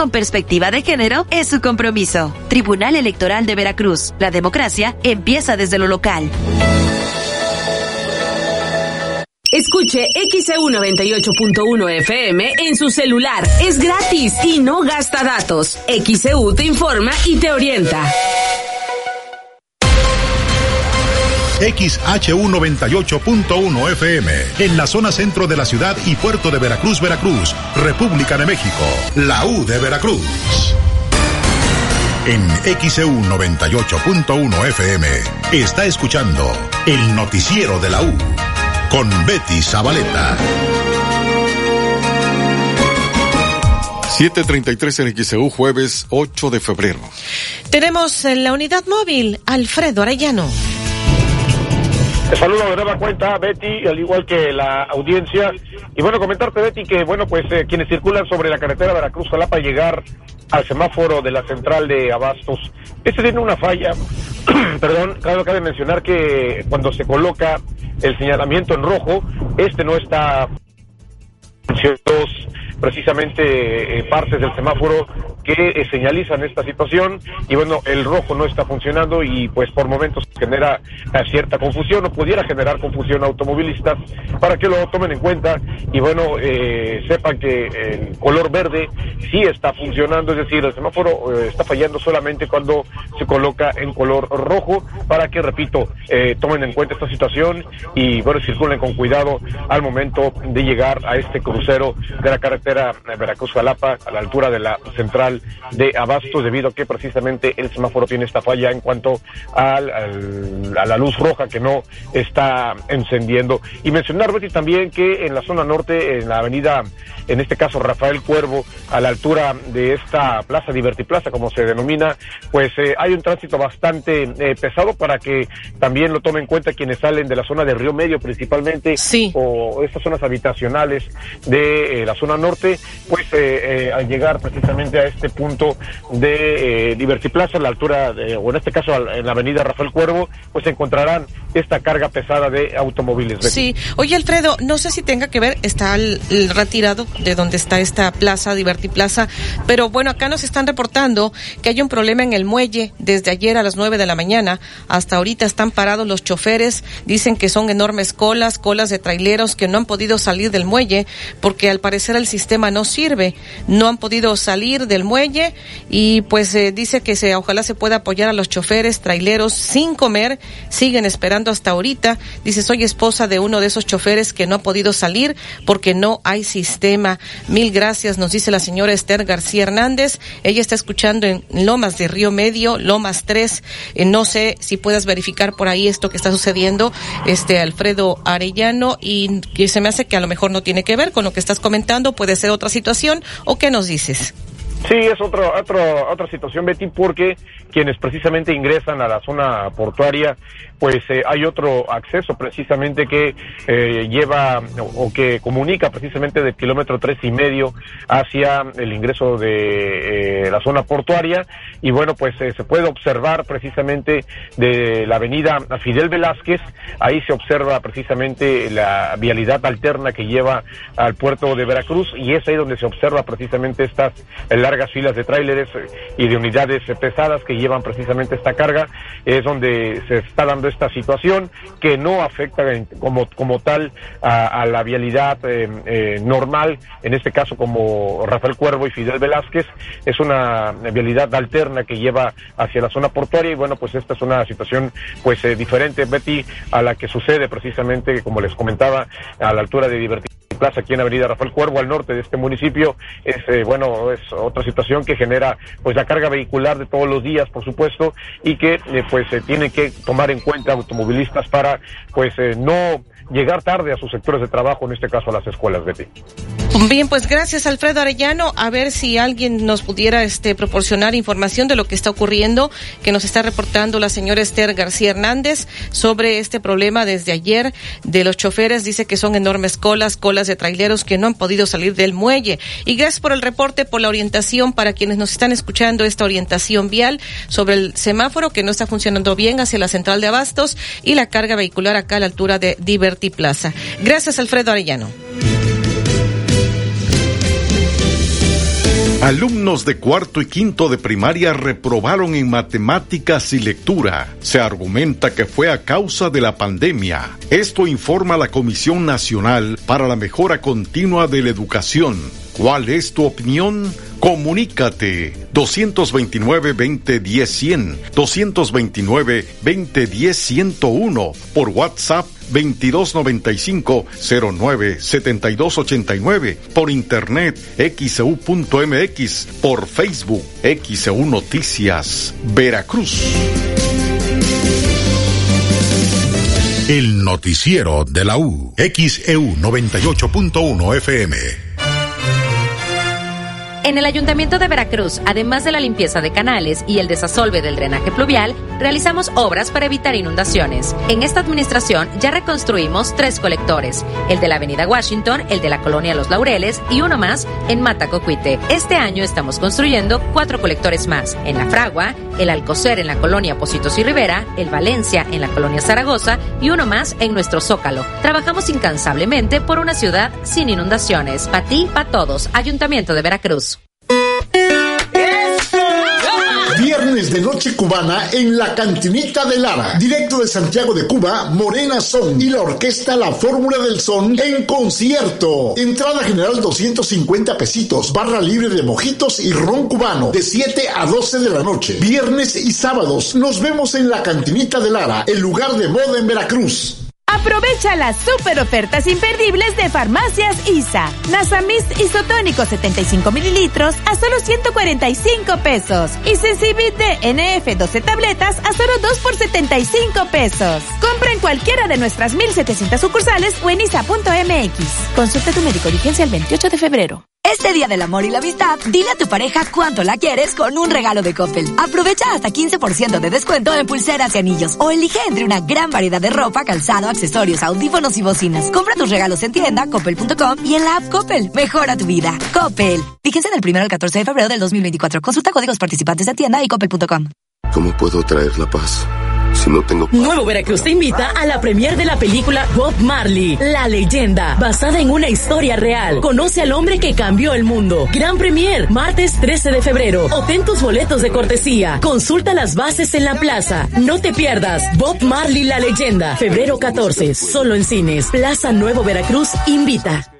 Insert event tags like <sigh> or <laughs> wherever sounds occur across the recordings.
con perspectiva de género es su compromiso. Tribunal Electoral de Veracruz. La democracia empieza desde lo local. Escuche XEU 98.1 FM en su celular. Es gratis y no gasta datos. XEU te informa y te orienta. XHU 98.1 FM, en la zona centro de la ciudad y puerto de Veracruz, Veracruz, República de México, la U de Veracruz. En XEU 98.1 FM está escuchando el noticiero de la U con Betty Zabaleta. 733 en XEU, jueves 8 de febrero. Tenemos en la unidad móvil Alfredo Arellano. Te saludo de nueva cuenta, Betty, al igual que la audiencia. Y bueno, comentarte, Betty, que bueno, pues eh, quienes circulan sobre la carretera Veracruz-Jalapa llegar al semáforo de la central de Abastos, este tiene una falla. <clears throat> Perdón, claro, cabe mencionar que cuando se coloca el señalamiento en rojo, este no está precisamente eh, partes del semáforo que eh, señalizan esta situación. Y bueno, el rojo no está funcionando y pues por momentos genera eh, cierta confusión o pudiera generar confusión a automovilistas para que lo tomen en cuenta. Y bueno, sepan que el color verde sí está funcionando, es decir, el semáforo está fallando solamente cuando se coloca en color rojo para que, repito, tomen en cuenta esta situación y bueno, circulen con cuidado al momento de llegar a este crucero de la carretera Veracruz-Jalapa a la altura de la central de Abastos debido a que precisamente el semáforo tiene esta falla en cuanto al, a la luz roja que no está encendiendo. Y mencionar, Betty, también que en la zona norte, en la avenida, en este caso Rafael Cuervo, a la altura de esta plaza, Divertiplaza, como se denomina, pues eh, hay un tránsito bastante eh, pesado para que también lo tomen en cuenta quienes salen de la zona de Río Medio principalmente, o estas zonas habitacionales de eh, la zona norte pues eh, eh, al llegar precisamente a este punto de eh, Plaza, a la altura, de, o en este caso en la avenida Rafael Cuervo, pues encontrarán esta carga pesada de automóviles. Sí, oye Alfredo, no sé si tenga que ver, está el, retirado de donde está esta plaza, Plaza, pero bueno, acá nos están reportando que hay un problema en el muelle desde ayer a las 9 de la mañana, hasta ahorita están parados los choferes, dicen que son enormes colas, colas de traileros que no han podido salir del muelle porque al parecer el sistema sistema no sirve. No han podido salir del muelle y pues eh, dice que se, ojalá se pueda apoyar a los choferes, traileros sin comer. Siguen esperando hasta ahorita. Dice, soy esposa de uno de esos choferes que no ha podido salir porque no hay sistema. Mil gracias, nos dice la señora Esther García Hernández. Ella está escuchando en Lomas de Río Medio, Lomas 3. Eh, no sé si puedas verificar por ahí esto que está sucediendo, este Alfredo Arellano, y que se me hace que a lo mejor no tiene que ver con lo que estás comentando. Puede ser otra situación o qué nos dices? Sí, es otro, otro, otra situación, Betty, porque quienes precisamente ingresan a la zona portuaria pues eh, hay otro acceso precisamente que eh, lleva o, que comunica precisamente del kilómetro tres y medio hacia el ingreso de eh, la zona portuaria. Y bueno pues se puede observar precisamente de la avenida Fidel Velázquez. Ahí se observa precisamente la vialidad alterna que lleva al puerto de Veracruz y es ahí donde se observa precisamente estas largas filas de tráileres y de unidades pesadas que llevan precisamente esta carga es donde se está dando esta situación que no afecta como, como tal a, la vialidad eh, eh, normal, en este caso como Rafael Cuervo y Fidel Velázquez, es una vialidad alterna que lleva hacia la zona portuaria y bueno, pues esta es una situación pues eh, diferente, Betty, a la que sucede precisamente, como les comentaba, a la altura de Divertir Plaza aquí en Avenida Rafael Cuervo al norte de este municipio es bueno es otra situación que genera pues la carga vehicular de todos los días por supuesto y que pues se tiene que tomar en cuenta automovilistas para pues eh, no llegar tarde a sus sectores de trabajo, en este caso a las escuelas, Betty. Bien, pues gracias Alfredo Arellano. A ver si alguien nos pudiera este, proporcionar información de lo que está ocurriendo, que nos está reportando la señora Esther García Hernández sobre este problema desde ayer de los choferes. Dice que son enormes colas, colas de traileros que no han podido salir del muelle. Y gracias por el reporte, por la orientación para quienes nos están escuchando, esta orientación vial sobre el semáforo que no está funcionando bien hacia la central de abastos y la carga vehicular acá a la altura de Diverti Plaza. Gracias Alfredo Arellano. Alumnos de cuarto y quinto de primaria reprobaron en matemáticas y lectura. Se argumenta que fue a causa de la pandemia. Esto informa la Comisión Nacional para la Mejora Continua de la Educación. ¿Cuál es tu opinión? Comunícate 229-2010-100, 229-2010-101 por WhatsApp 2295-097289, por internet xeu.mx, por Facebook XEU Noticias, Veracruz. El noticiero de la U, XEU 98.1 FM. En el Ayuntamiento de Veracruz, además de la limpieza de canales y el desasolve del drenaje pluvial, realizamos obras para evitar inundaciones. En esta administración ya reconstruimos tres colectores, el de la Avenida Washington, el de la Colonia Los Laureles y uno más en Matacocuite. Este año estamos construyendo cuatro colectores más, en La Fragua, el Alcocer en la Colonia Positos y Rivera, el Valencia en la Colonia Zaragoza y uno más en nuestro Zócalo. Trabajamos incansablemente por una ciudad sin inundaciones. Para ti, para todos, Ayuntamiento de Veracruz. De noche cubana en la cantinita de Lara. Directo de Santiago de Cuba, Morena Son y la orquesta La Fórmula del Son en concierto. Entrada general 250 pesitos, barra libre de mojitos y ron cubano de 7 a 12 de la noche. Viernes y sábados nos vemos en la cantinita de Lara, el lugar de moda en Veracruz. Aprovecha las super ofertas imperdibles de Farmacias ISA. Nasamis isotónico 75 mililitros a solo 145 pesos. Y Sensibit NF 12 tabletas a solo 2 por 75 pesos. Compra en cualquiera de nuestras 1700 sucursales o en isa.mx. Consulta tu médico vigencia el 28 de febrero. Este Día del Amor y la Amistad, dile a tu pareja cuánto la quieres con un regalo de Coppel. Aprovecha hasta 15% de descuento en pulseras y anillos o elige entre una gran variedad de ropa, calzado, accesorios, audífonos y bocinas. Compra tus regalos en tienda, coppel.com y en la app Coppel. Mejora tu vida. Coppel. Fíjense del 1 al 14 de febrero del 2024. Consulta códigos participantes en tienda y coppel.com. ¿Cómo puedo traer la paz? Nuevo Veracruz te invita a la premier de la película Bob Marley, La leyenda, basada en una historia real. Conoce al hombre que cambió el mundo. Gran premier, martes 13 de febrero. Obtén tus boletos de cortesía. Consulta las bases en la plaza. No te pierdas. Bob Marley, La leyenda, febrero 14, solo en cines. Plaza Nuevo Veracruz invita.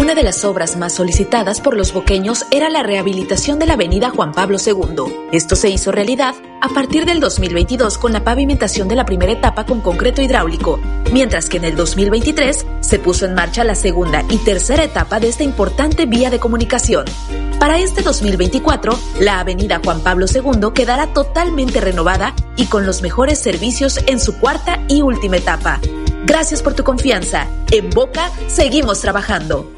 Una de las obras más solicitadas por los boqueños era la rehabilitación de la avenida Juan Pablo II. Esto se hizo realidad a partir del 2022 con la pavimentación de la primera etapa con concreto hidráulico, mientras que en el 2023 se puso en marcha la segunda y tercera etapa de esta importante vía de comunicación. Para este 2024, la avenida Juan Pablo II quedará totalmente renovada y con los mejores servicios en su cuarta y última etapa. Gracias por tu confianza. En Boca seguimos trabajando.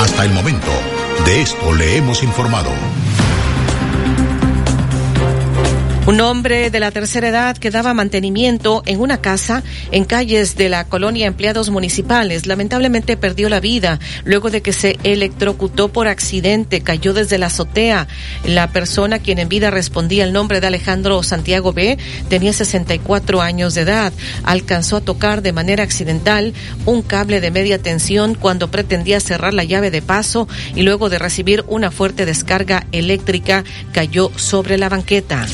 Hasta el momento, de esto le hemos informado. Un hombre de la tercera edad que daba mantenimiento en una casa en calles de la colonia Empleados Municipales lamentablemente perdió la vida luego de que se electrocutó por accidente, cayó desde la azotea. La persona quien en vida respondía el nombre de Alejandro Santiago B tenía 64 años de edad. Alcanzó a tocar de manera accidental un cable de media tensión cuando pretendía cerrar la llave de paso y luego de recibir una fuerte descarga eléctrica cayó sobre la banqueta.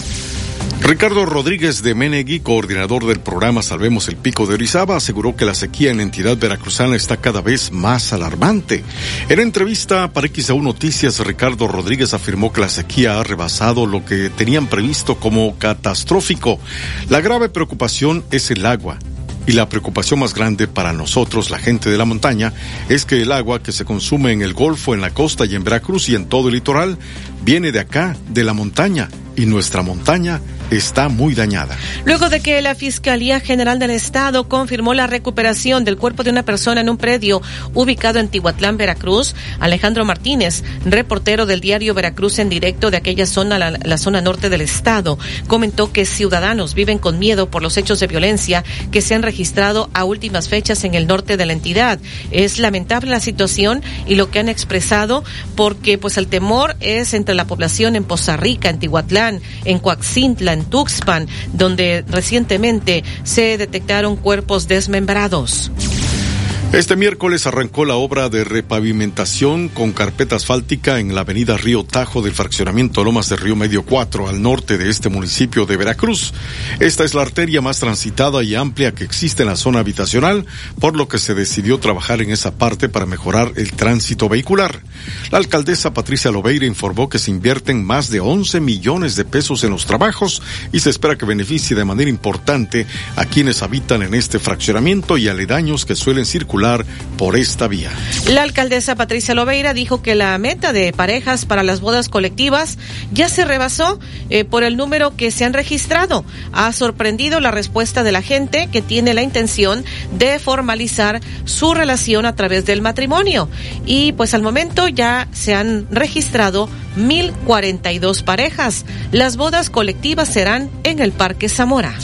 Ricardo Rodríguez de Menegui, coordinador del programa Salvemos el Pico de Orizaba, aseguró que la sequía en entidad veracruzana está cada vez más alarmante. En entrevista para XAU Noticias, Ricardo Rodríguez afirmó que la sequía ha rebasado lo que tenían previsto como catastrófico. La grave preocupación es el agua. Y la preocupación más grande para nosotros, la gente de la montaña, es que el agua que se consume en el Golfo, en la costa y en Veracruz y en todo el litoral, viene de acá, de la montaña, y nuestra montaña está muy dañada. Luego de que la Fiscalía General del Estado confirmó la recuperación del cuerpo de una persona en un predio ubicado en Tihuatlán, Veracruz, Alejandro Martínez, reportero del diario Veracruz en directo de aquella zona, la, la zona norte del estado, comentó que ciudadanos viven con miedo por los hechos de violencia que se han registrado a últimas fechas en el norte de la entidad. Es lamentable la situación y lo que han expresado porque pues el temor es entre la población en Poza Rica, en Tihuatlán, en Coaxintla, en Tuxpan, donde recientemente se detectaron cuerpos desmembrados. Este miércoles arrancó la obra de repavimentación con carpeta asfáltica en la avenida Río Tajo del fraccionamiento Lomas de Río Medio 4 al norte de este municipio de Veracruz. Esta es la arteria más transitada y amplia que existe en la zona habitacional, por lo que se decidió trabajar en esa parte para mejorar el tránsito vehicular. La alcaldesa Patricia Lobeira informó que se invierten más de 11 millones de pesos en los trabajos y se espera que beneficie de manera importante a quienes habitan en este fraccionamiento y aledaños que suelen circular por esta vía. La alcaldesa Patricia Lobeira dijo que la meta de parejas para las bodas colectivas ya se rebasó eh, por el número que se han registrado. Ha sorprendido la respuesta de la gente que tiene la intención de formalizar su relación a través del matrimonio. Y pues al momento ya se han registrado 1.042 parejas. Las bodas colectivas serán en el Parque Zamora.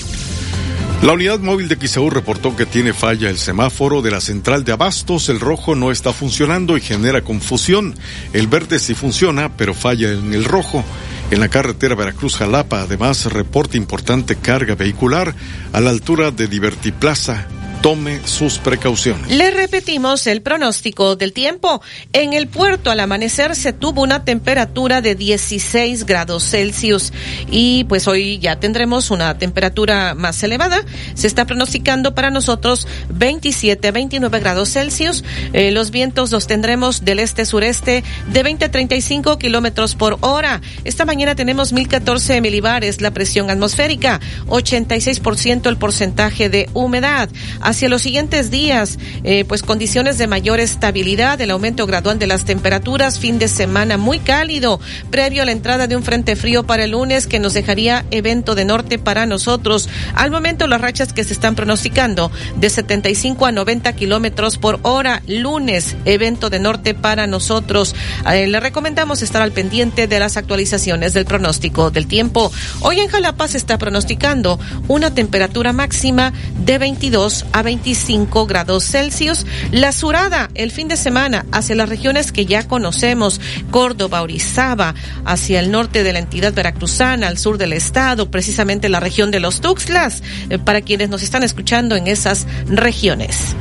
La unidad móvil de Quiseu reportó que tiene falla el semáforo de la central de abastos. El rojo no está funcionando y genera confusión. El verde sí funciona, pero falla en el rojo. En la carretera Veracruz-Jalapa, además, reporta importante carga vehicular a la altura de Divertiplaza tome sus precauciones. Le repetimos el pronóstico del tiempo. En el puerto al amanecer se tuvo una temperatura de 16 grados Celsius y pues hoy ya tendremos una temperatura más elevada. Se está pronosticando para nosotros 27 a 29 grados Celsius. Eh, los vientos los tendremos del este-sureste de 20 a 35 kilómetros por hora. Esta mañana tenemos 1014 milibares la presión atmosférica, 86% el porcentaje de humedad hacia los siguientes días, eh, pues condiciones de mayor estabilidad, el aumento gradual de las temperaturas, fin de semana muy cálido, previo a la entrada de un frente frío para el lunes que nos dejaría evento de norte para nosotros. Al momento las rachas que se están pronosticando de 75 a 90 kilómetros por hora, lunes, evento de norte para nosotros. Eh, le recomendamos estar al pendiente de las actualizaciones del pronóstico del tiempo. Hoy en Jalapa se está pronosticando una temperatura máxima de 22 a 25 grados Celsius. La surada el fin de semana hacia las regiones que ya conocemos, Córdoba, Orizaba, hacia el norte de la entidad veracruzana, al sur del estado, precisamente la región de los Tuxtlas, eh, para quienes nos están escuchando en esas regiones.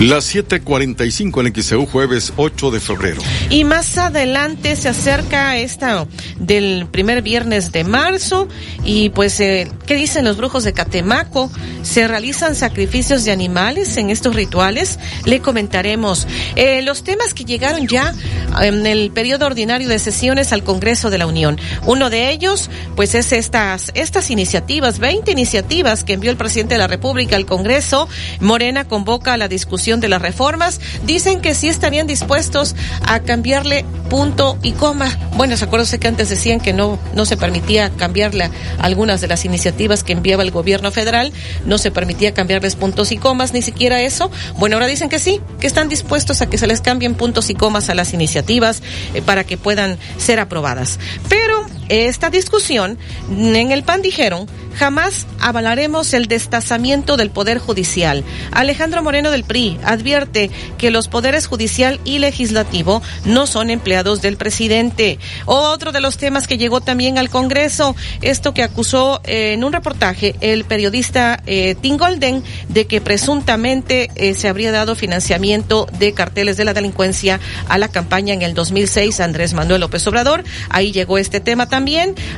Las 7:45 en XEU, jueves 8 de febrero. Y más adelante se acerca esta del primer viernes de marzo. Y pues, eh, ¿qué dicen los brujos de Catemaco? ¿Se realizan sacrificios de animales en estos rituales? Le comentaremos eh, los temas que llegaron ya en el periodo ordinario de sesiones al Congreso de la Unión. Uno de ellos, pues, es estas, estas iniciativas, 20 iniciativas que envió el presidente de la República al Congreso. Morena convoca a la discusión de las reformas, dicen que sí estarían dispuestos a cambiarle punto y coma. Bueno, se acuérdense que antes decían que no, no se permitía cambiarle algunas de las iniciativas que enviaba el gobierno federal, no se permitía cambiarles puntos y comas, ni siquiera eso. Bueno, ahora dicen que sí, que están dispuestos a que se les cambien puntos y comas a las iniciativas eh, para que puedan ser aprobadas. Pero esta discusión en el PAN dijeron jamás avalaremos el destazamiento del Poder Judicial. Alejandro Moreno del PRI advierte que los poderes judicial y legislativo no son empleados del presidente. Otro de los temas que llegó también al Congreso, esto que acusó eh, en un reportaje el periodista eh, Tim Golden de que presuntamente eh, se habría dado financiamiento de carteles de la delincuencia a la campaña en el 2006 Andrés Manuel López Obrador. Ahí llegó este tema también.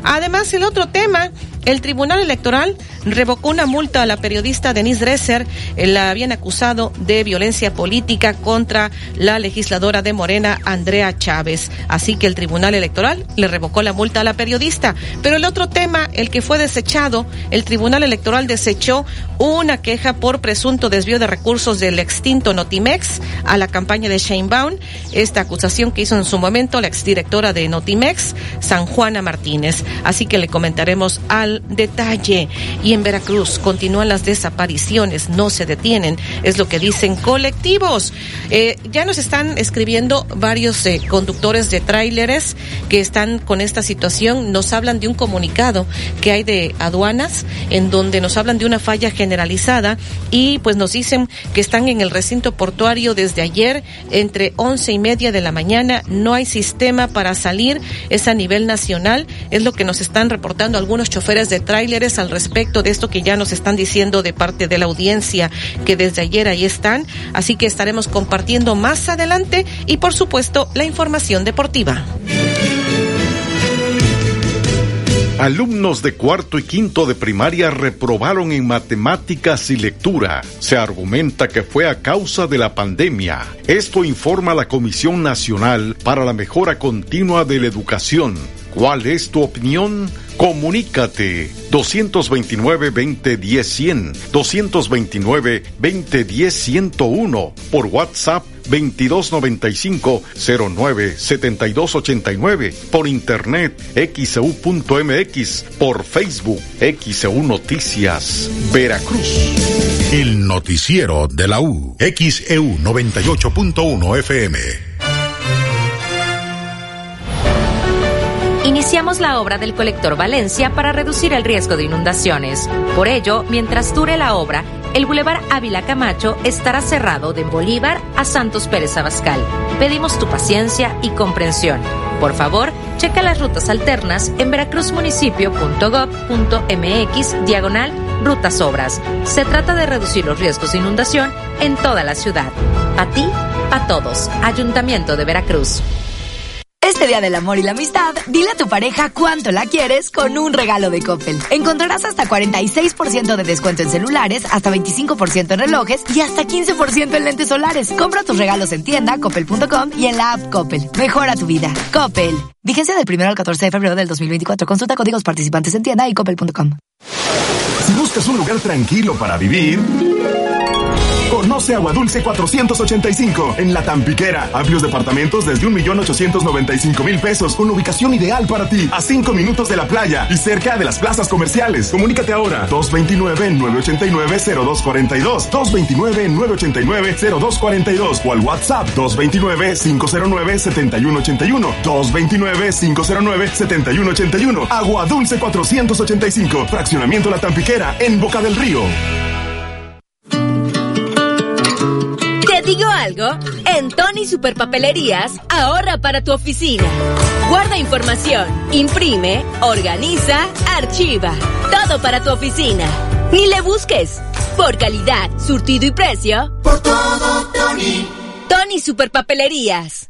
Además, el otro tema, el Tribunal Electoral revocó una multa a la periodista Denise Dresser. La habían acusado de violencia política contra la legisladora de Morena, Andrea Chávez. Así que el Tribunal Electoral le revocó la multa a la periodista. Pero el otro tema, el que fue desechado, el Tribunal Electoral desechó una queja por presunto desvío de recursos del extinto Notimex a la campaña de Shane Baum. Esta acusación que hizo en su momento la exdirectora de Notimex, San Juana Martínez. Así que le comentaremos al detalle. Y en Veracruz continúan las desapariciones, no se detienen, es lo que dicen colectivos. Eh, ya nos están escribiendo varios eh, conductores de tráileres que están con esta situación. Nos hablan de un comunicado que hay de aduanas en donde nos hablan de una falla generalizada y pues nos dicen que están en el recinto portuario desde ayer entre once y media de la mañana. No hay sistema para salir, es a nivel nacional, es lo que nos están reportando algunos choferes de tráileres al respecto de esto que ya nos están diciendo de parte de la audiencia que desde ayer ahí están. Así que estaremos compartiendo más adelante y por supuesto la información deportiva. Alumnos de cuarto y quinto de primaria reprobaron en matemáticas y lectura. Se argumenta que fue a causa de la pandemia. Esto informa la Comisión Nacional para la Mejora Continua de la Educación. ¿Cuál es tu opinión? Comunícate 229-2010-100, 229-2010-101 por WhatsApp 2295-097289, por internet xeu.mx, por Facebook XEU Noticias, Veracruz. El noticiero de la U, XEU 98.1 FM. Iniciamos la obra del colector Valencia para reducir el riesgo de inundaciones. Por ello, mientras dure la obra, el Boulevard Ávila Camacho estará cerrado de Bolívar a Santos Pérez Abascal. Pedimos tu paciencia y comprensión. Por favor, checa las rutas alternas en veracruzmunicipio.gov.mx diagonal rutas obras. Se trata de reducir los riesgos de inundación en toda la ciudad. A ti, a todos. Ayuntamiento de Veracruz. Este Día del Amor y la Amistad, dile a tu pareja cuánto la quieres con un regalo de Coppel. Encontrarás hasta 46% de descuento en celulares, hasta 25% en relojes y hasta 15% en lentes solares. Compra tus regalos en tienda, coppel.com y en la app Coppel. Mejora tu vida. Coppel. Vigencia del 1 al 14 de febrero del 2024. Consulta códigos participantes en tienda y coppel.com. Si buscas un lugar tranquilo para vivir... Agua Dulce 485 en La Tampiquera. Amplios departamentos desde 1.895.000 pesos con ubicación ideal para ti. A 5 minutos de la playa y cerca de las plazas comerciales. Comunícate ahora. 229-989-0242. 229-989-0242 o al WhatsApp 229-509-7181. 229-509-7181. Agua Dulce 485. Fraccionamiento La Tampiquera en Boca del Río. Algo? En Tony Superpapelerías, ahorra para tu oficina. Guarda información, imprime, organiza, archiva. Todo para tu oficina. Ni le busques. Por calidad, surtido y precio. Por todo, Tony. Tony Superpapelerías.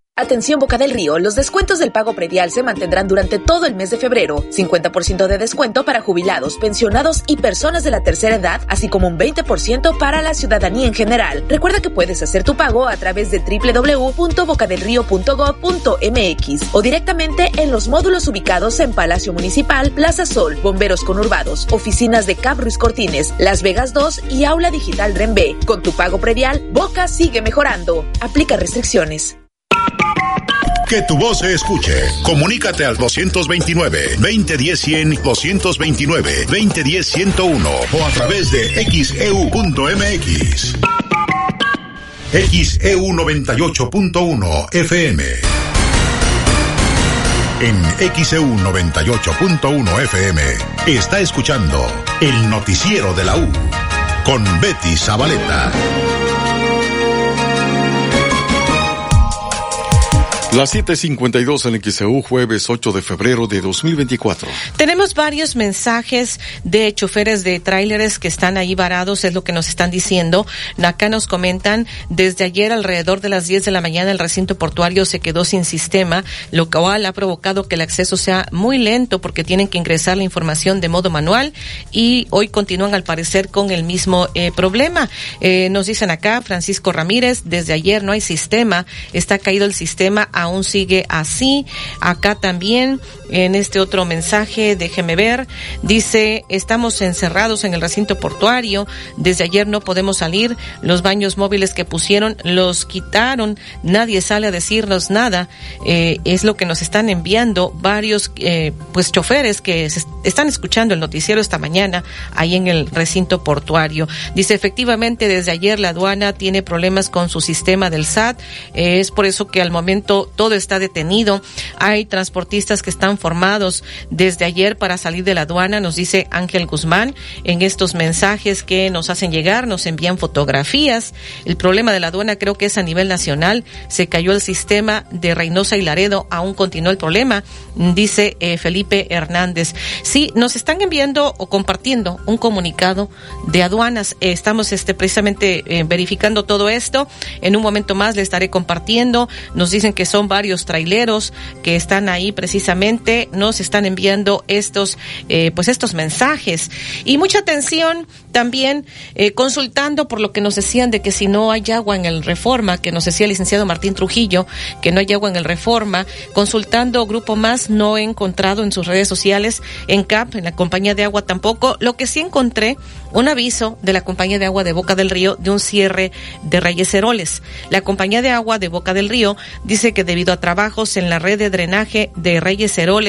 Atención Boca del Río, los descuentos del pago predial se mantendrán durante todo el mes de febrero. 50% de descuento para jubilados, pensionados y personas de la tercera edad, así como un 20% para la ciudadanía en general. Recuerda que puedes hacer tu pago a través de www.bocadelrío.gov.mx o directamente en los módulos ubicados en Palacio Municipal, Plaza Sol, Bomberos Conurbados, oficinas de Cap Ruiz Cortines, Las Vegas 2 y Aula Digital Rembe. Con tu pago predial, Boca sigue mejorando. Aplica restricciones. Que tu voz se escuche. Comunícate al 229-2010-100, 229-2010-101 o a través de xeu.mx. XEU 98.1 FM. En XEU 98.1 FM está escuchando el noticiero de la U con Betty Zabaleta. Las 7:52 en XEU, jueves 8 de febrero de 2024. Tenemos varios mensajes de choferes de tráileres que están ahí varados, es lo que nos están diciendo. Acá nos comentan, desde ayer alrededor de las 10 de la mañana el recinto portuario se quedó sin sistema, lo cual ha provocado que el acceso sea muy lento porque tienen que ingresar la información de modo manual y hoy continúan al parecer con el mismo eh, problema. Eh, nos dicen acá, Francisco Ramírez, desde ayer no hay sistema, está caído el sistema aún sigue así. Acá también, en este otro mensaje, déjeme ver, dice, estamos encerrados en el recinto portuario, desde ayer no podemos salir, los baños móviles que pusieron los quitaron, nadie sale a decirnos nada, eh, es lo que nos están enviando varios, eh, pues, choferes que están escuchando el noticiero esta mañana ahí en el recinto portuario. Dice, efectivamente, desde ayer la aduana tiene problemas con su sistema del SAT, es por eso que al momento todo está detenido. Hay transportistas que están formados desde ayer para salir de la aduana, nos dice Ángel Guzmán. En estos mensajes que nos hacen llegar, nos envían fotografías. El problema de la aduana creo que es a nivel nacional. Se cayó el sistema de Reynosa y Laredo, aún continúa el problema, dice eh, Felipe Hernández. Sí, nos están enviando o compartiendo un comunicado de aduanas. Eh, estamos este, precisamente eh, verificando todo esto. En un momento más le estaré compartiendo. Nos dicen que son varios traileros que están ahí precisamente, nos están enviando estos, eh, pues estos mensajes. Y mucha atención también eh, consultando por lo que nos decían de que si no hay agua en el Reforma, que nos decía el licenciado Martín Trujillo, que no hay agua en el Reforma, consultando Grupo Más, no he encontrado en sus redes sociales, en CAP, en la compañía de agua tampoco. Lo que sí encontré, un aviso de la compañía de agua de Boca del Río de un cierre de Reyes. La compañía de agua de Boca del Río dice que debido a trabajos en la red de drenaje de Reyes Heroles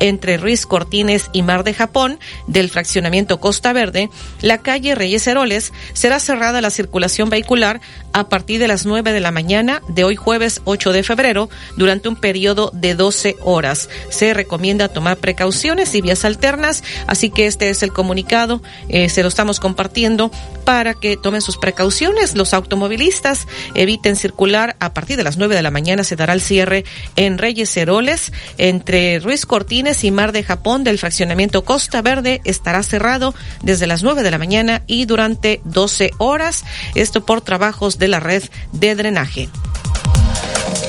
entre Ruiz Cortines y Mar de Japón del fraccionamiento Costa Verde, la calle Reyes Heroles será cerrada la circulación vehicular a partir de las 9 de la mañana de hoy jueves 8 de febrero durante un periodo de 12 horas. Se recomienda tomar precauciones y vías alternas, así que este es el comunicado, eh, se lo estamos compartiendo para que tomen sus precauciones. Los automovilistas eviten circular a partir de las 9 de la mañana, se dará el cierre en Reyes Heroles entre Ruiz Cortines y Mar de Japón del fraccionamiento Costa Verde estará cerrado desde las 9 de la mañana y durante 12 horas. Esto por trabajos de la red de drenaje.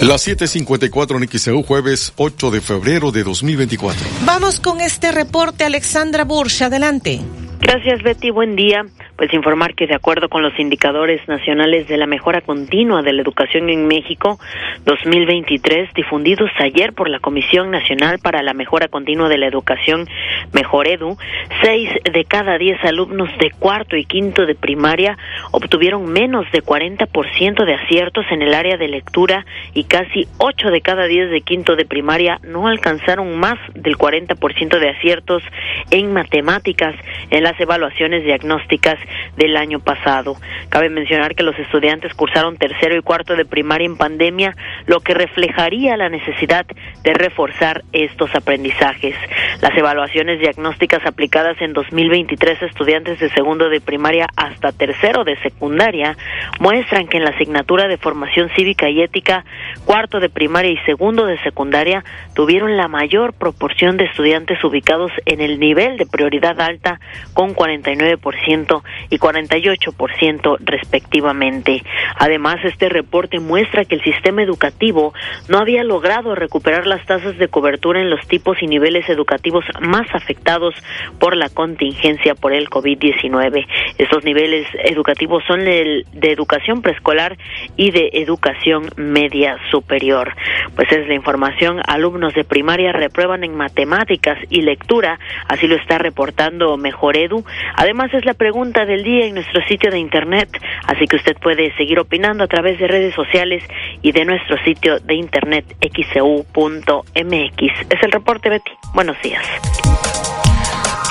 Las 7:54 en XEU, jueves 8 de febrero de 2024. Vamos con este reporte, Alexandra Bursch. Adelante. Gracias, Betty. Buen día. Pues informar que de acuerdo con los indicadores nacionales de la mejora continua de la educación en México 2023 difundidos ayer por la Comisión Nacional para la Mejora Continua de la Educación Mejor Edu, seis de cada diez alumnos de cuarto y quinto de primaria obtuvieron menos de 40% de aciertos en el área de lectura y casi ocho de cada diez de quinto de primaria no alcanzaron más del 40% de aciertos en matemáticas en evaluaciones diagnósticas del año pasado. Cabe mencionar que los estudiantes cursaron tercero y cuarto de primaria en pandemia, lo que reflejaría la necesidad de reforzar estos aprendizajes. Las evaluaciones diagnósticas aplicadas en 2023 a estudiantes de segundo de primaria hasta tercero de secundaria muestran que en la asignatura de formación cívica y ética, cuarto de primaria y segundo de secundaria tuvieron la mayor proporción de estudiantes ubicados en el nivel de prioridad alta con 49% y 48% respectivamente. Además, este reporte muestra que el sistema educativo no había logrado recuperar las tasas de cobertura en los tipos y niveles educativos más afectados por la contingencia por el COVID-19. Estos niveles educativos son de, de educación preescolar y de educación media superior. Pues es la información, alumnos de primaria reprueban en matemáticas y lectura, así lo está reportando Mejor Además es la pregunta del día en nuestro sitio de internet, así que usted puede seguir opinando a través de redes sociales y de nuestro sitio de internet xcu.mx. Es el reporte, Betty. Buenos días.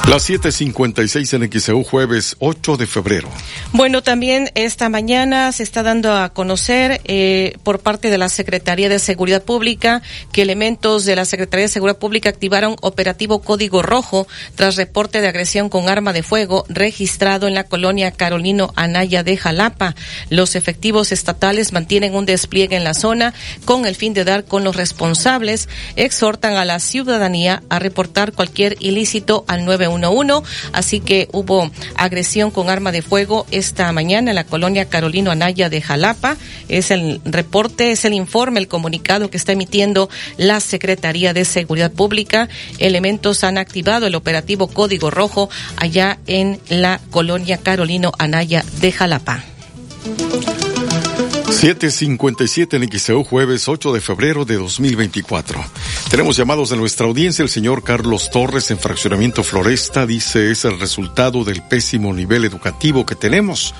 Las 7:56 en XEU, jueves 8 de febrero. Bueno, también esta mañana se está dando a conocer eh, por parte de la Secretaría de Seguridad Pública que elementos de la Secretaría de Seguridad Pública activaron operativo Código Rojo tras reporte de agresión con arma de fuego registrado en la colonia Carolino Anaya de Jalapa. Los efectivos estatales mantienen un despliegue en la zona con el fin de dar con los responsables. Exhortan a la ciudadanía a reportar cualquier ilícito al 911 así que hubo agresión con arma de fuego esta mañana en la colonia Carolino Anaya de Jalapa. Es el reporte, es el informe, el comunicado que está emitiendo la Secretaría de Seguridad Pública. Elementos han activado el operativo Código Rojo allá en la colonia Carolino Anaya de Jalapa. 757 en XEU, jueves 8 de febrero de 2024. Tenemos llamados de nuestra audiencia. El señor Carlos Torres en Fraccionamiento Floresta dice es el resultado del pésimo nivel educativo que tenemos.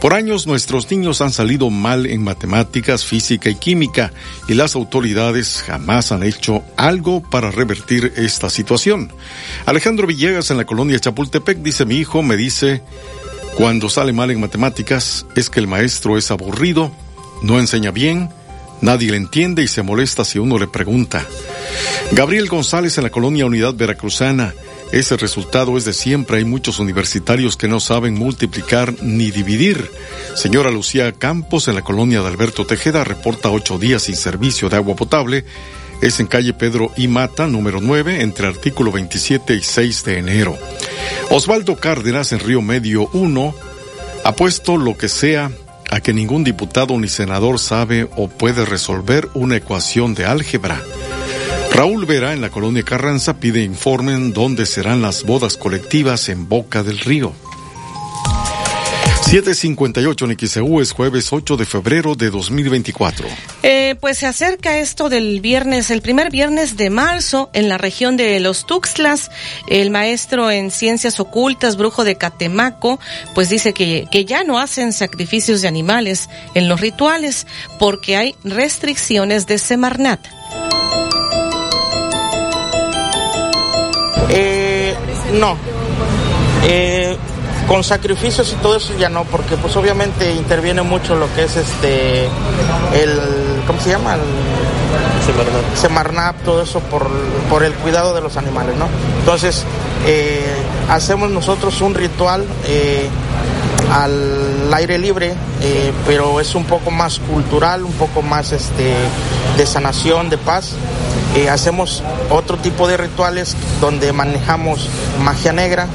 Por años nuestros niños han salido mal en matemáticas, física y química y las autoridades jamás han hecho algo para revertir esta situación. Alejandro Villegas en la colonia Chapultepec dice mi hijo me dice cuando sale mal en matemáticas es que el maestro es aburrido no enseña bien, nadie le entiende y se molesta si uno le pregunta. Gabriel González en la colonia Unidad Veracruzana. Ese resultado es de siempre. Hay muchos universitarios que no saben multiplicar ni dividir. Señora Lucía Campos en la colonia de Alberto Tejeda reporta ocho días sin servicio de agua potable. Es en calle Pedro y Mata, número 9, entre artículo 27 y 6 de enero. Osvaldo Cárdenas en Río Medio 1 ha puesto lo que sea a que ningún diputado ni senador sabe o puede resolver una ecuación de álgebra. Raúl Vera en la colonia Carranza pide informen dónde serán las bodas colectivas en Boca del Río. 758 en XEU es jueves 8 de febrero de 2024. Eh, pues se acerca esto del viernes, el primer viernes de marzo en la región de los Tuxtlas. El maestro en ciencias ocultas, brujo de Catemaco, pues dice que, que ya no hacen sacrificios de animales en los rituales porque hay restricciones de Semarnat. Eh, no. Eh, con sacrificios y todo eso ya no, porque pues obviamente interviene mucho lo que es este, el, ¿cómo se llama? El, Semarnap. todo eso por, por el cuidado de los animales, ¿no? Entonces, eh, hacemos nosotros un ritual eh, al aire libre, eh, pero es un poco más cultural, un poco más este, de sanación, de paz. hacemos otro tipo de rituales donde manejamos magia negra,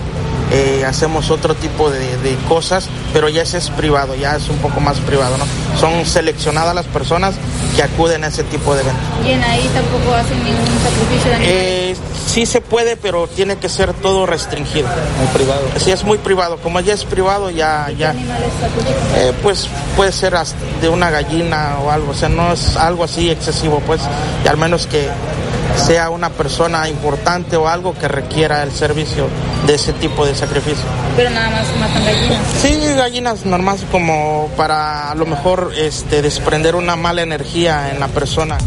eh, hacemos otro tipo de, cosas, pero ya ese es privado, ya es un poco más privado, ¿no? Son seleccionadas las personas que acuden a ese tipo de eventos. ¿Y en ahí tampoco hacen ningún sacrificio de animales? Eh, sí se puede, pero tiene que ser todo restringido. Muy privado. Sí, es muy privado. Como ya es privado, ya... ya animales eh, pues puede ser de una gallina o algo, o sea, no es algo así excesivo, pues, y al menos que sea una persona importante o algo que requiera el servicio de ese tipo de sacrificio. Pero nada más matan gallinas. Sí, gallinas normales como para a lo mejor este, desprender una mala energía en la persona.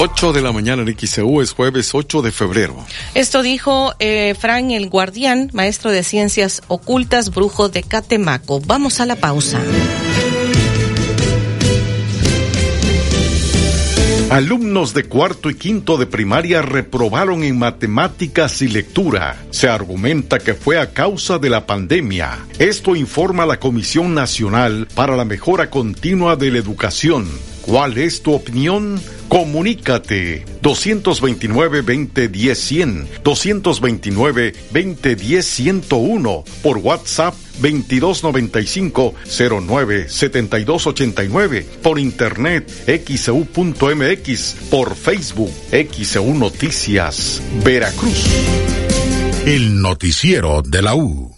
8 de la mañana en XCU es jueves 8 de febrero. Esto dijo eh, Fran el Guardián, maestro de ciencias ocultas, brujo de Catemaco. Vamos a la pausa. Alumnos de cuarto y quinto de primaria reprobaron en matemáticas y lectura. Se argumenta que fue a causa de la pandemia. Esto informa la Comisión Nacional para la Mejora Continua de la Educación. ¿Cuál es tu opinión? Comunícate 229-2010-100, 229-2010-101 por WhatsApp 2295-097289, por internet xeu.mx, por Facebook XEU Noticias, Veracruz. El noticiero de la U.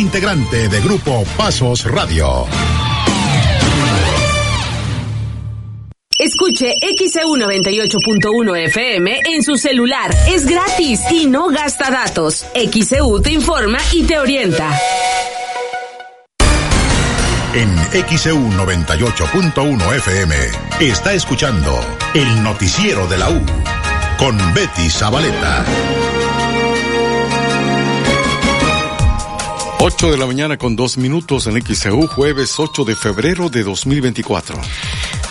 integrante de Grupo Pasos Radio. Escuche XEU 98.1 FM en su celular. Es gratis y no gasta datos. XEU te informa y te orienta. En XEU 98.1 FM está escuchando el noticiero de la U con Betty Zabaleta. 8 de la mañana con dos minutos en XEU, jueves 8 de febrero de 2024.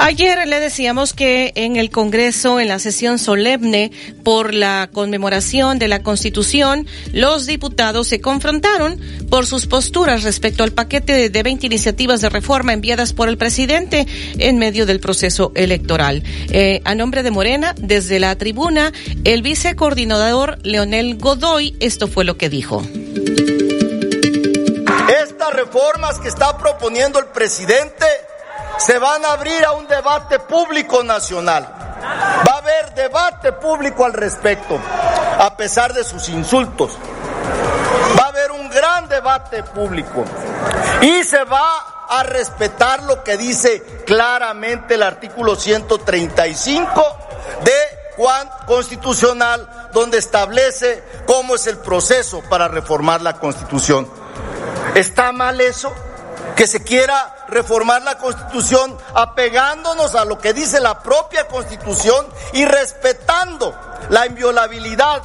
Ayer le decíamos que en el Congreso, en la sesión solemne por la conmemoración de la Constitución, los diputados se confrontaron por sus posturas respecto al paquete de 20 iniciativas de reforma enviadas por el presidente en medio del proceso electoral. Eh, a nombre de Morena, desde la tribuna, el vicecoordinador Leonel Godoy, esto fue lo que dijo reformas que está proponiendo el presidente se van a abrir a un debate público nacional. Va a haber debate público al respecto, a pesar de sus insultos. Va a haber un gran debate público y se va a respetar lo que dice claramente el artículo 135 de Juan Constitucional, donde establece cómo es el proceso para reformar la Constitución. ¿Está mal eso? Que se quiera reformar la constitución apegándonos a lo que dice la propia constitución y respetando la inviolabilidad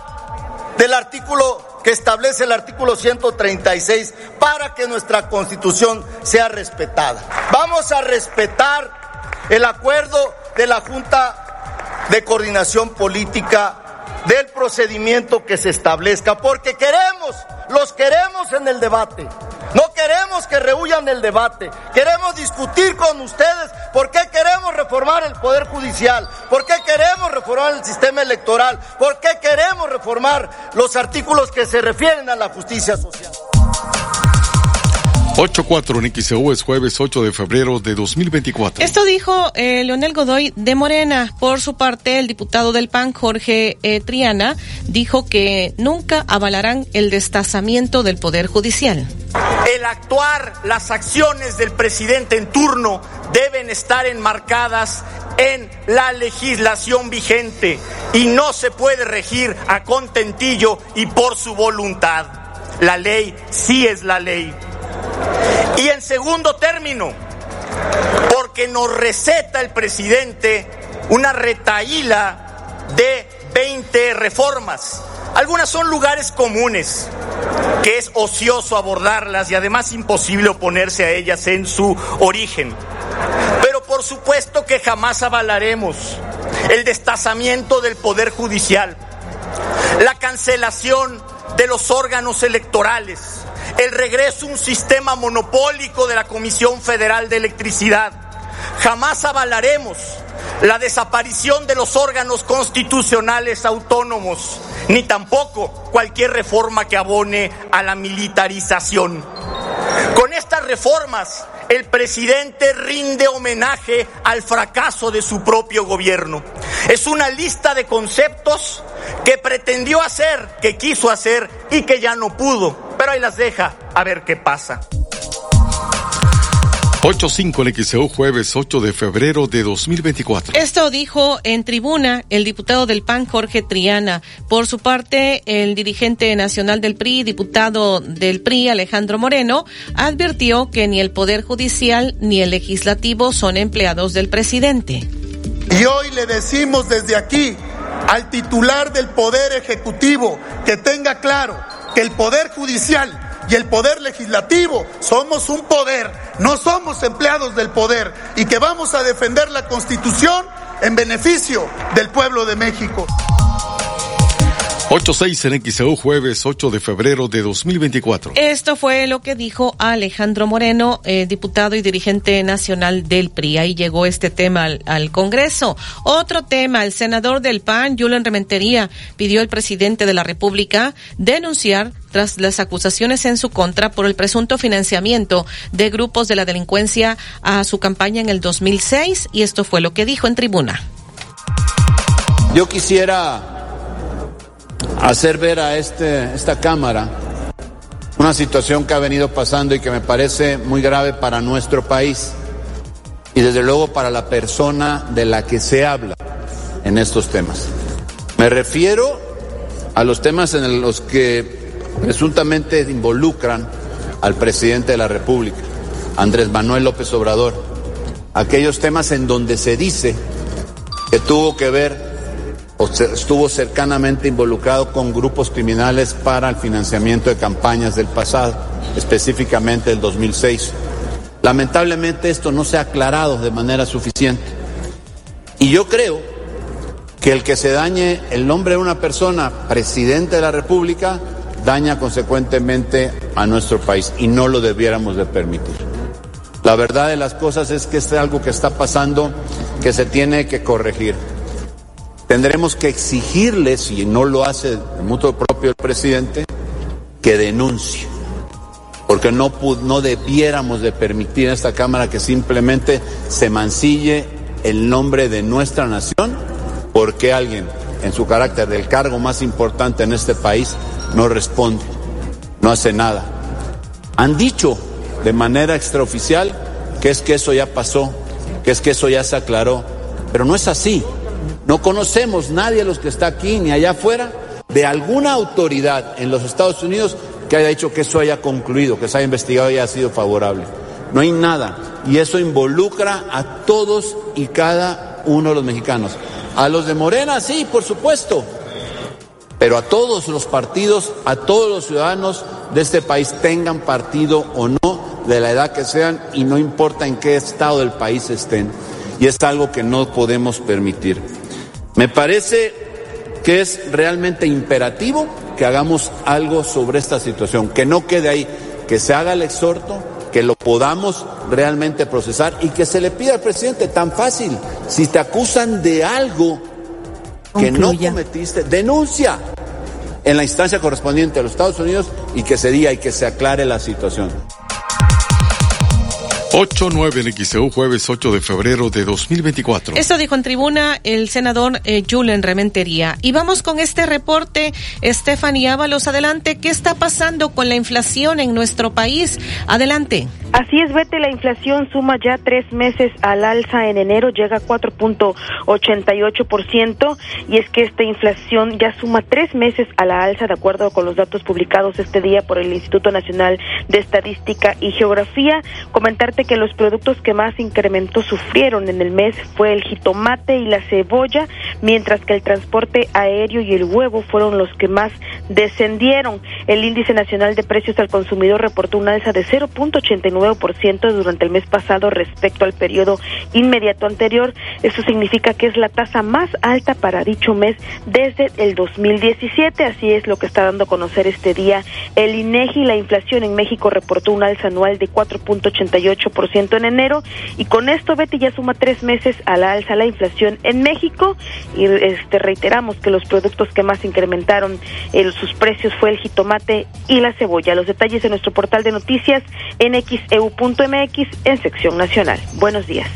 del artículo que establece el artículo 136 para que nuestra constitución sea respetada. Vamos a respetar el acuerdo de la Junta de Coordinación Política del procedimiento que se establezca, porque queremos, los queremos en el debate. No queremos que rehuyan el debate. Queremos discutir con ustedes por qué queremos reformar el Poder Judicial, por qué queremos reformar el sistema electoral, por qué queremos reformar los artículos que se refieren a la justicia social. 8-4 en XEU es jueves 8 de febrero de 2024. Esto dijo eh, Leonel Godoy de Morena. Por su parte, el diputado del PAN, Jorge eh, Triana, dijo que nunca avalarán el destazamiento del Poder Judicial. El actuar, las acciones del presidente en turno deben estar enmarcadas en la legislación vigente y no se puede regir a contentillo y por su voluntad. La ley sí es la ley. Y en segundo término, porque nos receta el presidente una retaíla de 20 reformas. Algunas son lugares comunes, que es ocioso abordarlas y además imposible oponerse a ellas en su origen. Pero por supuesto que jamás avalaremos el destazamiento del Poder Judicial, la cancelación de los órganos electorales, el regreso a un sistema monopólico de la Comisión Federal de Electricidad. Jamás avalaremos la desaparición de los órganos constitucionales autónomos, ni tampoco cualquier reforma que abone a la militarización. Con estas reformas, el presidente rinde homenaje al fracaso de su propio gobierno. Es una lista de conceptos que pretendió hacer, que quiso hacer y que ya no pudo pero ahí las deja a ver qué pasa. 8.5 en XEU, jueves 8 de febrero de 2024. Esto dijo en tribuna el diputado del PAN, Jorge Triana. Por su parte, el dirigente nacional del PRI, diputado del PRI, Alejandro Moreno, advirtió que ni el Poder Judicial ni el Legislativo son empleados del presidente. Y hoy le decimos desde aquí al titular del Poder Ejecutivo que tenga claro que el Poder Judicial y el Poder Legislativo somos un poder, no somos empleados del poder y que vamos a defender la Constitución en beneficio del pueblo de México. 8-6 en XEU jueves 8 de febrero de 2024. Esto fue lo que dijo Alejandro Moreno, eh, diputado y dirigente nacional del PRI. Ahí llegó este tema al, al, Congreso. Otro tema, el senador del PAN, Julian Rementería, pidió al presidente de la República denunciar tras las acusaciones en su contra por el presunto financiamiento de grupos de la delincuencia a su campaña en el 2006 y esto fue lo que dijo en tribuna. Yo quisiera hacer ver a este, esta Cámara una situación que ha venido pasando y que me parece muy grave para nuestro país y desde luego para la persona de la que se habla en estos temas. Me refiero a los temas en los que presuntamente involucran al presidente de la República, Andrés Manuel López Obrador, aquellos temas en donde se dice que tuvo que ver estuvo cercanamente involucrado con grupos criminales para el financiamiento de campañas del pasado, específicamente el 2006. Lamentablemente esto no se ha aclarado de manera suficiente. Y yo creo que el que se dañe el nombre de una persona, presidente de la República, daña consecuentemente a nuestro país y no lo debiéramos de permitir. La verdad de las cosas es que es algo que está pasando que se tiene que corregir. Tendremos que exigirle, si no lo hace de mutuo propio el presidente, que denuncie. Porque no, no debiéramos de permitir a esta Cámara que simplemente se mancille el nombre de nuestra nación porque alguien en su carácter del cargo más importante en este país no responde, no hace nada. Han dicho de manera extraoficial que es que eso ya pasó, que es que eso ya se aclaró, pero no es así. No conocemos nadie de los que está aquí ni allá afuera de alguna autoridad en los Estados Unidos que haya dicho que eso haya concluido, que se haya investigado y haya sido favorable. No hay nada. Y eso involucra a todos y cada uno de los mexicanos. A los de Morena, sí, por supuesto. Pero a todos los partidos, a todos los ciudadanos de este país, tengan partido o no, de la edad que sean, y no importa en qué estado del país estén. Y es algo que no podemos permitir. Me parece que es realmente imperativo que hagamos algo sobre esta situación, que no quede ahí, que se haga el exhorto, que lo podamos realmente procesar y que se le pida al presidente tan fácil, si te acusan de algo que no cometiste, denuncia en la instancia correspondiente a los Estados Unidos y que se diga y que se aclare la situación. 8-9 en XEU, jueves 8 de febrero de 2024. Esto dijo en tribuna el senador eh, Julen Rementería. Y vamos con este reporte. Stephanie Ábalos, adelante. ¿Qué está pasando con la inflación en nuestro país? Adelante. Así es, Vete, la inflación suma ya tres meses al alza en enero, llega a 4.88%, y es que esta inflación ya suma tres meses a la alza, de acuerdo con los datos publicados este día por el Instituto Nacional de Estadística y Geografía. Comentarte que los productos que más incrementó sufrieron en el mes fue el jitomate y la cebolla, mientras que el transporte aéreo y el huevo fueron los que más descendieron. El índice nacional de precios al consumidor reportó una alza de 0.89 ciento durante el mes pasado respecto al periodo inmediato anterior. Eso significa que es la tasa más alta para dicho mes desde el 2017. Así es lo que está dando a conocer este día el INEGI. La inflación en México reportó un alza anual de 4.88% en enero y con esto Betty ya suma tres meses a la alza la inflación en México y este reiteramos que los productos que más incrementaron sus precios fue el jitomate y la cebolla. Los detalles en nuestro portal de noticias en X eu.mx en sección nacional. Buenos días.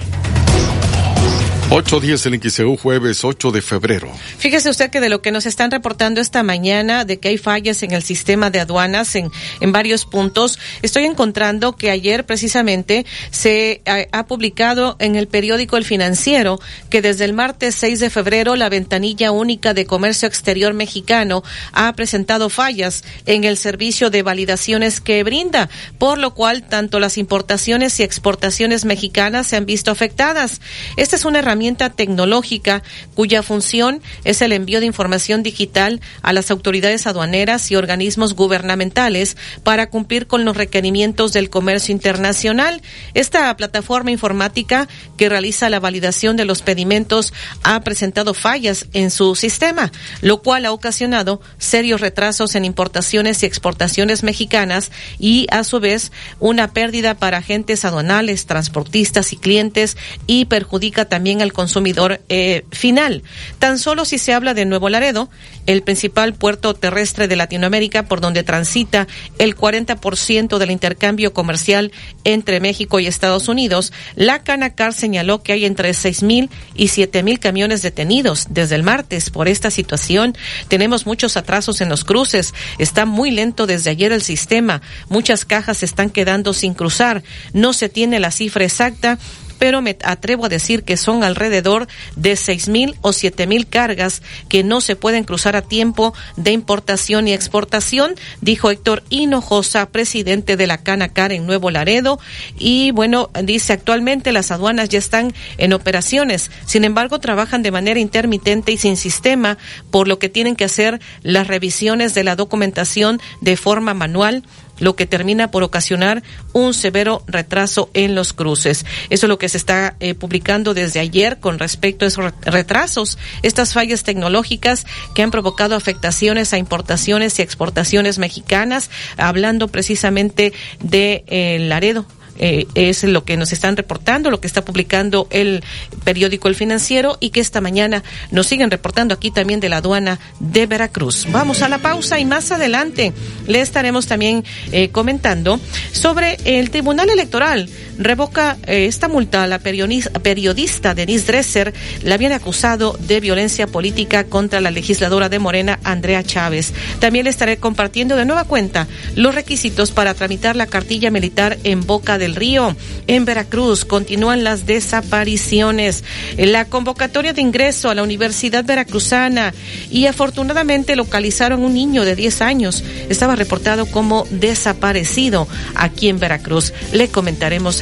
8.10 en XEU, jueves 8 de febrero. Fíjese usted que de lo que nos están reportando esta mañana, de que hay fallas en el sistema de aduanas en, en varios puntos, estoy encontrando que ayer precisamente se ha, ha, publicado en el periódico El Financiero que desde el martes 6 de febrero la ventanilla única de comercio exterior mexicano ha presentado fallas en el servicio de validaciones que brinda, por lo cual tanto las importaciones y exportaciones mexicanas se han visto afectadas. Esta es una herramienta herramienta tecnológica cuya función es el envío de información digital a las autoridades aduaneras y organismos gubernamentales para cumplir con los requerimientos del comercio internacional. Esta plataforma informática que realiza la validación de los pedimentos ha presentado fallas en su sistema, lo cual ha ocasionado serios retrasos en importaciones y exportaciones mexicanas y a su vez una pérdida para agentes aduanales, transportistas y clientes y perjudica también al consumidor eh, final. Tan solo si se habla de Nuevo Laredo, el principal puerto terrestre de Latinoamérica por donde transita el 40% del intercambio comercial entre México y Estados Unidos, la Canacar señaló que hay entre seis mil y siete mil camiones detenidos desde el martes por esta situación. Tenemos muchos atrasos en los cruces. Está muy lento desde ayer el sistema. Muchas cajas están quedando sin cruzar. No se tiene la cifra exacta pero me atrevo a decir que son alrededor de seis mil o siete mil cargas que no se pueden cruzar a tiempo de importación y exportación, dijo Héctor Hinojosa, presidente de la Canacar en Nuevo Laredo. Y bueno, dice actualmente las aduanas ya están en operaciones, sin embargo trabajan de manera intermitente y sin sistema, por lo que tienen que hacer las revisiones de la documentación de forma manual lo que termina por ocasionar un severo retraso en los cruces. Eso es lo que se está eh, publicando desde ayer con respecto a esos retrasos, estas fallas tecnológicas que han provocado afectaciones a importaciones y exportaciones mexicanas, hablando precisamente de eh, Laredo, eh, es lo que nos están reportando, lo que está publicando el periódico El Financiero y que esta mañana nos siguen reportando aquí también de la aduana de Veracruz. Vamos a la pausa y más adelante le estaremos también eh, comentando sobre el Tribunal Electoral revoca eh, esta multa a la periodista Denise Dresser, la habían acusado de violencia política contra la legisladora de Morena, Andrea Chávez. También le estaré compartiendo de nueva cuenta los requisitos para tramitar la cartilla militar en Boca del Río. En Veracruz continúan las desapariciones. La convocatoria de ingreso a la Universidad Veracruzana y afortunadamente localizaron un niño de 10 años. Estaba reportado como desaparecido aquí en Veracruz. Le comentaremos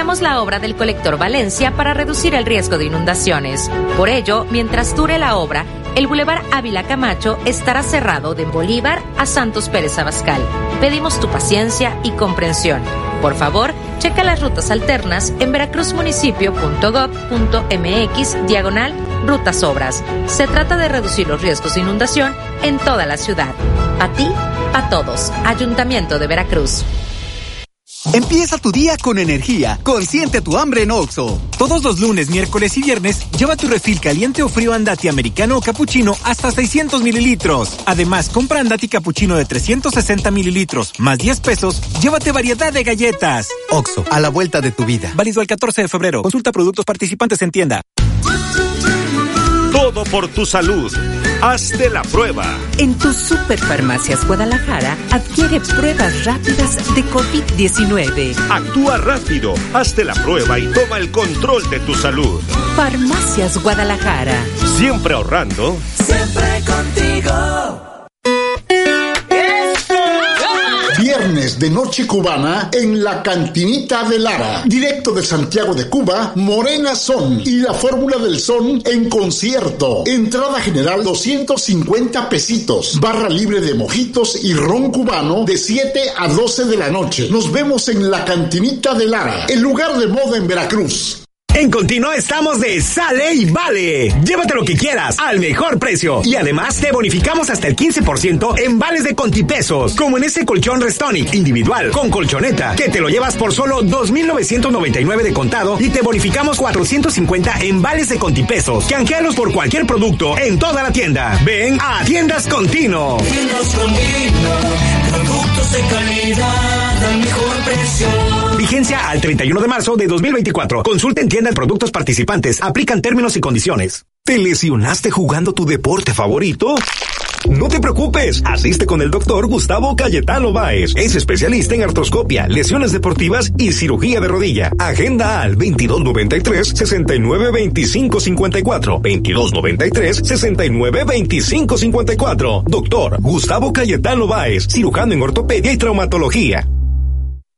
Iniciamos la obra del colector Valencia para reducir el riesgo de inundaciones. Por ello, mientras dure la obra, el Boulevard Ávila Camacho estará cerrado de Bolívar a Santos Pérez Abascal. Pedimos tu paciencia y comprensión. Por favor, checa las rutas alternas en veracruzmunicipio.gov.mx diagonal rutas obras. Se trata de reducir los riesgos de inundación en toda la ciudad. A ti, a todos. Ayuntamiento de Veracruz. Empieza tu día con energía. Consiente tu hambre en Oxo. Todos los lunes, miércoles y viernes, lleva tu refil caliente o frío andati americano o cappuccino hasta 600 mililitros. Además, compra andati cappuccino de 360 mililitros más 10 pesos, llévate variedad de galletas. Oxo, a la vuelta de tu vida. Válido el 14 de febrero. Consulta productos participantes en tienda. Todo por tu salud. Hazte la prueba. En tu Superfarmacias Guadalajara adquiere pruebas rápidas de COVID-19. Actúa rápido, hazte la prueba y toma el control de tu salud. Farmacias Guadalajara. Siempre ahorrando. Siempre contigo. Viernes de Noche Cubana en la Cantinita de Lara. Directo de Santiago de Cuba, Morena Son y la Fórmula del Son en concierto. Entrada general 250 pesitos. Barra libre de mojitos y ron cubano de 7 a 12 de la noche. Nos vemos en la Cantinita de Lara, el lugar de moda en Veracruz. En Continuo estamos de sale y vale. Llévate lo que quieras al mejor precio. Y además te bonificamos hasta el 15% en vales de contipesos. Como en este colchón Restonic individual con colchoneta que te lo llevas por solo 2,999 de contado y te bonificamos 450 en vales de contipesos. Canjealos por cualquier producto en toda la tienda. Ven a Tiendas Continuo. Tiendas Continuo. Productos de calidad al mejor precio. Vigencia al 31 de marzo de 2024. Consulta en tiendas productos participantes. Aplican términos y condiciones. ¿Te lesionaste jugando tu deporte favorito? No te preocupes, asiste con el doctor Gustavo Cayetano Báez. Es especialista en artroscopia, lesiones deportivas y cirugía de rodilla. Agenda al 2293-692554. 2293-692554. Doctor Gustavo Cayetano Báez, cirujano en ortopedia y traumatología.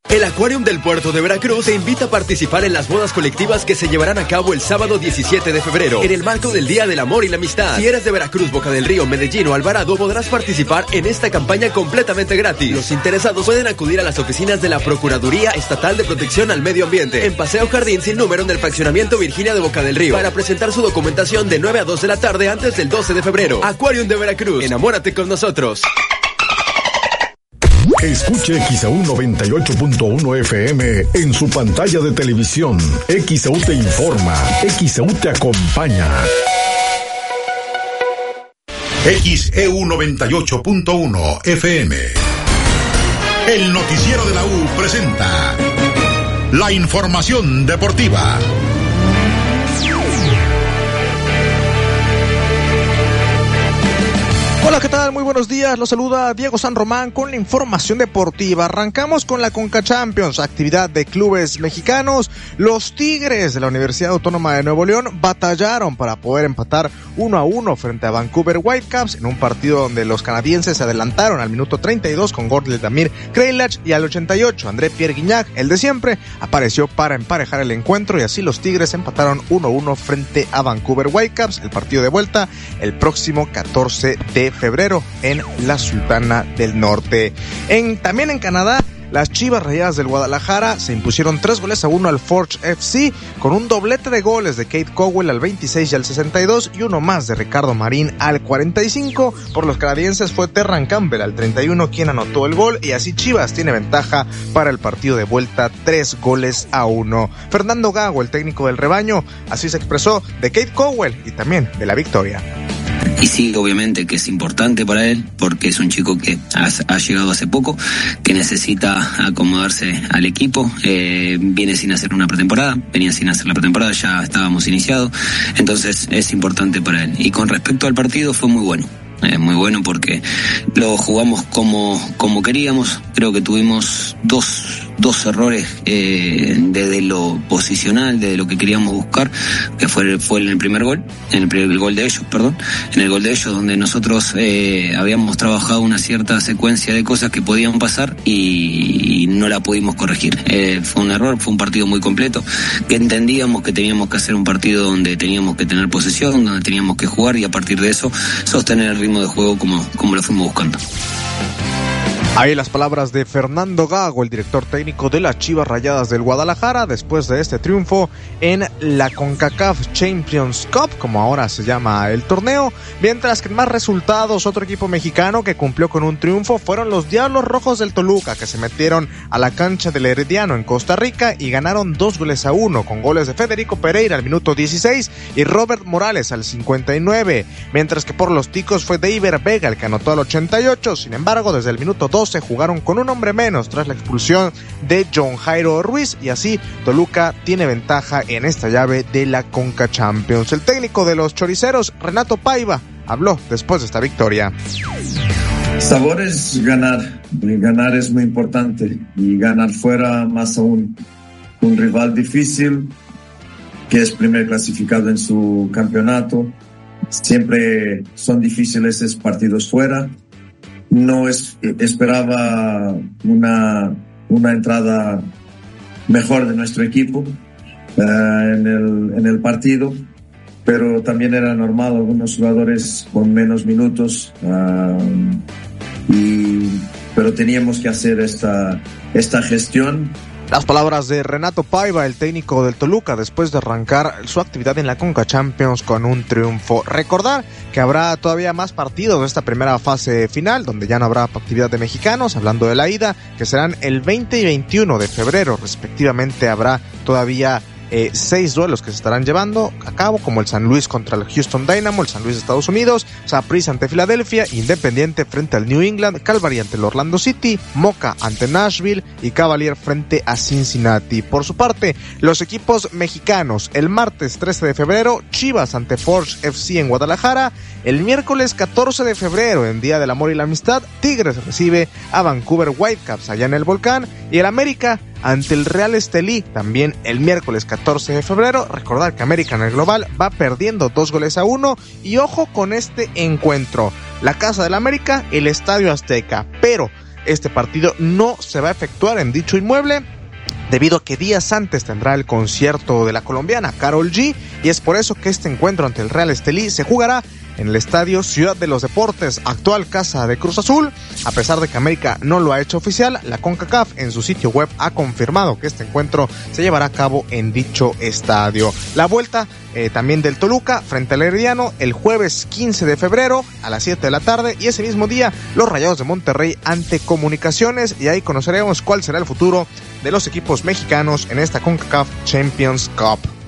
El Acuarium del Puerto de Veracruz te invita a participar en las bodas colectivas que se llevarán a cabo el sábado 17 de febrero, en el marco del Día del Amor y la Amistad. Si eres de Veracruz, Boca del Río, Medellín o Alvarado, podrás participar en esta campaña completamente gratis. Los interesados pueden acudir a las oficinas de la Procuraduría Estatal de Protección al Medio Ambiente, en Paseo Jardín sin número en el fraccionamiento Virginia de Boca del Río, para presentar su documentación de 9 a 2 de la tarde antes del 12 de febrero. Acuarium de Veracruz, enamórate con nosotros. Escuche XAU 98.1 FM en su pantalla de televisión. XAU te informa. XAU te acompaña. XEU 98.1 FM. El noticiero de la U presenta la información deportiva. Hola, ¿qué tal? Muy buenos días. Los saluda Diego San Román con la información deportiva. Arrancamos con la Conca Champions, actividad de clubes mexicanos. Los Tigres de la Universidad Autónoma de Nuevo León batallaron para poder empatar uno a uno frente a Vancouver Whitecaps en un partido donde los canadienses se adelantaron al minuto 32 con gol de Damir Kreilach y al 88 André Pierre Guignac, el de siempre, apareció para emparejar el encuentro y así los Tigres empataron 1 a 1 frente a Vancouver Whitecaps. El partido de vuelta el próximo 14 de febrero en la Sultana del Norte. En, también en Canadá, las Chivas Rayadas del Guadalajara se impusieron tres goles a uno al Forge FC con un doblete de goles de Kate Cowell al 26 y al 62 y uno más de Ricardo Marín al 45. Por los canadienses fue Terran Campbell al 31 quien anotó el gol y así Chivas tiene ventaja para el partido de vuelta tres goles a uno. Fernando Gago, el técnico del rebaño, así se expresó de Kate Cowell y también de la victoria. Y sí, obviamente que es importante para él, porque es un chico que ha, ha llegado hace poco, que necesita acomodarse al equipo, eh, viene sin hacer una pretemporada, venía sin hacer la pretemporada, ya estábamos iniciados, entonces es importante para él. Y con respecto al partido fue muy bueno. Eh, muy bueno porque lo jugamos como, como queríamos. Creo que tuvimos dos, dos errores eh, desde lo posicional, desde lo que queríamos buscar, que fue, fue en el primer gol, en el, primer, gol de ellos, perdón, en el gol de ellos donde nosotros eh, habíamos trabajado una cierta secuencia de cosas que podían pasar y, y no la pudimos corregir. Eh, fue un error, fue un partido muy completo, que entendíamos que teníamos que hacer un partido donde teníamos que tener posesión, donde teníamos que jugar y a partir de eso sostener el ritmo de juego como, como lo fuimos buscando. Ahí las palabras de Fernando Gago, el director técnico de las Chivas Rayadas del Guadalajara, después de este triunfo en la CONCACAF Champions Cup, como ahora se llama el torneo, mientras que en más resultados, otro equipo mexicano que cumplió con un triunfo fueron los Diablos Rojos del Toluca, que se metieron a la cancha del Herediano en Costa Rica y ganaron dos goles a uno, con goles de Federico Pereira al minuto 16 y Robert Morales al 59, mientras que por los ticos fue David Vega el que anotó al 88, sin embargo, desde el minuto 2 se jugaron con un hombre menos tras la expulsión de John Jairo Ruiz y así Toluca tiene ventaja en esta llave de la Conca Champions. El técnico de los choriceros, Renato Paiva, habló después de esta victoria. Sabor es ganar, ganar es muy importante y ganar fuera más aún. Un rival difícil que es primer clasificado en su campeonato. Siempre son difíciles esos partidos fuera no es, esperaba una, una entrada mejor de nuestro equipo uh, en, el, en el partido, pero también era normal algunos jugadores con menos minutos, uh, y, pero teníamos que hacer esta, esta gestión las palabras de Renato Paiva, el técnico del Toluca, después de arrancar su actividad en la Conca Champions con un triunfo. Recordar que habrá todavía más partidos de esta primera fase final, donde ya no habrá actividad de mexicanos, hablando de la ida, que serán el 20 y 21 de febrero, respectivamente, habrá todavía eh, seis duelos que se estarán llevando a cabo, como el San Luis contra el Houston Dynamo, el San Luis de Estados Unidos, Saprissa ante Filadelfia, Independiente frente al New England, Calvary ante el Orlando City, Moca ante Nashville y Cavalier frente a Cincinnati. Por su parte, los equipos mexicanos, el martes 13 de febrero, Chivas ante Forge FC en Guadalajara, el miércoles 14 de febrero, en Día del Amor y la Amistad, Tigres recibe a Vancouver Whitecaps allá en el Volcán y el América ante el Real Estelí también el miércoles 14 de febrero. Recordar que América en el global va perdiendo dos goles a uno y ojo con este encuentro. La Casa del América, el Estadio Azteca, pero este partido no se va a efectuar en dicho inmueble debido a que días antes tendrá el concierto de la colombiana Carol G y es por eso que este encuentro ante el Real Estelí se jugará en el estadio Ciudad de los Deportes, actual casa de Cruz Azul. A pesar de que América no lo ha hecho oficial, la CONCACAF en su sitio web ha confirmado que este encuentro se llevará a cabo en dicho estadio. La vuelta eh, también del Toluca frente al Herediano el jueves 15 de febrero a las 7 de la tarde y ese mismo día los Rayados de Monterrey ante Comunicaciones y ahí conoceremos cuál será el futuro de los equipos mexicanos en esta CONCACAF Champions Cup.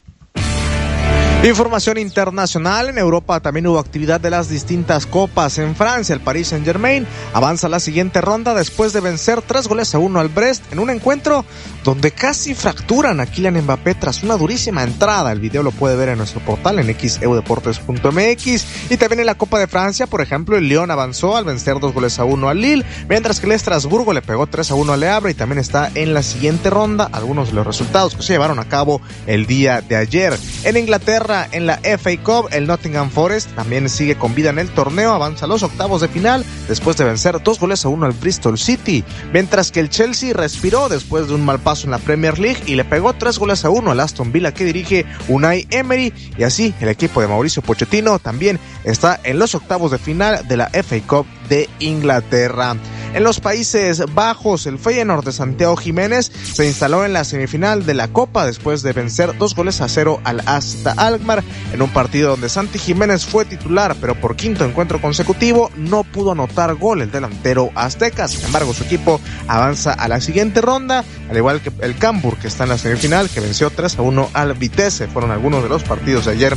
Información internacional. En Europa también hubo actividad de las distintas copas. En Francia, el Paris Saint Germain avanza a la siguiente ronda después de vencer tres goles a uno al Brest en un encuentro donde casi fracturan a Kylian Mbappé tras una durísima entrada. El video lo puede ver en nuestro portal en xeudeportes.mx. Y también en la Copa de Francia, por ejemplo, el Lyon avanzó al vencer dos goles a uno al Lille, mientras que el Estrasburgo le pegó 3 a 1 al Le Havre y también está en la siguiente ronda algunos de los resultados que se llevaron a cabo el día de ayer. En Inglaterra, en la FA Cup, el Nottingham Forest también sigue con vida en el torneo, avanza a los octavos de final después de vencer dos goles a uno al Bristol City, mientras que el Chelsea respiró después de un mal paso en la Premier League y le pegó tres goles a uno al Aston Villa que dirige Unai Emery y así el equipo de Mauricio Pochettino también está en los octavos de final de la FA Cup de Inglaterra. En los Países Bajos, el Feyenoord de Santiago Jiménez se instaló en la semifinal de la Copa después de vencer dos goles a cero al Asta Alkmaar en un partido donde Santi Jiménez fue titular, pero por quinto encuentro consecutivo no pudo anotar gol el delantero azteca. Sin embargo, su equipo avanza a la siguiente ronda, al igual que el Cambur que está en la semifinal, que venció 3 a 1 al Vitesse. Fueron algunos de los partidos de ayer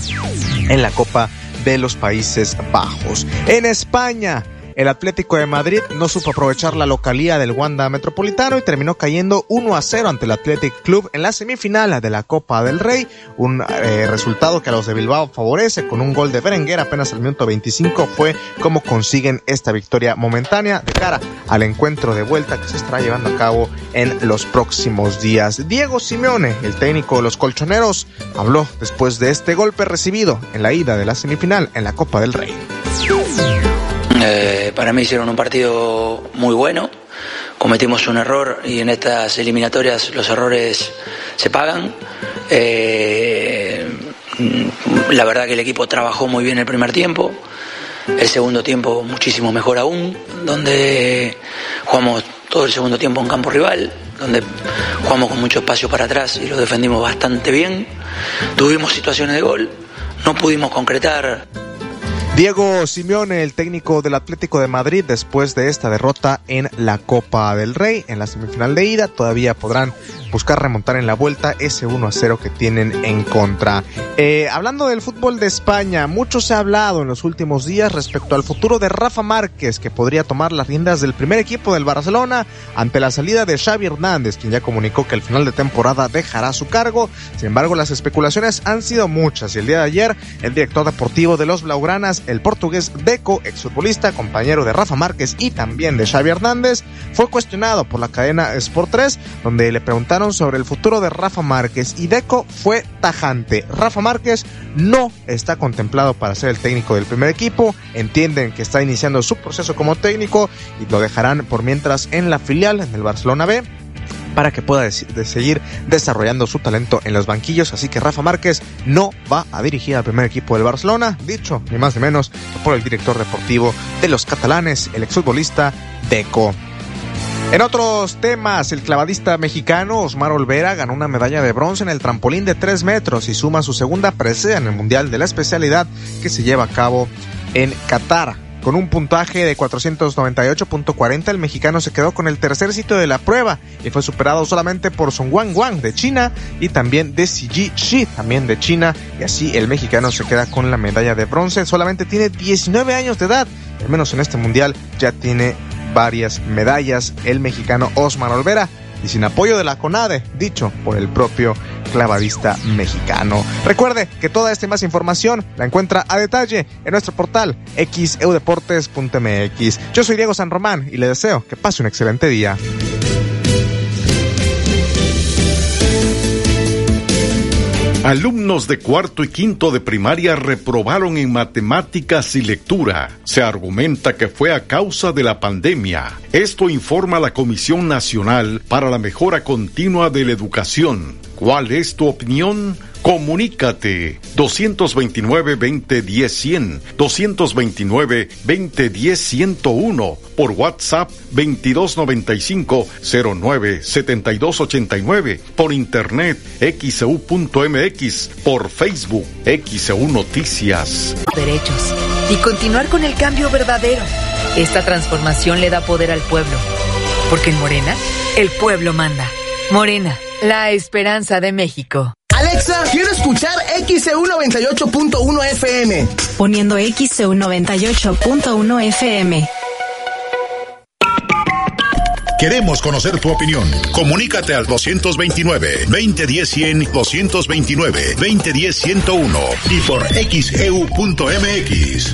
en la Copa de los Países Bajos. En España, el Atlético de Madrid no supo aprovechar la localía del Wanda Metropolitano y terminó cayendo 1 a 0 ante el Athletic Club en la semifinal de la Copa del Rey, un eh, resultado que a los de Bilbao favorece con un gol de Berenguer apenas al minuto 25 fue como consiguen esta victoria momentánea de cara al encuentro de vuelta que se estará llevando a cabo en los próximos días. Diego Simeone, el técnico de los colchoneros, habló después de este golpe recibido en la ida de la semifinal en la Copa del Rey. Eh, para mí hicieron un partido muy bueno. Cometimos un error y en estas eliminatorias los errores se pagan. Eh, la verdad que el equipo trabajó muy bien el primer tiempo. El segundo tiempo muchísimo mejor aún, donde jugamos todo el segundo tiempo en campo rival, donde jugamos con mucho espacio para atrás y lo defendimos bastante bien. Tuvimos situaciones de gol, no pudimos concretar. Diego Simeone, el técnico del Atlético de Madrid, después de esta derrota en la Copa del Rey, en la semifinal de ida, todavía podrán buscar remontar en la vuelta ese 1 a 0 que tienen en contra. Eh, hablando del fútbol de España, mucho se ha hablado en los últimos días respecto al futuro de Rafa Márquez, que podría tomar las riendas del primer equipo del Barcelona ante la salida de Xavi Hernández, quien ya comunicó que al final de temporada dejará su cargo. Sin embargo, las especulaciones han sido muchas y el día de ayer, el director deportivo de los Blaugranas, el portugués Deco, exfutbolista, compañero de Rafa Márquez y también de Xavi Hernández, fue cuestionado por la cadena Sport 3, donde le preguntaron sobre el futuro de Rafa Márquez y Deco fue tajante. Rafa Márquez no está contemplado para ser el técnico del primer equipo, entienden que está iniciando su proceso como técnico y lo dejarán por mientras en la filial en el Barcelona B para que pueda seguir desarrollando su talento en los banquillos. Así que Rafa Márquez no va a dirigir al primer equipo del Barcelona, dicho ni más ni menos por el director deportivo de los catalanes, el exfutbolista Deco. En otros temas, el clavadista mexicano Osmar Olvera ganó una medalla de bronce en el trampolín de 3 metros y suma su segunda presea en el Mundial de la especialidad que se lleva a cabo en Qatar Con un puntaje de 498.40, el mexicano se quedó con el tercer sitio de la prueba y fue superado solamente por Song Wang Wang de China y también de Ji Shi también de China. Y así el mexicano se queda con la medalla de bronce. Solamente tiene 19 años de edad, al menos en este mundial ya tiene varias medallas el mexicano Osman Olvera y sin apoyo de la CONADE, dicho por el propio clavadista mexicano. Recuerde que toda esta y más información la encuentra a detalle en nuestro portal xeudeportes.mx. Yo soy Diego San Román y le deseo que pase un excelente día. Alumnos de cuarto y quinto de primaria reprobaron en matemáticas y lectura. Se argumenta que fue a causa de la pandemia. Esto informa la Comisión Nacional para la Mejora Continua de la Educación. ¿Cuál es tu opinión? Comunícate 229-2010-100, 229-2010-101, por WhatsApp 2295-097289, por internet xeu.mx, por Facebook XEU Noticias. Derechos y continuar con el cambio verdadero. Esta transformación le da poder al pueblo, porque en Morena, el pueblo manda. Morena, la esperanza de México. Alexa, quiero escuchar XCU 98.1 FM. Poniendo XCU 98.1 FM. Queremos conocer tu opinión. Comunícate al 229-2010-100, 229-2010-101 y por xeu.mx.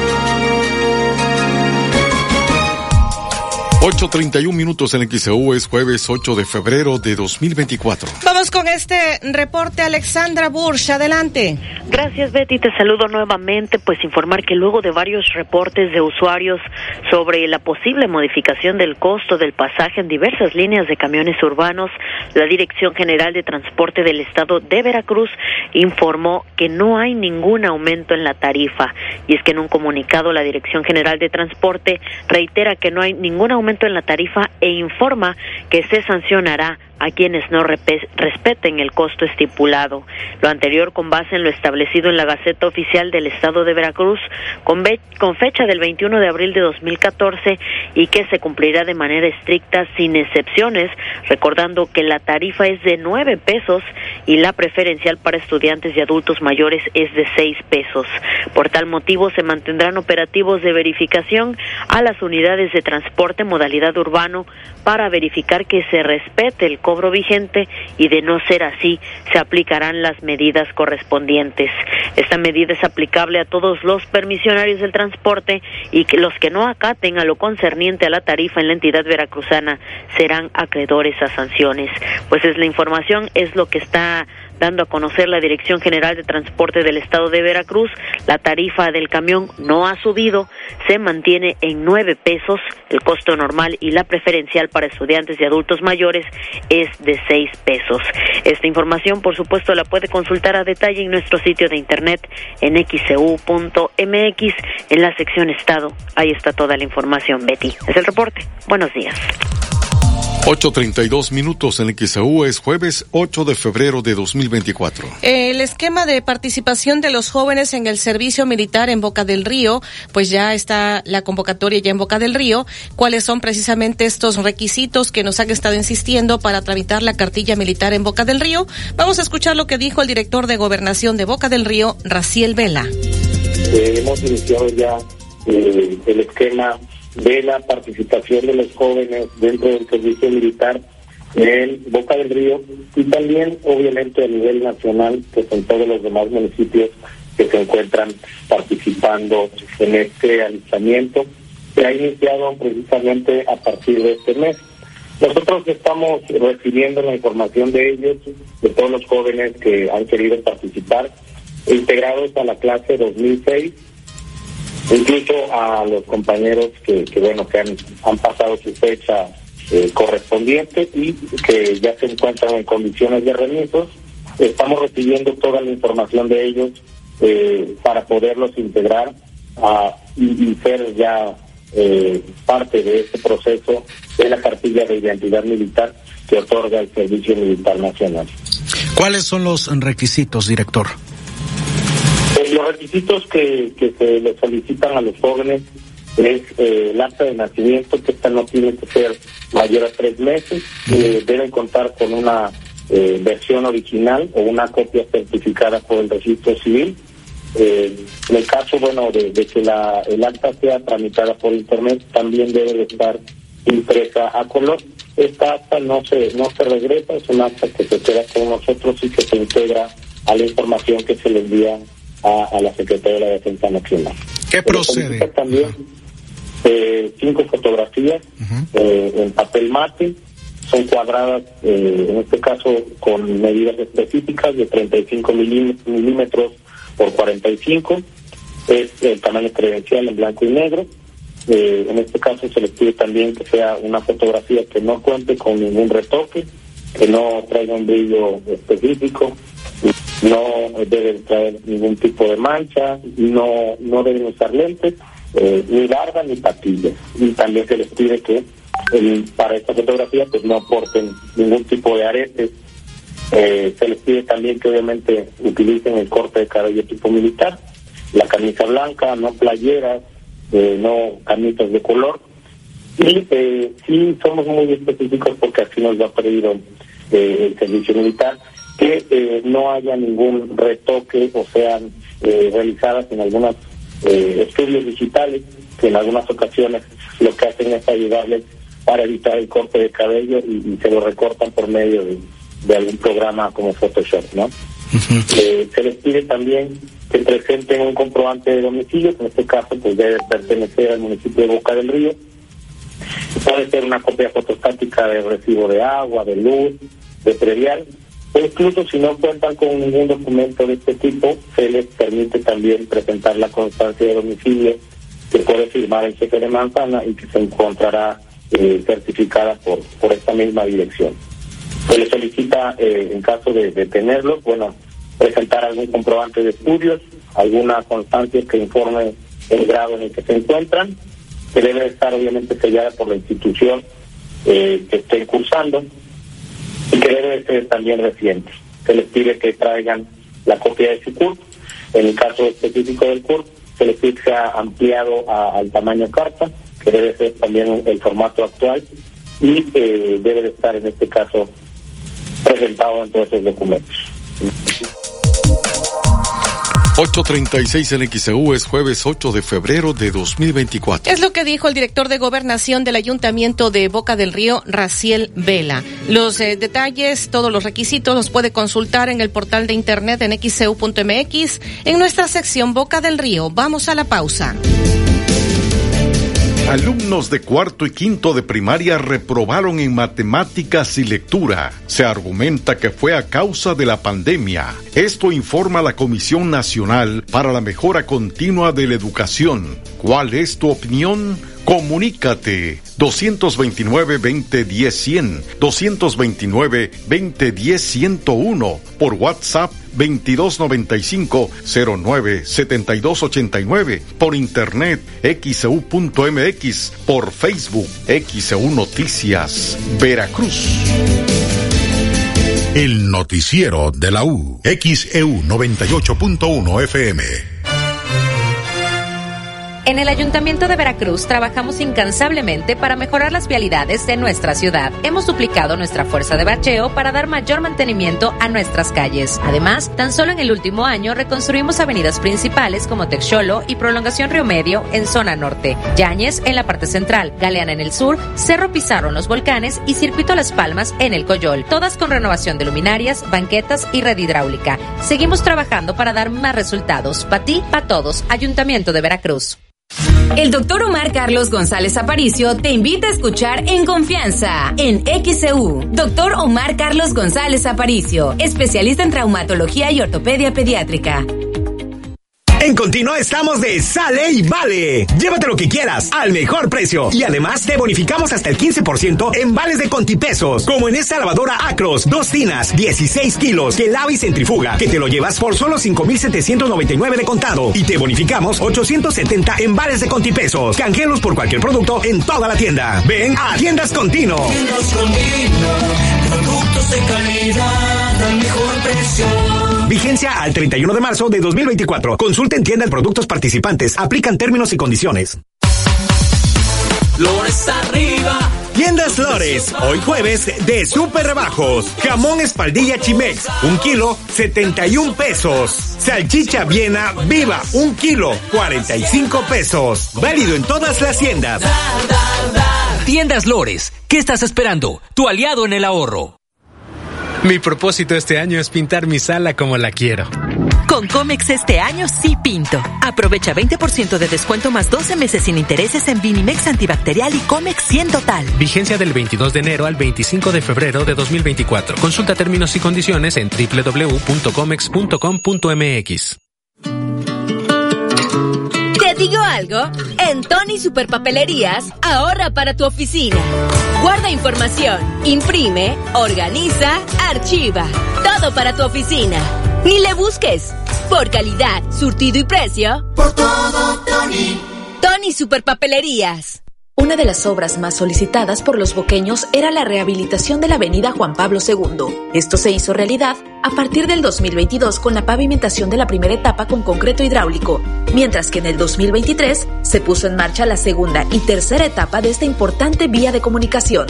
8.31 minutos en XEU es jueves 8 de febrero de 2024. Vamos con este reporte, Alexandra Bursch, adelante. Gracias Betty, te saludo nuevamente, pues informar que luego de varios reportes de usuarios sobre la posible modificación del costo del pasaje en diversas líneas de camiones urbanos, la Dirección General de Transporte del Estado de Veracruz informó que no hay ningún aumento en la tarifa. Y es que en un comunicado la Dirección General de Transporte reitera que no hay ningún aumento en la tarifa e informa que se sancionará a quienes no respeten el costo estipulado. Lo anterior con base en lo establecido en la Gaceta Oficial del Estado de Veracruz con, con fecha del 21 de abril de 2014 y que se cumplirá de manera estricta sin excepciones, recordando que la tarifa es de nueve pesos y la preferencial para estudiantes y adultos mayores es de seis pesos. Por tal motivo se mantendrán operativos de verificación a las unidades de transporte modalidad urbano para verificar que se respete el cobro vigente y de no ser así se aplicarán las medidas correspondientes. Esta medida es aplicable a todos los permisionarios del transporte y que los que no acaten a lo concerniente a la tarifa en la entidad veracruzana serán acreedores a sanciones. Pues es la información, es lo que está dando a conocer la Dirección General de Transporte del Estado de Veracruz. La tarifa del camión no ha subido, se mantiene en nueve pesos. El costo normal y la preferencial para estudiantes y adultos mayores es de seis pesos. Esta información, por supuesto, la puede consultar a detalle en nuestro sitio de internet en xcu.mx en la sección Estado. Ahí está toda la información, Betty. Es el reporte. Buenos días. 8.32 minutos en XAU es jueves 8 de febrero de 2024. El esquema de participación de los jóvenes en el servicio militar en Boca del Río, pues ya está la convocatoria ya en Boca del Río. ¿Cuáles son precisamente estos requisitos que nos han estado insistiendo para tramitar la cartilla militar en Boca del Río? Vamos a escuchar lo que dijo el director de gobernación de Boca del Río, Raciel Vela. Eh, hemos iniciado ya eh, el esquema de la participación de los jóvenes dentro del servicio militar en Boca del Río y también obviamente a nivel nacional, que son todos los demás municipios que se encuentran participando en este alistamiento que ha iniciado precisamente a partir de este mes. Nosotros estamos recibiendo la información de ellos, de todos los jóvenes que han querido participar, integrados a la clase 2006 incluso a los compañeros que, bueno que han, han pasado su fecha eh, correspondiente y que ya se encuentran en condiciones de remisos estamos recibiendo toda la información de ellos eh, para poderlos integrar a, y, y ser ya eh, parte de este proceso de la cartilla de identidad militar que otorga el Servicio Militar Nacional. ¿Cuáles son los requisitos, director? Eh, los requisitos que, que se le solicitan a los jóvenes es eh, el acta de nacimiento, que esta no tiene que ser mayor a tres meses, eh, deben contar con una eh, versión original o una copia certificada por el registro civil. Eh, en el caso, bueno, de, de que la, el acta sea tramitada por internet, también debe de estar impresa a color. Esta acta no se no se regresa, es una acta que se queda con nosotros y que se integra a la información que se le envía a, a la Secretaría de la Defensa Nacional. ¿Qué procede? También eh, cinco fotografías eh, en papel mate, son cuadradas, eh, en este caso con medidas específicas de 35 milí- milímetros por 45, es el tamaño credencial en blanco y negro. Eh, en este caso se les pide también que sea una fotografía que no cuente con ningún retoque, que no traiga un brillo específico, no debe traer ningún tipo de mancha, no, no deben usar lentes, eh, ni larga ni patillas. Y también se les pide que para esta fotografía pues no aporten ningún tipo de aretes. Eh, se les pide también que obviamente utilicen el corte de cabello tipo militar, la camisa blanca, no playeras, eh, no camisas de color. Y eh, sí somos muy específicos porque así nos lo ha pedido eh, el servicio militar, que eh, no haya ningún retoque o sean eh, realizadas en algunos eh, estudios digitales, que en algunas ocasiones lo que hacen es ayudarles para evitar el corte de cabello y, y se lo recortan por medio de, de algún programa como Photoshop, ¿no? Eh, se les pide también que presenten un comprobante de domicilio, que en este caso pues debe pertenecer al municipio de Boca del Río. Puede ser una copia fotostática de recibo de agua, de luz, de predial, o incluso si no cuentan con ningún documento de este tipo, se les permite también presentar la constancia de domicilio que puede firmar el jefe de manzana y que se encontrará eh, certificada por, por esta misma dirección. Se le solicita, eh, en caso de, de tenerlo, bueno, presentar algún comprobante de estudios, alguna constancia que informe el grado en el que se encuentran, que debe estar obviamente sellada por la institución eh, que estén cursando y que debe ser también reciente. Se les pide que traigan la copia de su CURP. En el caso específico del CURP, se les pide que sea ampliado al tamaño carta, que debe ser también el formato actual y eh, debe de estar en este caso presentado en todos esos documentos. 836 en XEU es jueves 8 de febrero de 2024. Es lo que dijo el director de gobernación del ayuntamiento de Boca del Río, Raciel Vela. Los eh, detalles, todos los requisitos los puede consultar en el portal de internet en xeu.mx en nuestra sección Boca del Río. Vamos a la pausa. Alumnos de cuarto y quinto de primaria reprobaron en matemáticas y lectura. Se argumenta que fue a causa de la pandemia. Esto informa la Comisión Nacional para la Mejora Continua de la Educación. ¿Cuál es tu opinión? Comunícate 229-2010-100, 229-2010-101, por WhatsApp 2295-09-7289, por internet xeu.mx, por Facebook XEU Noticias, Veracruz. El noticiero de la U. XEU 98.1 FM. En el Ayuntamiento de Veracruz trabajamos incansablemente para mejorar las vialidades de nuestra ciudad. Hemos duplicado nuestra fuerza de bacheo para dar mayor mantenimiento a nuestras calles. Además, tan solo en el último año reconstruimos avenidas principales como Texolo y Prolongación Río Medio en zona norte, Yáñez en la parte central, Galeana en el sur, Cerro Pizarro en los volcanes y Circuito Las Palmas en el Coyol, todas con renovación de luminarias, banquetas y red hidráulica. Seguimos trabajando para dar más resultados. Para ti, para todos. Ayuntamiento de Veracruz. El doctor Omar Carlos González Aparicio te invita a escuchar En Confianza en XEU. Doctor Omar Carlos González Aparicio, especialista en traumatología y ortopedia pediátrica. En Contino estamos de sale y vale. Llévate lo que quieras al mejor precio y además te bonificamos hasta el 15% en vales de contipesos, como en esta lavadora Acros, dos tinas, 16 kilos, que lava y centrifuga, que te lo llevas por solo 5,799 de contado y te bonificamos 870 en vales de contipesos. Canjelos por cualquier producto en toda la tienda. Ven a Tiendas Contino. Tiendas Contino, productos de calidad al mejor precio. Vigencia al 31 de marzo de 2024. Consulta en tienda de productos participantes. Aplican términos y condiciones. Lores arriba. Tiendas Lores, hoy jueves de super rebajos. Jamón espaldilla Chimex, un kilo, 71 pesos. Salchicha Viena Viva, un kilo, 45 pesos. Válido en todas las tiendas. Tiendas Lores, ¿qué estás esperando? Tu aliado en el ahorro. Mi propósito este año es pintar mi sala como la quiero. Con Comex este año sí pinto. Aprovecha 20% de descuento más 12 meses sin intereses en Vinimex antibacterial y Comex 100 total. Vigencia del 22 de enero al 25 de febrero de 2024. Consulta términos y condiciones en www.comex.com.mx. ¿Te digo algo? En Tony Superpapelerías, ahorra para tu oficina. Guarda información, imprime, organiza, archiva. Todo para tu oficina. Ni le busques. Por calidad, surtido y precio. Por todo, Tony. Tony Superpapelerías. Una de las obras más solicitadas por los boqueños era la rehabilitación de la avenida Juan Pablo II. Esto se hizo realidad a partir del 2022 con la pavimentación de la primera etapa con concreto hidráulico, mientras que en el 2023 se puso en marcha la segunda y tercera etapa de esta importante vía de comunicación.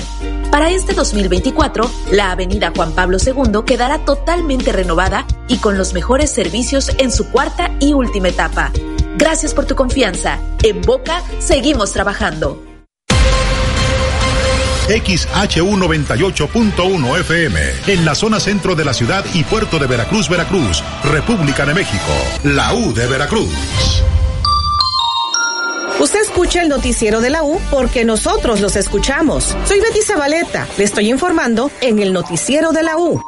Para este 2024, la avenida Juan Pablo II quedará totalmente renovada y con los mejores servicios en su cuarta y última etapa. Gracias por tu confianza. En Boca seguimos trabajando. XHU98.1 FM, en la zona centro de la ciudad y puerto de Veracruz, Veracruz, República de México, la U de Veracruz. Usted escucha el noticiero de la U porque nosotros los escuchamos. Soy Betty Zabaleta. Le estoy informando en el noticiero de la U.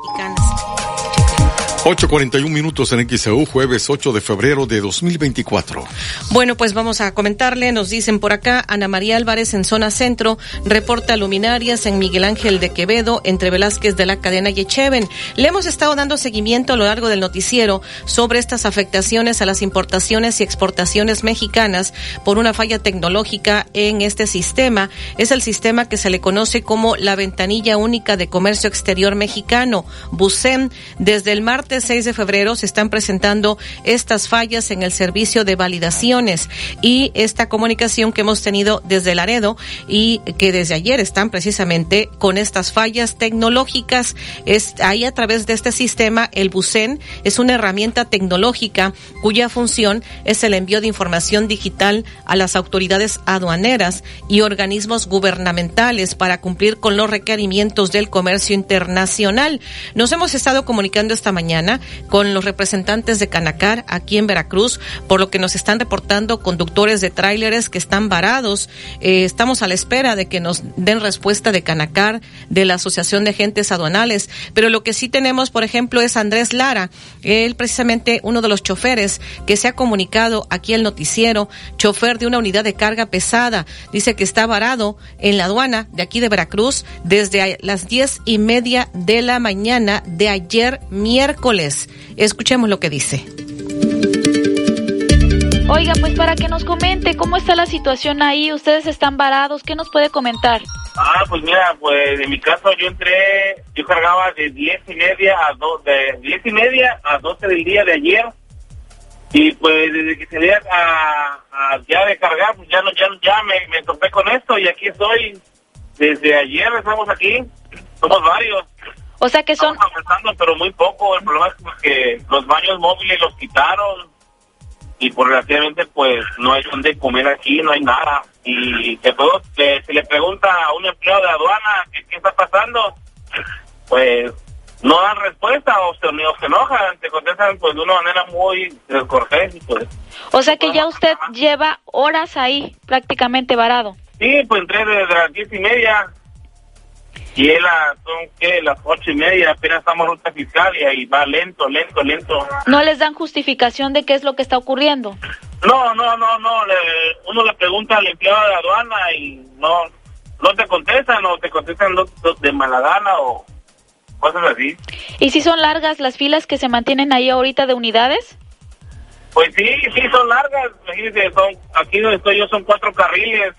8.41 minutos en XEU, jueves 8 de febrero de 2024. Bueno, pues vamos a comentarle, nos dicen por acá, Ana María Álvarez en zona centro, reporta luminarias en Miguel Ángel de Quevedo, entre Velázquez de la cadena Yecheven. Le hemos estado dando seguimiento a lo largo del noticiero sobre estas afectaciones a las importaciones y exportaciones mexicanas por una falla tecnológica en este sistema. Es el sistema que se le conoce como la ventanilla única de comercio exterior mexicano, BUSEM, desde el martes 6 de febrero se están presentando estas fallas en el servicio de validaciones y esta comunicación que hemos tenido desde Laredo y que desde ayer están precisamente con estas fallas tecnológicas. Es ahí a través de este sistema, el BUSEN es una herramienta tecnológica cuya función es el envío de información digital a las autoridades aduaneras y organismos gubernamentales para cumplir con los requerimientos del comercio internacional. Nos hemos estado comunicando esta mañana con los representantes de Canacar aquí en Veracruz, por lo que nos están reportando conductores de tráileres que están varados. Eh, estamos a la espera de que nos den respuesta de Canacar, de la Asociación de Agentes Aduanales, pero lo que sí tenemos, por ejemplo, es Andrés Lara, él precisamente uno de los choferes que se ha comunicado aquí al noticiero, chofer de una unidad de carga pesada, dice que está varado en la aduana de aquí de Veracruz desde las diez y media de la mañana de ayer miércoles. Escuchemos lo que dice. Oiga, pues para que nos comente cómo está la situación ahí, ustedes están varados, ¿qué nos puede comentar? Ah, pues mira, pues en mi caso yo entré, yo cargaba de diez y media a dos, de diez y media a 12 del día de ayer y pues desde que salí a, a ya de cargar, pues ya no, ya, ya me, me topé con esto y aquí estoy. Desde ayer estamos aquí, somos varios. O sea que son... Estamos avanzando, pero muy poco. El problema es que los baños móviles los quitaron y por relativamente pues no hay donde comer aquí, no hay nada. Y que todo, se, se le pregunta a un empleado de aduana que qué está pasando, pues no dan respuesta o se, o se enojan, te contestan pues de una manera muy descortés. Pues. O sea que ya usted lleva horas ahí prácticamente varado. Sí, pues entré desde las diez y media Y él a, son que las ocho y media, apenas estamos en ruta fiscal y ahí va lento, lento, lento. ¿No les dan justificación de qué es lo que está ocurriendo? No, no, no, no. Le, uno le pregunta al empleado de aduana y no, no te contestan o te contestan de mala gana o cosas así. ¿Y si son largas las filas que se mantienen ahí ahorita de unidades? Pues sí, sí son largas. Imagínense, son, aquí donde estoy yo son cuatro carriles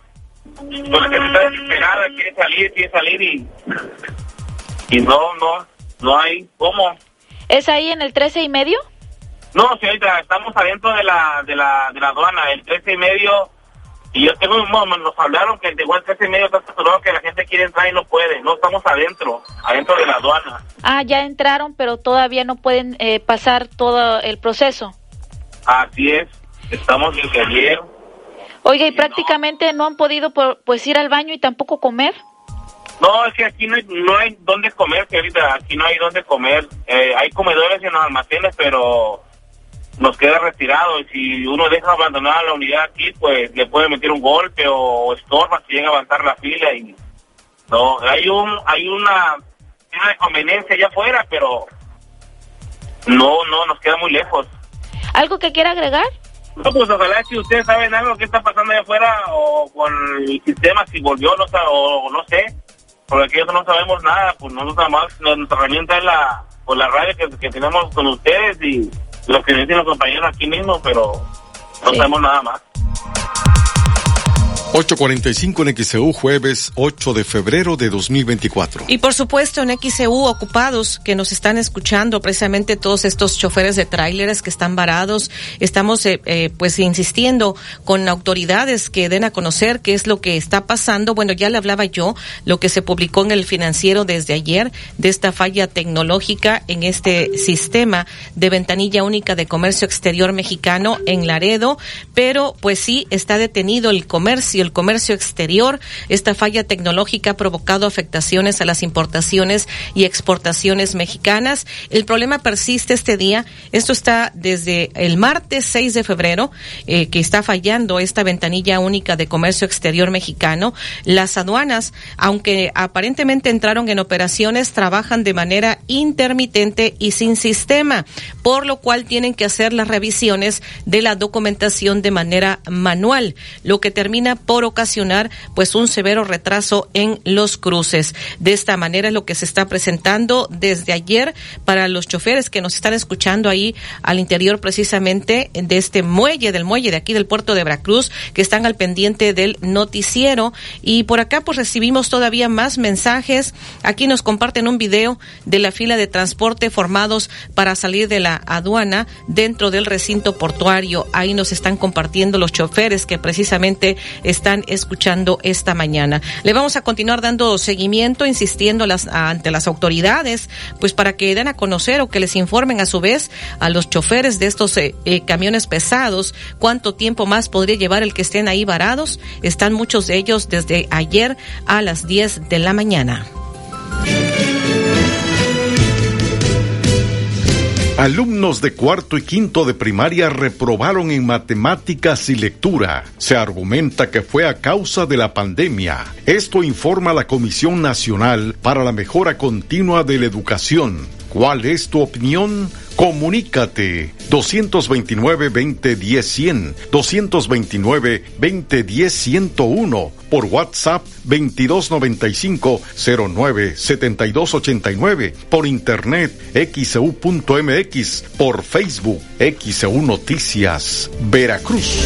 que está desesperada, quiere salir, quiere salir y, y no, no, no hay cómo. ¿Es ahí en el 13 y medio? No, señorita, estamos adentro de la, de la, de la aduana, el 13 y medio, y yo tengo, nos hablaron que igual el 13 y medio está saturado, que la gente quiere entrar y no puede, no estamos adentro, adentro de la aduana. Ah, ya entraron, pero todavía no pueden eh, pasar todo el proceso. Así es, estamos desde ayer Oiga, ¿y prácticamente no han podido pues ir al baño y tampoco comer? No, es que aquí no hay, no hay dónde comer, ahorita aquí no hay dónde comer. Eh, hay comedores en los almacenes, pero nos queda retirado. Y si uno deja abandonar la unidad aquí, pues le puede meter un golpe o, estorba si llega a avanzar la fila. y No, hay un hay una, una conveniencia allá afuera, pero no, no, nos queda muy lejos. ¿Algo que quiera agregar? No, pues ojalá si ustedes saben algo que está pasando allá afuera o con el sistema, si volvió no, o no sé, porque aquí no sabemos nada, pues nosotros nada más, nuestra herramienta es la, pues la radio que, que tenemos con ustedes y lo que dicen los compañeros aquí mismo, pero no sabemos nada más. 8.45 en XEU, jueves 8 de febrero de 2024. Y por supuesto en XEU ocupados que nos están escuchando, precisamente todos estos choferes de tráileres que están varados, estamos eh, eh, pues insistiendo con autoridades que den a conocer qué es lo que está pasando. Bueno, ya le hablaba yo lo que se publicó en el financiero desde ayer de esta falla tecnológica en este sistema de ventanilla única de comercio exterior mexicano en Laredo, pero pues sí está detenido el comercio el comercio exterior. Esta falla tecnológica ha provocado afectaciones a las importaciones y exportaciones mexicanas. El problema persiste este día. Esto está desde el martes 6 de febrero, eh, que está fallando esta ventanilla única de comercio exterior mexicano. Las aduanas, aunque aparentemente entraron en operaciones, trabajan de manera intermitente y sin sistema, por lo cual tienen que hacer las revisiones de la documentación de manera manual, lo que termina por por ocasionar pues un severo retraso en los cruces. De esta manera es lo que se está presentando desde ayer para los choferes que nos están escuchando ahí al interior precisamente de este muelle, del muelle de aquí del puerto de Veracruz, que están al pendiente del noticiero. Y por acá pues recibimos todavía más mensajes. Aquí nos comparten un video de la fila de transporte formados para salir de la aduana dentro del recinto portuario. Ahí nos están compartiendo los choferes que precisamente están escuchando esta mañana. Le vamos a continuar dando seguimiento, insistiendo las, ante las autoridades, pues para que den a conocer o que les informen a su vez a los choferes de estos eh, eh, camiones pesados cuánto tiempo más podría llevar el que estén ahí varados. Están muchos de ellos desde ayer a las 10 de la mañana. Alumnos de cuarto y quinto de primaria reprobaron en matemáticas y lectura. Se argumenta que fue a causa de la pandemia. Esto informa la Comisión Nacional para la Mejora Continua de la Educación. ¿Cuál es tu opinión? Comunícate 229-2010-100, 229-2010-101, por WhatsApp 2295-097289, por internet xeu.mx, e por Facebook XEU Noticias, Veracruz.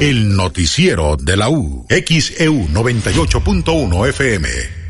El noticiero de la U, XEU 98.1 FM.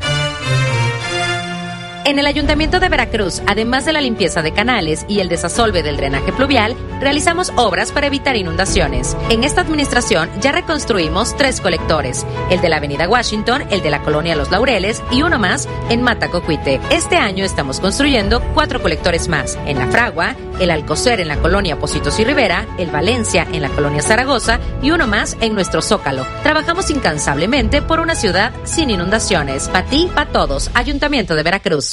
En el Ayuntamiento de Veracruz, además de la limpieza de canales y el desasolve del drenaje pluvial, realizamos obras para evitar inundaciones. En esta administración ya reconstruimos tres colectores, el de la Avenida Washington, el de la Colonia Los Laureles y uno más en Matacocuite. Este año estamos construyendo cuatro colectores más, en La Fragua, el Alcocer en la Colonia Positos y Rivera, el Valencia en la Colonia Zaragoza y uno más en nuestro Zócalo. Trabajamos incansablemente por una ciudad sin inundaciones. Para ti, para todos, Ayuntamiento de Veracruz.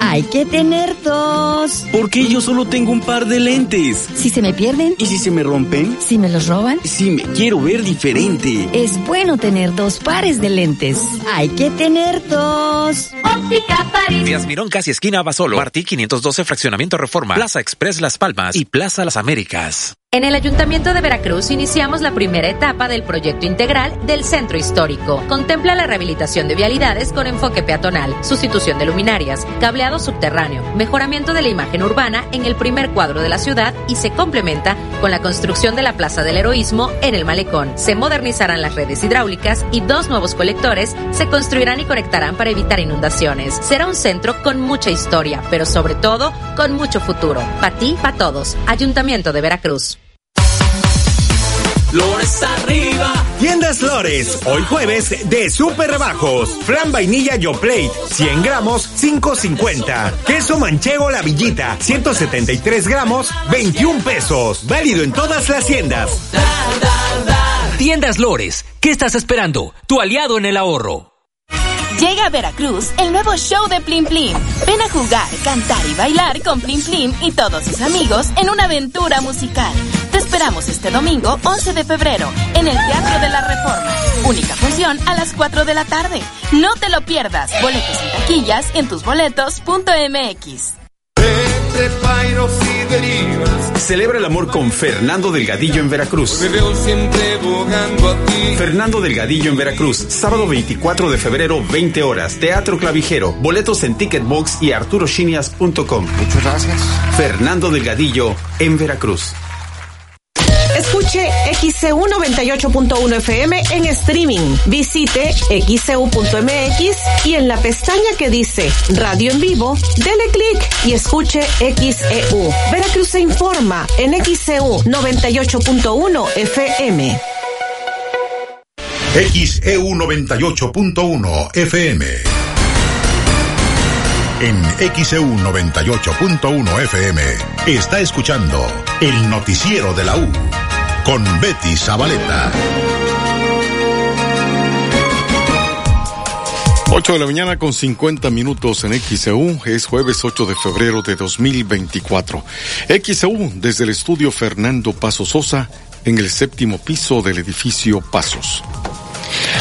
Hay que tener dos. ¿Por qué yo solo tengo un par de lentes? Si se me pierden. ¿Y si se me rompen? Si me los roban. Si me quiero ver diferente. Es bueno tener dos pares de lentes. Hay que tener dos. Óptica París. Díaz Mirón, casi esquina Basolo. Martí 512, Fraccionamiento Reforma. Plaza Express Las Palmas y Plaza Las Américas. En el Ayuntamiento de Veracruz iniciamos la primera etapa del proyecto integral del Centro Histórico. Contempla la rehabilitación de vialidades con enfoque peatonal, sustitución de luminarias, cableado subterráneo, mejoramiento de la imagen urbana en el primer cuadro de la ciudad y se complementa con la construcción de la Plaza del Heroísmo en el Malecón. Se modernizarán las redes hidráulicas y dos nuevos colectores se construirán y conectarán para evitar inundaciones. Será un centro con mucha historia, pero sobre todo con mucho futuro. Para ti, para todos. Ayuntamiento de Veracruz. Lores arriba. Tiendas Lores, hoy jueves de super bajos. Flan vainilla Yo Plate, 100 gramos, 5.50. Queso manchego La Villita, 173 gramos, 21 pesos. Válido en todas las tiendas. Tiendas Lores, ¿qué estás esperando? Tu aliado en el ahorro. Llega a Veracruz el nuevo show de Plim Plim. Ven a jugar, cantar y bailar con Plim Plim y todos sus amigos en una aventura musical. Te esperamos este domingo 11 de febrero en el Teatro de la Reforma. Única función a las 4 de la tarde. No te lo pierdas. Boletos en taquillas en tusboletos.mx. Entre pairos y derivas. Celebra el amor con Fernando Delgadillo en Veracruz. Me veo siempre bogando a ti. Fernando Delgadillo en Veracruz, sábado 24 de febrero, 20 horas. Teatro Clavijero. Boletos en Ticketbox y arturochinias.com. Muchas gracias. Fernando Delgadillo en Veracruz. Escuche XCU 98.1 FM en streaming. Visite xcu.mx y en la pestaña que dice Radio en vivo, dele clic y escuche XEU. Veracruz se informa en XCU 98.1 FM. XEU 98.1 FM. En XEU 98.1 FM está escuchando el noticiero de la U con Betty Zabaleta. 8 de la mañana con 50 minutos en XEU. Es jueves 8 de febrero de 2024. XEU desde el estudio Fernando Paso Sosa en el séptimo piso del edificio Pasos.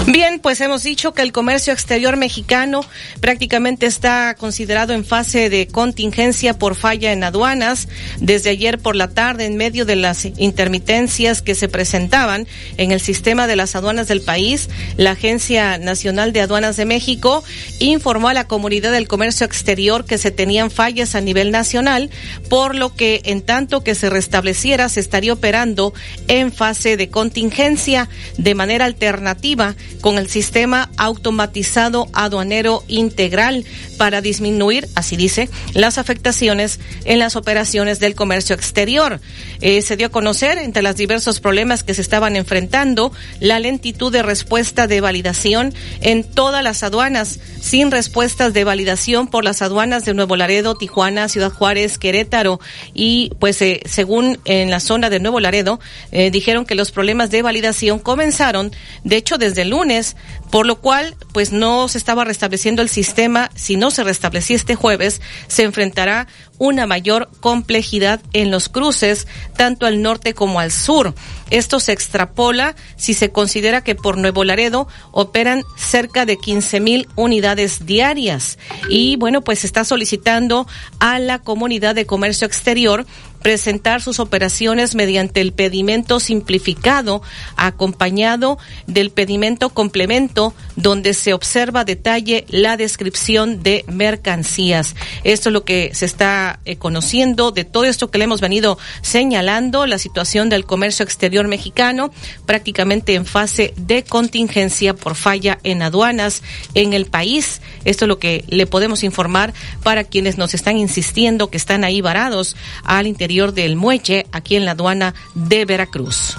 Bien, pues hemos dicho que el comercio exterior mexicano prácticamente está considerado en fase de contingencia por falla en aduanas. Desde ayer por la tarde, en medio de las intermitencias que se presentaban en el sistema de las aduanas del país, la Agencia Nacional de Aduanas de México informó a la comunidad del comercio exterior que se tenían fallas a nivel nacional, por lo que en tanto que se restableciera se estaría operando en fase de contingencia de manera alternativa con el sistema automatizado aduanero integral para disminuir, así dice, las afectaciones en las operaciones del comercio exterior. Eh, se dio a conocer, entre los diversos problemas que se estaban enfrentando, la lentitud de respuesta de validación en todas las aduanas, sin respuestas de validación por las aduanas de Nuevo Laredo, Tijuana, Ciudad Juárez, Querétaro y pues eh, según en la zona de Nuevo Laredo, eh, dijeron que los problemas de validación comenzaron, de hecho, desde lunes, por lo cual pues no se estaba restableciendo el sistema. Si no se restablecía este jueves, se enfrentará una mayor complejidad en los cruces, tanto al norte como al sur. Esto se extrapola si se considera que por Nuevo Laredo operan cerca de 15 mil unidades diarias. Y bueno, pues está solicitando a la comunidad de comercio exterior presentar sus operaciones mediante el pedimento simplificado acompañado del pedimento complemento donde se observa detalle la descripción de mercancías. Esto es lo que se está eh, conociendo de todo esto que le hemos venido señalando, la situación del comercio exterior mexicano prácticamente en fase de contingencia por falla en aduanas en el país. Esto es lo que le podemos informar para quienes nos están insistiendo que están ahí varados al interior del muelle aquí en la aduana de Veracruz.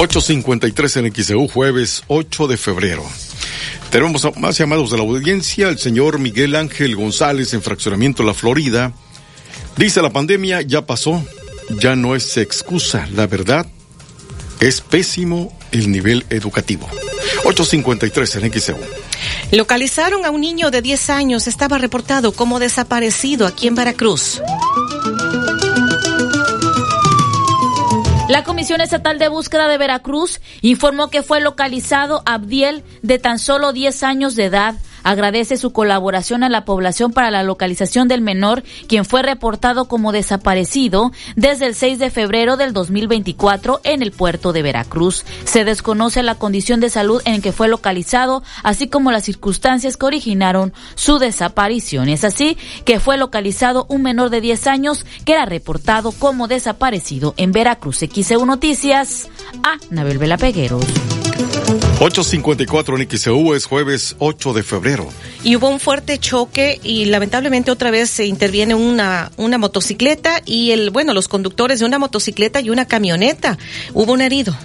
8.53 en XEU, jueves 8 de febrero. Tenemos más llamados de la audiencia. El señor Miguel Ángel González en Fraccionamiento La Florida. Dice la pandemia ya pasó, ya no es excusa. La verdad es pésimo el nivel educativo. 8.53 en XEU. Localizaron a un niño de 10 años. Estaba reportado como desaparecido aquí en Veracruz. La Comisión Estatal de Búsqueda de Veracruz informó que fue localizado Abdiel de tan solo 10 años de edad agradece su colaboración a la población para la localización del menor, quien fue reportado como desaparecido desde el 6 de febrero del 2024 en el puerto de Veracruz. Se desconoce la condición de salud en que fue localizado, así como las circunstancias que originaron su desaparición. Es así que fue localizado un menor de 10 años que era reportado como desaparecido en Veracruz. XEU Noticias a Nabel Vela Pegueros. 8.54 en es jueves 8 de febrero. Y hubo un fuerte choque y lamentablemente otra vez se interviene una, una motocicleta y el, bueno, los conductores de una motocicleta y una camioneta. Hubo un herido.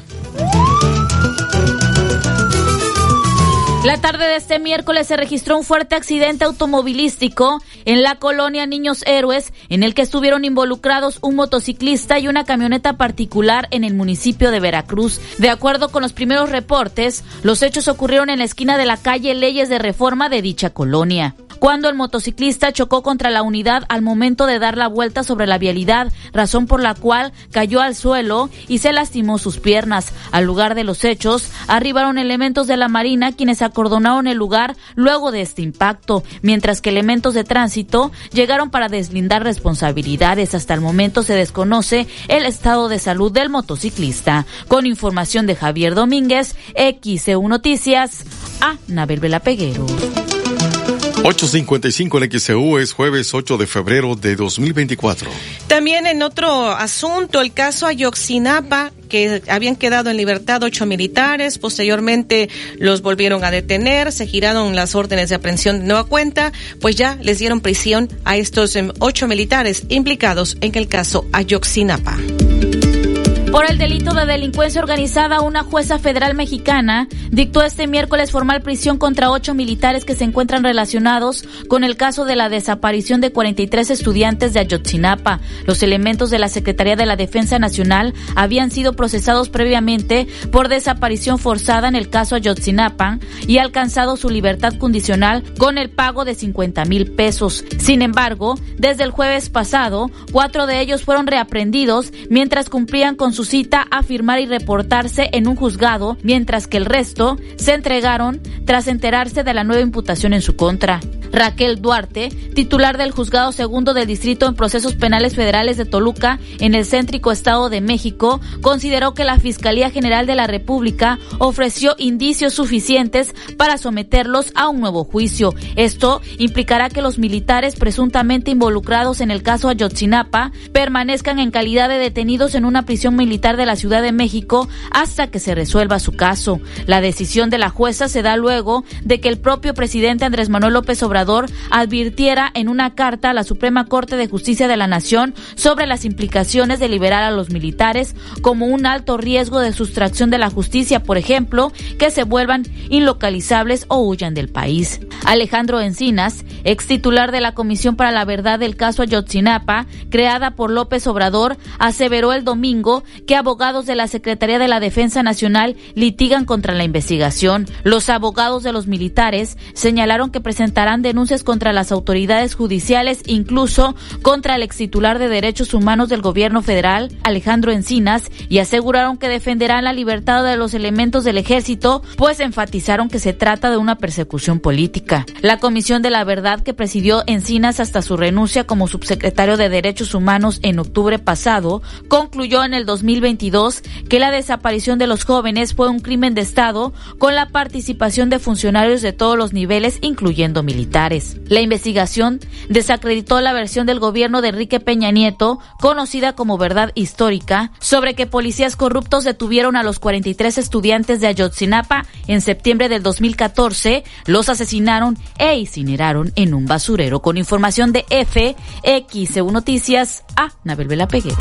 La tarde de este miércoles se registró un fuerte accidente automovilístico en la colonia Niños Héroes, en el que estuvieron involucrados un motociclista y una camioneta particular en el municipio de Veracruz. De acuerdo con los primeros reportes, los hechos ocurrieron en la esquina de la calle Leyes de Reforma de dicha colonia cuando el motociclista chocó contra la unidad al momento de dar la vuelta sobre la vialidad, razón por la cual cayó al suelo y se lastimó sus piernas. Al lugar de los hechos, arribaron elementos de la Marina quienes acordonaron el lugar luego de este impacto, mientras que elementos de tránsito llegaron para deslindar responsabilidades. Hasta el momento se desconoce el estado de salud del motociclista. Con información de Javier Domínguez, XEU Noticias, a Nabel Vela Peguero. 8.55 en XEU es jueves 8 de febrero de 2024. También en otro asunto, el caso Ayoxinapa, que habían quedado en libertad ocho militares, posteriormente los volvieron a detener, se giraron las órdenes de aprehensión de nueva cuenta, pues ya les dieron prisión a estos em, ocho militares implicados en el caso Ayoxinapa. Por el delito de delincuencia organizada, una jueza federal mexicana dictó este miércoles formal prisión contra ocho militares que se encuentran relacionados con el caso de la desaparición de 43 estudiantes de Ayotzinapa. Los elementos de la Secretaría de la Defensa Nacional habían sido procesados previamente por desaparición forzada en el caso Ayotzinapa y alcanzado su libertad condicional con el pago de 50 mil pesos. Sin embargo, desde el jueves pasado, cuatro de ellos fueron reaprendidos mientras cumplían con sus cita a firmar y reportarse en un juzgado, mientras que el resto se entregaron tras enterarse de la nueva imputación en su contra. Raquel Duarte, titular del Juzgado Segundo del Distrito en Procesos Penales Federales de Toluca, en el céntrico Estado de México, consideró que la Fiscalía General de la República ofreció indicios suficientes para someterlos a un nuevo juicio. Esto implicará que los militares presuntamente involucrados en el caso Ayotzinapa permanezcan en calidad de detenidos en una prisión militar de la Ciudad de México hasta que se resuelva su caso. La decisión de la jueza se da luego de que el propio presidente Andrés Manuel López Obrador advirtiera en una carta a la Suprema Corte de Justicia de la Nación sobre las implicaciones de liberar a los militares como un alto riesgo de sustracción de la justicia, por ejemplo, que se vuelvan inlocalizables o huyan del país. Alejandro Encinas, ex titular de la Comisión para la Verdad del caso Ayotzinapa, creada por López Obrador, aseveró el domingo que abogados de la Secretaría de la Defensa Nacional litigan contra la investigación. Los abogados de los militares señalaron que presentarán denuncias contra las autoridades judiciales, incluso contra el ex titular de Derechos Humanos del gobierno federal, Alejandro Encinas, y aseguraron que defenderán la libertad de los elementos del ejército, pues enfatizaron que se trata de una persecución política. La Comisión de la Verdad que presidió Encinas hasta su renuncia como subsecretario de Derechos Humanos en octubre pasado, concluyó en el 2022 que la desaparición de los jóvenes fue un crimen de Estado con la participación de funcionarios de todos los niveles, incluyendo militares. La investigación desacreditó la versión del gobierno de Enrique Peña Nieto, conocida como verdad histórica, sobre que policías corruptos detuvieron a los 43 estudiantes de Ayotzinapa en septiembre del 2014, los asesinaron e incineraron en un basurero. Con información de FXU Noticias, a Nabel Vela Pegueros.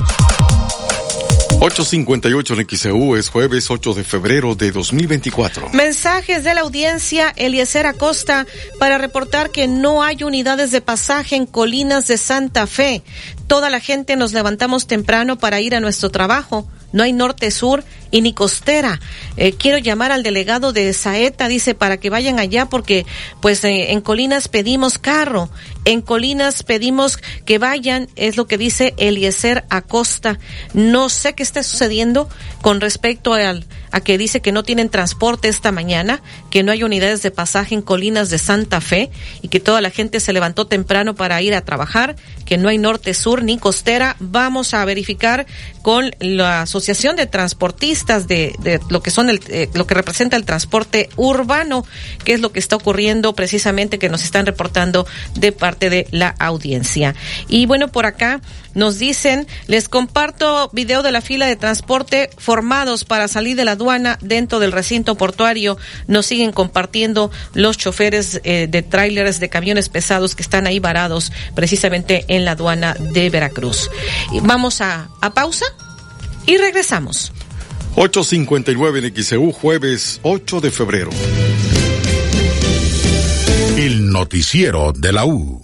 858 en XEU es jueves 8 de febrero de 2024. Mensajes de la audiencia Eliezer Acosta para reportar que no hay unidades de pasaje en colinas de Santa Fe. Toda la gente nos levantamos temprano para ir a nuestro trabajo. No hay norte, sur y ni costera. Eh, quiero llamar al delegado de Saeta, dice, para que vayan allá porque pues eh, en Colinas pedimos carro, en Colinas pedimos que vayan, es lo que dice Eliezer Acosta. No sé qué está sucediendo con respecto al, a que dice que no tienen transporte esta mañana, que no hay unidades de pasaje en Colinas de Santa Fe y que toda la gente se levantó temprano para ir a trabajar, que no hay norte, sur ni costera. Vamos a verificar con la Asociación de Transportistas de, lo que son el, eh, lo que representa el transporte urbano, que es lo que está ocurriendo precisamente que nos están reportando de parte de la audiencia. Y bueno, por acá nos dicen, les comparto video de la fila de transporte formados para salir de la aduana dentro del recinto portuario. Nos siguen compartiendo los choferes eh, de tráileres de camiones pesados que están ahí varados precisamente en la aduana de Veracruz. vamos a, a pausa y regresamos. 859 en XEU, jueves 8 de febrero. El noticiero de la U.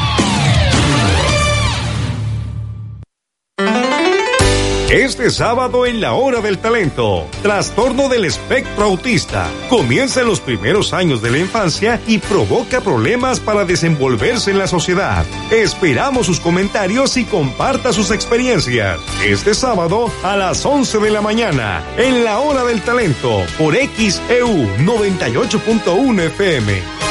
Este sábado en la hora del talento, trastorno del espectro autista. Comienza en los primeros años de la infancia y provoca problemas para desenvolverse en la sociedad. Esperamos sus comentarios y comparta sus experiencias. Este sábado a las 11 de la mañana, en la hora del talento, por XEU 98.1 FM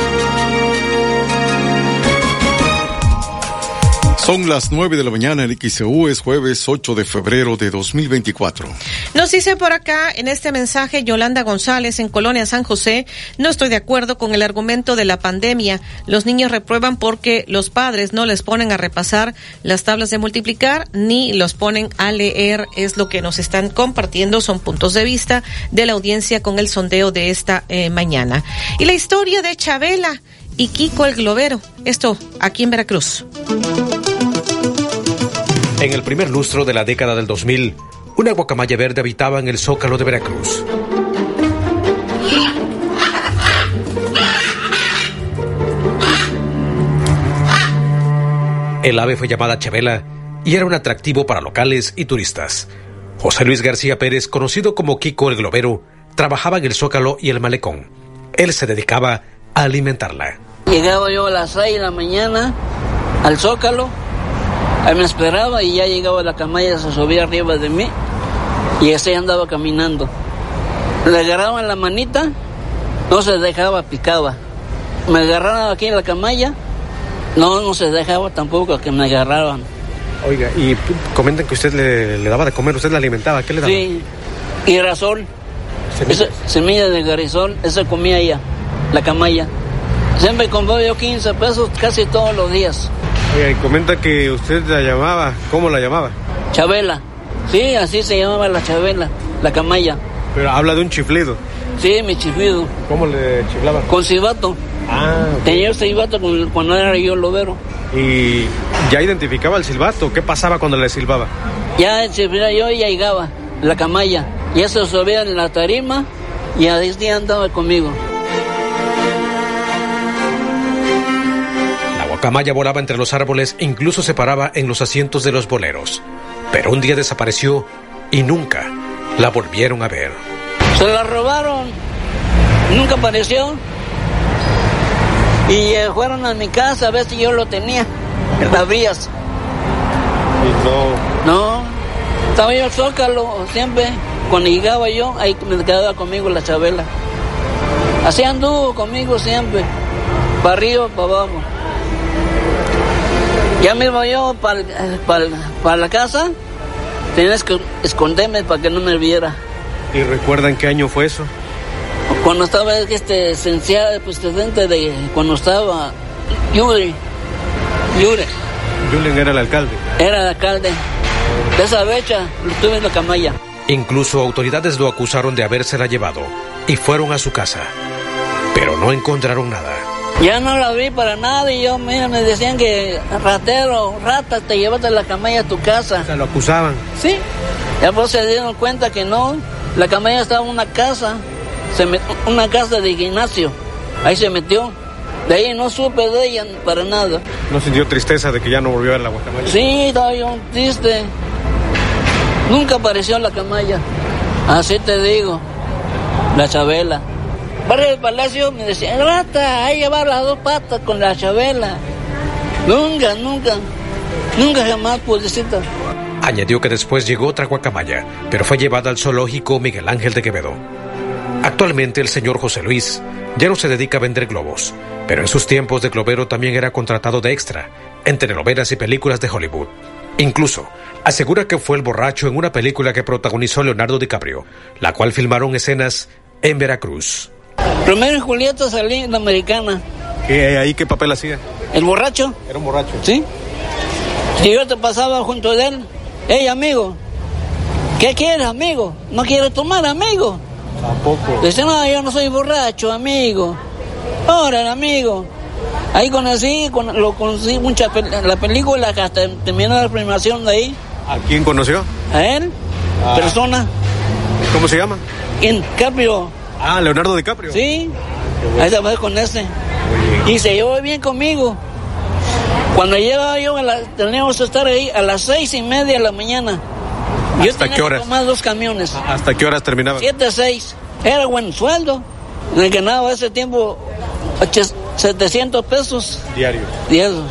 Son las 9 de la mañana en XEU, es jueves 8 de febrero de 2024. Nos dice por acá en este mensaje Yolanda González en Colonia San José, no estoy de acuerdo con el argumento de la pandemia. Los niños reprueban porque los padres no les ponen a repasar las tablas de multiplicar ni los ponen a leer. Es lo que nos están compartiendo, son puntos de vista de la audiencia con el sondeo de esta eh, mañana. Y la historia de Chabela y Kiko el Globero. Esto aquí en Veracruz. En el primer lustro de la década del 2000, una guacamaya verde habitaba en el zócalo de Veracruz. El ave fue llamada Chabela y era un atractivo para locales y turistas. José Luis García Pérez, conocido como Kiko el Globero, trabajaba en el Zócalo y el Malecón. Él se dedicaba a alimentarla. Llegaba yo a las 6 de la mañana al Zócalo me esperaba y ya llegaba la camaya, se subía arriba de mí y así andaba caminando. Le agarraban la manita, no se dejaba, picaba. Me agarraban aquí en la camaya, no, no se dejaba tampoco que me agarraban. Oiga, y comentan que usted le, daba de comer, usted la alimentaba, ¿qué le daba? Sí, girasol, semilla de garizol, eso comía ella, la camaya. Siempre compraba yo 15 pesos casi todos los días. Oiga, y comenta que usted la llamaba, ¿cómo la llamaba? Chabela. Sí, así se llamaba la Chabela, la camaya. Pero habla de un chiflido. Sí, mi chiflido. ¿Cómo le chiflaba? Con silbato. Ah. Tenía el silbato cuando era yo lobero. ¿Y ya identificaba el silbato? ¿Qué pasaba cuando le silbaba? Ya silbaba yo ya llegaba, la camaya. Ya se subía en la tarima y a día andaba conmigo. Camaya volaba entre los árboles e incluso se paraba en los asientos de los boleros. Pero un día desapareció y nunca la volvieron a ver. Se la robaron. Nunca apareció. Y eh, fueron a mi casa a ver si yo lo tenía. En las vías. Y no. No. Estaba yo al Zócalo siempre, cuando llegaba yo, ahí me quedaba conmigo la Chabela. Así anduvo conmigo siempre, para arriba, para abajo. Ya mismo yo para, para, para la casa, tenías que esconderme para que no me viera. ¿Y recuerdan qué año fue eso? Cuando estaba este esencial presidente de cuando estaba Yuri. Yuri. Julen era el alcalde. Era el alcalde. De esa fecha lo tuve en la camaya. Incluso autoridades lo acusaron de habérsela llevado y fueron a su casa. Pero no encontraron nada. Ya no la vi para nada y yo, mira, me decían que ratero, rata, te llevaste la camaya a tu casa. O sea, lo acusaban. Sí. Ya pues se dieron cuenta que no. La camaya estaba en una casa, se met- una casa de Ignacio. Ahí se metió. De ahí no supe de ella para nada. ¿No sintió tristeza de que ya no volvió a ver la guacamaya? Sí, estaba yo triste. Nunca apareció la camaya. Así te digo. La Chabela. Barrio del Palacio me decía, rata, ahí llevar las dos patas con la Chabela. Nunca, nunca, nunca jamás, pobrecita. Añadió que después llegó otra guacamaya, pero fue llevada al zoológico Miguel Ángel de Quevedo. Actualmente el señor José Luis ya no se dedica a vender globos, pero en sus tiempos de globero también era contratado de extra en telenovelas y películas de Hollywood. Incluso asegura que fue el borracho en una película que protagonizó Leonardo DiCaprio, la cual filmaron escenas en Veracruz. Romero y Julieta salí en la americana. ¿Qué ahí qué papel hacía? ¿El borracho? Era un borracho. Sí. Y yo te pasaba junto de él. Hey, amigo, ¿qué quieres, amigo? ¿No quieres tomar, amigo? Tampoco. Dice, no, yo no soy borracho, amigo. Ahora, amigo. Ahí conocí, con- lo conocí mucha pel- la película que hasta terminó la premiación de ahí. ¿A quién conoció? A él, Ah. persona, ¿Cómo se llama? en Caprio. Ah, Leonardo DiCaprio. Sí, ahí se fue con ese. Y se llevó bien conmigo. Cuando llegaba yo, a la- teníamos que estar ahí a las seis y media de la mañana. Yo ¿Hasta tenía qué que horas? tomar dos camiones. ¿Hasta qué horas terminaba? Siete, seis. Era buen sueldo. Me ganaba ese tiempo och- 700 pesos Diario. diarios.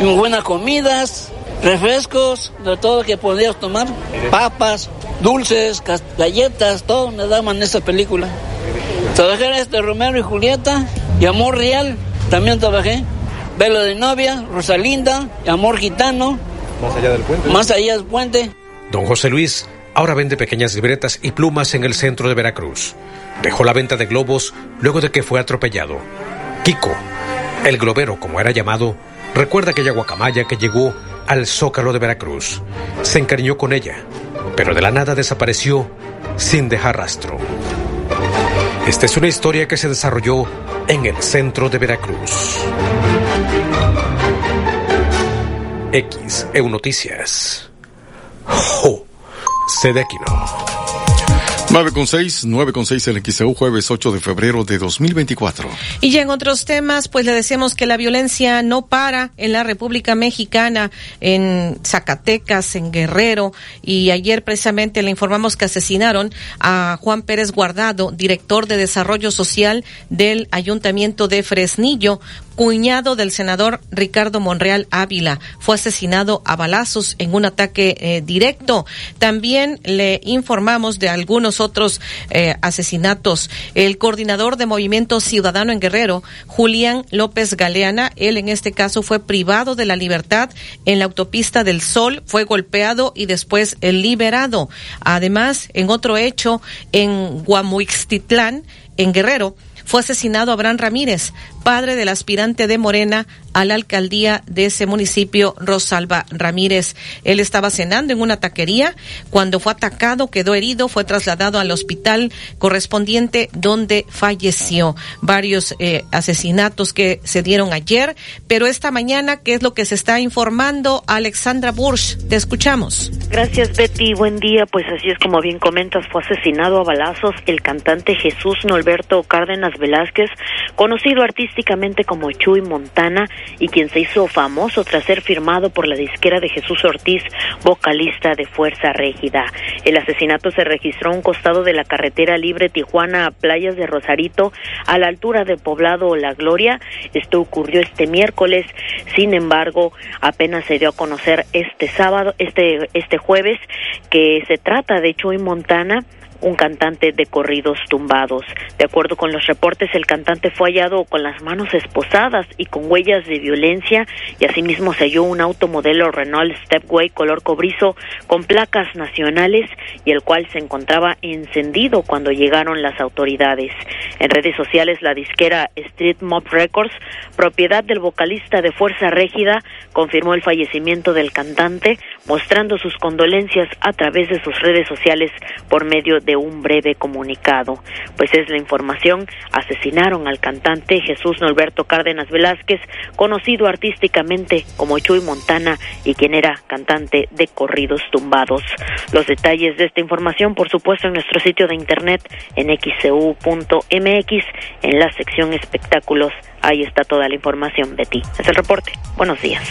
Y buenas comidas, refrescos, de todo que podías tomar. Papas, dulces, galletas, todo me daban en esa película. Trabajé en este Romero y Julieta y Amor Real, también trabajé. Velo de novia, Rosalinda, y Amor Gitano, Más allá del puente. más allá del puente. Don José Luis ahora vende pequeñas libretas y plumas en el centro de Veracruz. Dejó la venta de globos luego de que fue atropellado. Kiko, el globero como era llamado, recuerda aquella guacamaya que llegó al zócalo de Veracruz. Se encariñó con ella, pero de la nada desapareció sin dejar rastro. Esta es una historia que se desarrolló en el centro de Veracruz. X, EU Noticias. Jo. 9 con 6, 9 con 6 en XEU, jueves 8 de febrero de 2024. Y ya en otros temas, pues le decimos que la violencia no para en la República Mexicana, en Zacatecas, en Guerrero, y ayer precisamente le informamos que asesinaron a Juan Pérez Guardado, director de Desarrollo Social del Ayuntamiento de Fresnillo, cuñado del senador Ricardo Monreal Ávila. Fue asesinado a balazos en un ataque eh, directo. También le informamos de algunos otros eh, asesinatos. El coordinador de Movimiento Ciudadano en Guerrero, Julián López Galeana, él en este caso fue privado de la libertad en la autopista del Sol, fue golpeado y después eh, liberado. Además, en otro hecho, en Guamuixtitlán, en Guerrero, fue asesinado Abraham Ramírez, padre del aspirante de Morena a la alcaldía de ese municipio, Rosalba Ramírez. Él estaba cenando en una taquería cuando fue atacado, quedó herido, fue trasladado al hospital correspondiente donde falleció. Varios eh, asesinatos que se dieron ayer, pero esta mañana, ¿qué es lo que se está informando? Alexandra Bursch, te escuchamos. Gracias Betty, buen día. Pues así es como bien comentas, fue asesinado a balazos el cantante Jesús Norberto Cárdenas Velázquez, conocido artísticamente como Chuy Montana, y quien se hizo famoso tras ser firmado por la disquera de Jesús Ortiz, vocalista de Fuerza Régida. El asesinato se registró a un costado de la carretera libre Tijuana a Playas de Rosarito, a la altura del poblado La Gloria. Esto ocurrió este miércoles, sin embargo, apenas se dio a conocer este sábado, este, este jueves, que se trata de Chuy Montana, un cantante de corridos tumbados. De acuerdo con los reportes, el cantante fue hallado con las manos esposadas y con huellas de violencia y asimismo se halló un automodelo Renault Stepway color cobrizo con placas nacionales y el cual se encontraba encendido cuando llegaron las autoridades. En redes sociales, la disquera Street Mob Records, propiedad del vocalista de Fuerza Régida, confirmó el fallecimiento del cantante, mostrando sus condolencias a través de sus redes sociales por medio de un breve comunicado. Pues es la información, asesinaron al cantante Jesús Norberto Cárdenas Velázquez, conocido artísticamente como Chuy Montana y quien era cantante de corridos tumbados. Los detalles de esta información, por supuesto, en nuestro sitio de internet en xcu.mx, en la sección espectáculos. Ahí está toda la información, Betty. Es el reporte. Buenos días.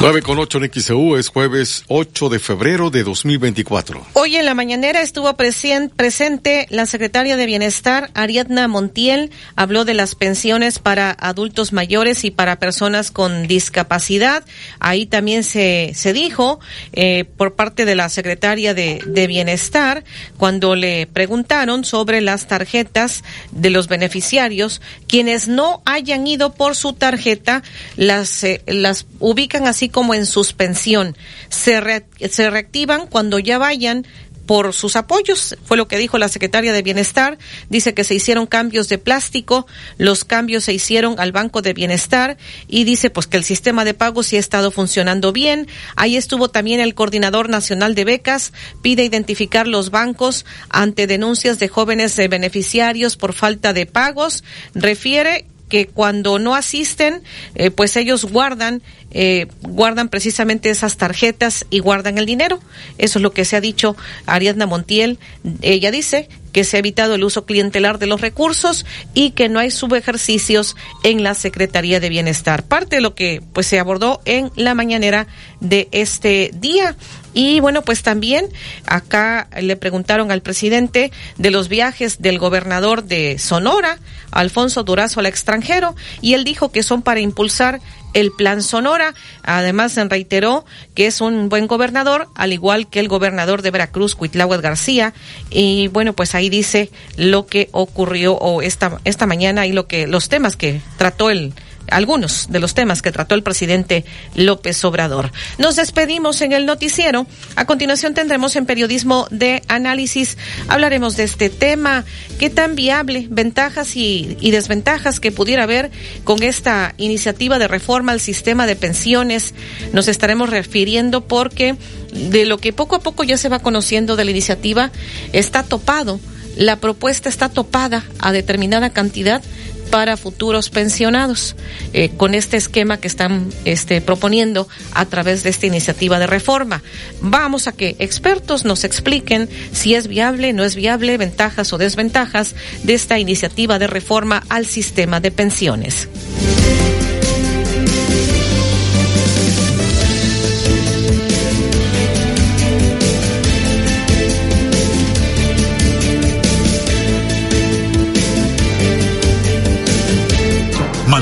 9 con 8 en XEU es jueves 8 de febrero de 2024. Hoy en la mañanera estuvo presente la secretaria de Bienestar, Ariadna Montiel, habló de las pensiones para adultos mayores y para personas con discapacidad. Ahí también se, se dijo eh, por parte de la secretaria de, de Bienestar, cuando le preguntaron sobre las tarjetas de los beneficiarios, quienes no hayan ido por su tarjeta, las, eh, las ubican así como en suspensión. Se, se reactivan cuando ya vayan por sus apoyos, fue lo que dijo la secretaria de Bienestar. Dice que se hicieron cambios de plástico, los cambios se hicieron al Banco de Bienestar y dice pues que el sistema de pago sí ha estado funcionando bien. Ahí estuvo también el coordinador nacional de becas, pide identificar los bancos ante denuncias de jóvenes beneficiarios por falta de pagos. Refiere que cuando no asisten, eh, pues ellos guardan, eh, guardan precisamente esas tarjetas y guardan el dinero. Eso es lo que se ha dicho Ariadna Montiel. Ella dice que se ha evitado el uso clientelar de los recursos y que no hay subejercicios en la Secretaría de Bienestar. Parte de lo que pues se abordó en la mañanera de este día. Y bueno, pues también acá le preguntaron al presidente de los viajes del gobernador de Sonora, Alfonso Durazo, al extranjero, y él dijo que son para impulsar el plan Sonora. Además, reiteró que es un buen gobernador, al igual que el gobernador de Veracruz, Cuitláhuac García. Y bueno, pues ahí dice lo que ocurrió o esta, esta mañana y lo que, los temas que trató el, algunos de los temas que trató el presidente López Obrador. Nos despedimos en el noticiero. A continuación tendremos en periodismo de análisis, hablaremos de este tema, qué tan viable, ventajas y, desventajas que pudiera haber con esta iniciativa de reforma al sistema de pensiones. Nos estaremos refiriendo porque de lo que poco a poco ya se va conociendo de la iniciativa, está topado la propuesta está topada a determinada cantidad para futuros pensionados eh, con este esquema que están este, proponiendo a través de esta iniciativa de reforma. Vamos a que expertos nos expliquen si es viable, no es viable, ventajas o desventajas de esta iniciativa de reforma al sistema de pensiones.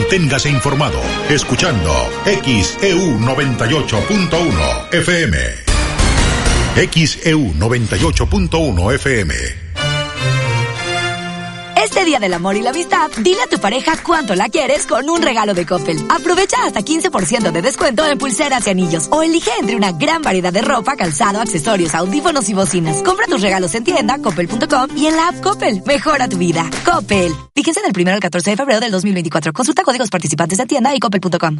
Manténgase informado escuchando XEU 98.1 FM. XEU 98.1 FM. Este Día del Amor y la Amistad, dile a tu pareja cuánto la quieres con un regalo de Coppel. Aprovecha hasta 15% de descuento en pulseras y anillos o elige entre una gran variedad de ropa, calzado, accesorios, audífonos y bocinas. Compra tus regalos en tienda, coppel.com y en la app Coppel. Mejora tu vida. Coppel. Fíjense del 1 al 14 de febrero del 2024. Consulta códigos participantes de tienda y coppel.com.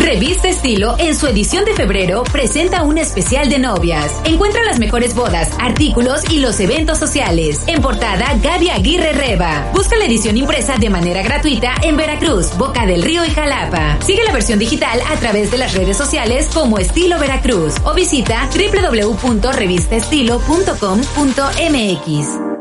Revista Estilo, en su edición de febrero, presenta un especial de novias. Encuentra las mejores bodas, artículos y los eventos sociales. En portada, Gaby Aguirre Reba. Busca la edición impresa de manera gratuita en Veracruz, Boca del Río y Jalapa. Sigue la versión digital a través de las redes sociales como Estilo Veracruz o visita www.revistaestilo.com.mx.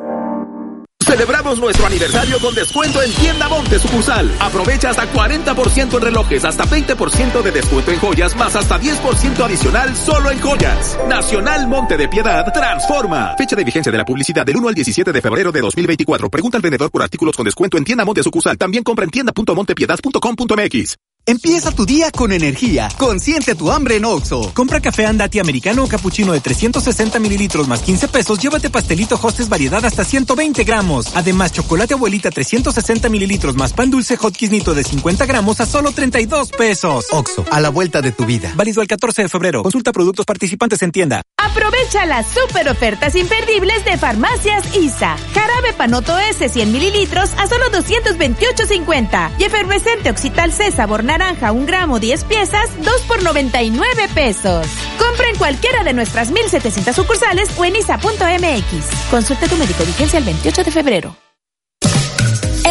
Celebramos nuestro aniversario con descuento en Tienda Monte sucursal. Aprovecha hasta 40% en relojes, hasta 20% de descuento en joyas, más hasta 10% adicional solo en joyas. Nacional Monte de Piedad transforma. Fecha de vigencia de la publicidad del 1 al 17 de febrero de 2024. Pregunta al vendedor por artículos con descuento en Tienda Monte sucursal. También compra en tienda.montepiedad.com.mx. Empieza tu día con energía. Consiente tu hambre en Oxo. Compra café andati americano o cappuccino de 360 mililitros más 15 pesos. Llévate pastelito hostes variedad hasta 120 gramos. Además, chocolate abuelita 360 mililitros más pan dulce hot de 50 gramos a solo 32 pesos. Oxo, a la vuelta de tu vida. Válido el 14 de febrero. Consulta productos participantes en tienda. Aprovecha las super ofertas imperdibles de Farmacias ISA. Jarabe Panoto S 100 mililitros a solo 228.50. Y efervescente Oxital C sabor naranja un gramo 10 piezas 2 por 99 pesos. Compra en cualquiera de nuestras 1700 sucursales o en isa.mx. Consulta tu médico vigencia el 28 de febrero.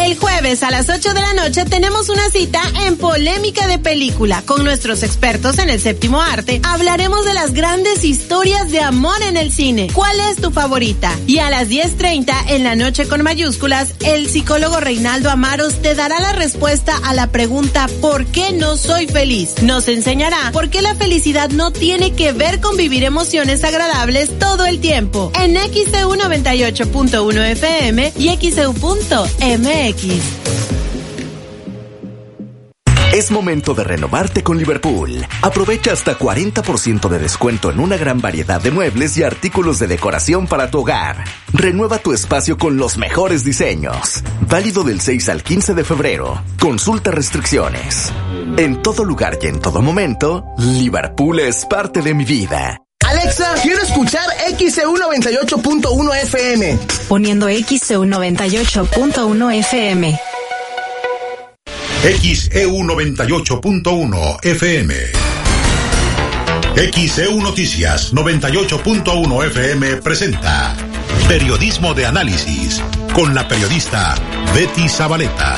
El jueves a las 8 de la noche tenemos una cita en Polémica de Película con nuestros expertos en el séptimo arte. Hablaremos de las grandes historias de amor en el cine. ¿Cuál es tu favorita? Y a las 10.30 en la noche con mayúsculas, el psicólogo Reinaldo Amaros te dará la respuesta a la pregunta ¿por qué no soy feliz? Nos enseñará por qué la felicidad no tiene que ver con vivir emociones agradables todo el tiempo. En XEU 98.1 FM y XEU.mx. Es momento de renovarte con Liverpool. Aprovecha hasta 40% de descuento en una gran variedad de muebles y artículos de decoración para tu hogar. Renueva tu espacio con los mejores diseños. Válido del 6 al 15 de febrero. Consulta restricciones. En todo lugar y en todo momento, Liverpool es parte de mi vida. Alexa, quiero escuchar XEU 98.1 FM. Poniendo XEU 98.1 FM. XEU 98.1 FM. XEU Noticias 98.1 FM presenta Periodismo de Análisis con la periodista Betty Zabaleta.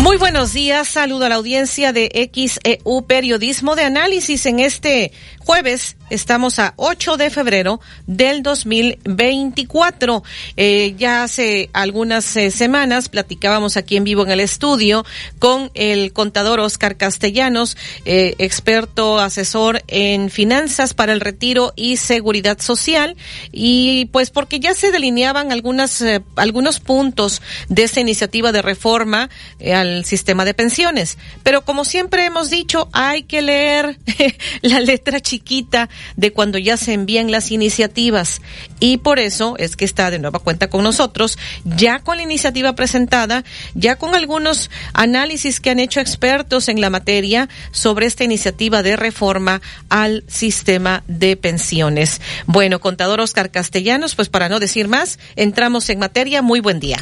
Muy buenos días, saludo a la audiencia de XEU Periodismo de Análisis en este jueves. Estamos a 8 de febrero del 2024. Eh, ya hace algunas eh, semanas platicábamos aquí en vivo en el estudio con el contador Oscar Castellanos, eh, experto asesor en finanzas para el retiro y seguridad social. Y pues porque ya se delineaban algunas, eh, algunos puntos de esta iniciativa de reforma al sistema de pensiones. Pero como siempre hemos dicho, hay que leer <laughs> la letra chiquita de cuando ya se envían las iniciativas. Y por eso es que está de nueva cuenta con nosotros, ya con la iniciativa presentada, ya con algunos análisis que han hecho expertos en la materia sobre esta iniciativa de reforma al sistema de pensiones. Bueno, contador Oscar Castellanos, pues para no decir más, entramos en materia. Muy buen día.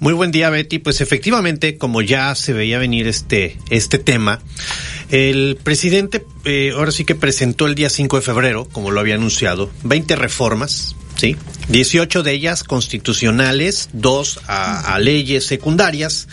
Muy buen día, Betty. Pues efectivamente, como ya se veía venir este, este tema, el presidente eh, ahora sí que presentó el día 5 de febrero, como lo había anunciado, 20 reformas, ¿sí? 18 de ellas constitucionales, dos a, leyes secundarias.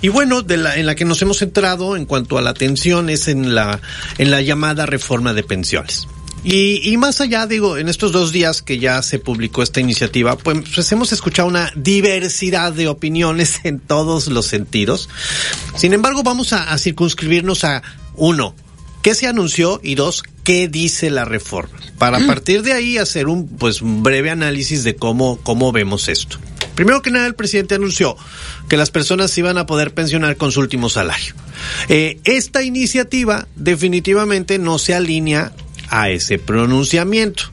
Y bueno, de la, en la que nos hemos centrado en cuanto a la atención es en la, en la llamada reforma de pensiones. Y, y, más allá, digo, en estos dos días que ya se publicó esta iniciativa, pues, pues, hemos escuchado una diversidad de opiniones <laughs> en todos los sentidos. Sin embargo, vamos a, a circunscribirnos a uno, ¿qué se anunció? Y dos, ¿qué dice la reforma? Para a partir de ahí hacer un, pues, breve análisis de cómo, cómo vemos esto. Primero que nada, el presidente anunció que las personas se iban a poder pensionar con su último salario. Eh, esta iniciativa definitivamente no se alinea a ese pronunciamiento,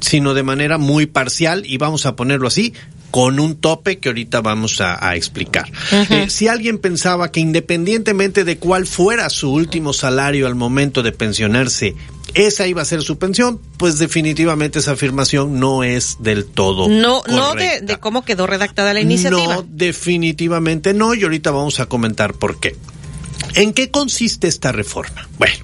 sino de manera muy parcial y vamos a ponerlo así, con un tope que ahorita vamos a, a explicar. Uh -huh. eh, si alguien pensaba que independientemente de cuál fuera su último salario al momento de pensionarse, esa iba a ser su pensión, pues definitivamente esa afirmación no es del todo. No, correcta. no de, de cómo quedó redactada la iniciativa. No, definitivamente no, y ahorita vamos a comentar por qué. ¿En qué consiste esta reforma? Bueno,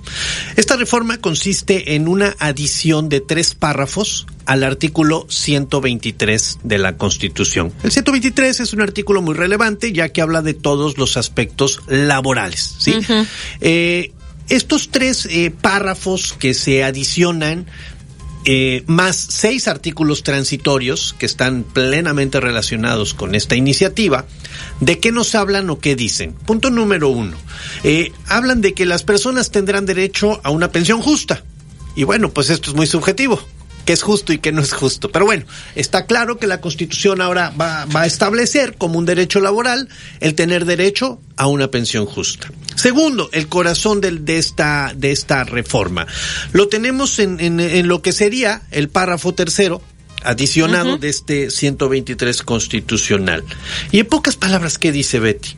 esta reforma consiste en una adición de tres párrafos al artículo 123 de la Constitución. El 123 es un artículo muy relevante ya que habla de todos los aspectos laborales, ¿sí? Uh -huh. eh, estos tres eh, párrafos que se adicionan eh, más seis artículos transitorios que están plenamente relacionados con esta iniciativa. ¿De qué nos hablan o qué dicen? Punto número uno. Eh, hablan de que las personas tendrán derecho a una pensión justa. Y bueno, pues esto es muy subjetivo que es justo y que no es justo. Pero bueno, está claro que la Constitución ahora va, va, a establecer como un derecho laboral el tener derecho a una pensión justa. Segundo, el corazón de, de esta, de esta reforma. Lo tenemos en, en, en, lo que sería el párrafo tercero adicionado uh -huh. de este 123 constitucional. Y en pocas palabras, ¿qué dice Betty?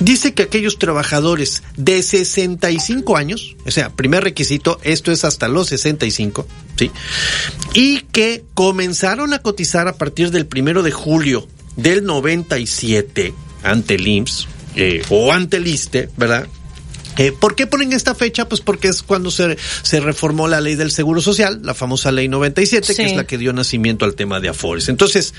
Dice que aquellos trabajadores de 65 años, o sea, primer requisito, esto es hasta los 65, ¿sí? Y que comenzaron a cotizar a partir del primero de julio del 97 ante el IMSS, eh, o ante el ISTE, ¿verdad? Eh, ¿Por qué ponen esta fecha? Pues porque es cuando se, se reformó la ley del Seguro Social, la famosa ley 97, sí. que es la que dio nacimiento al tema de Afores. Entonces,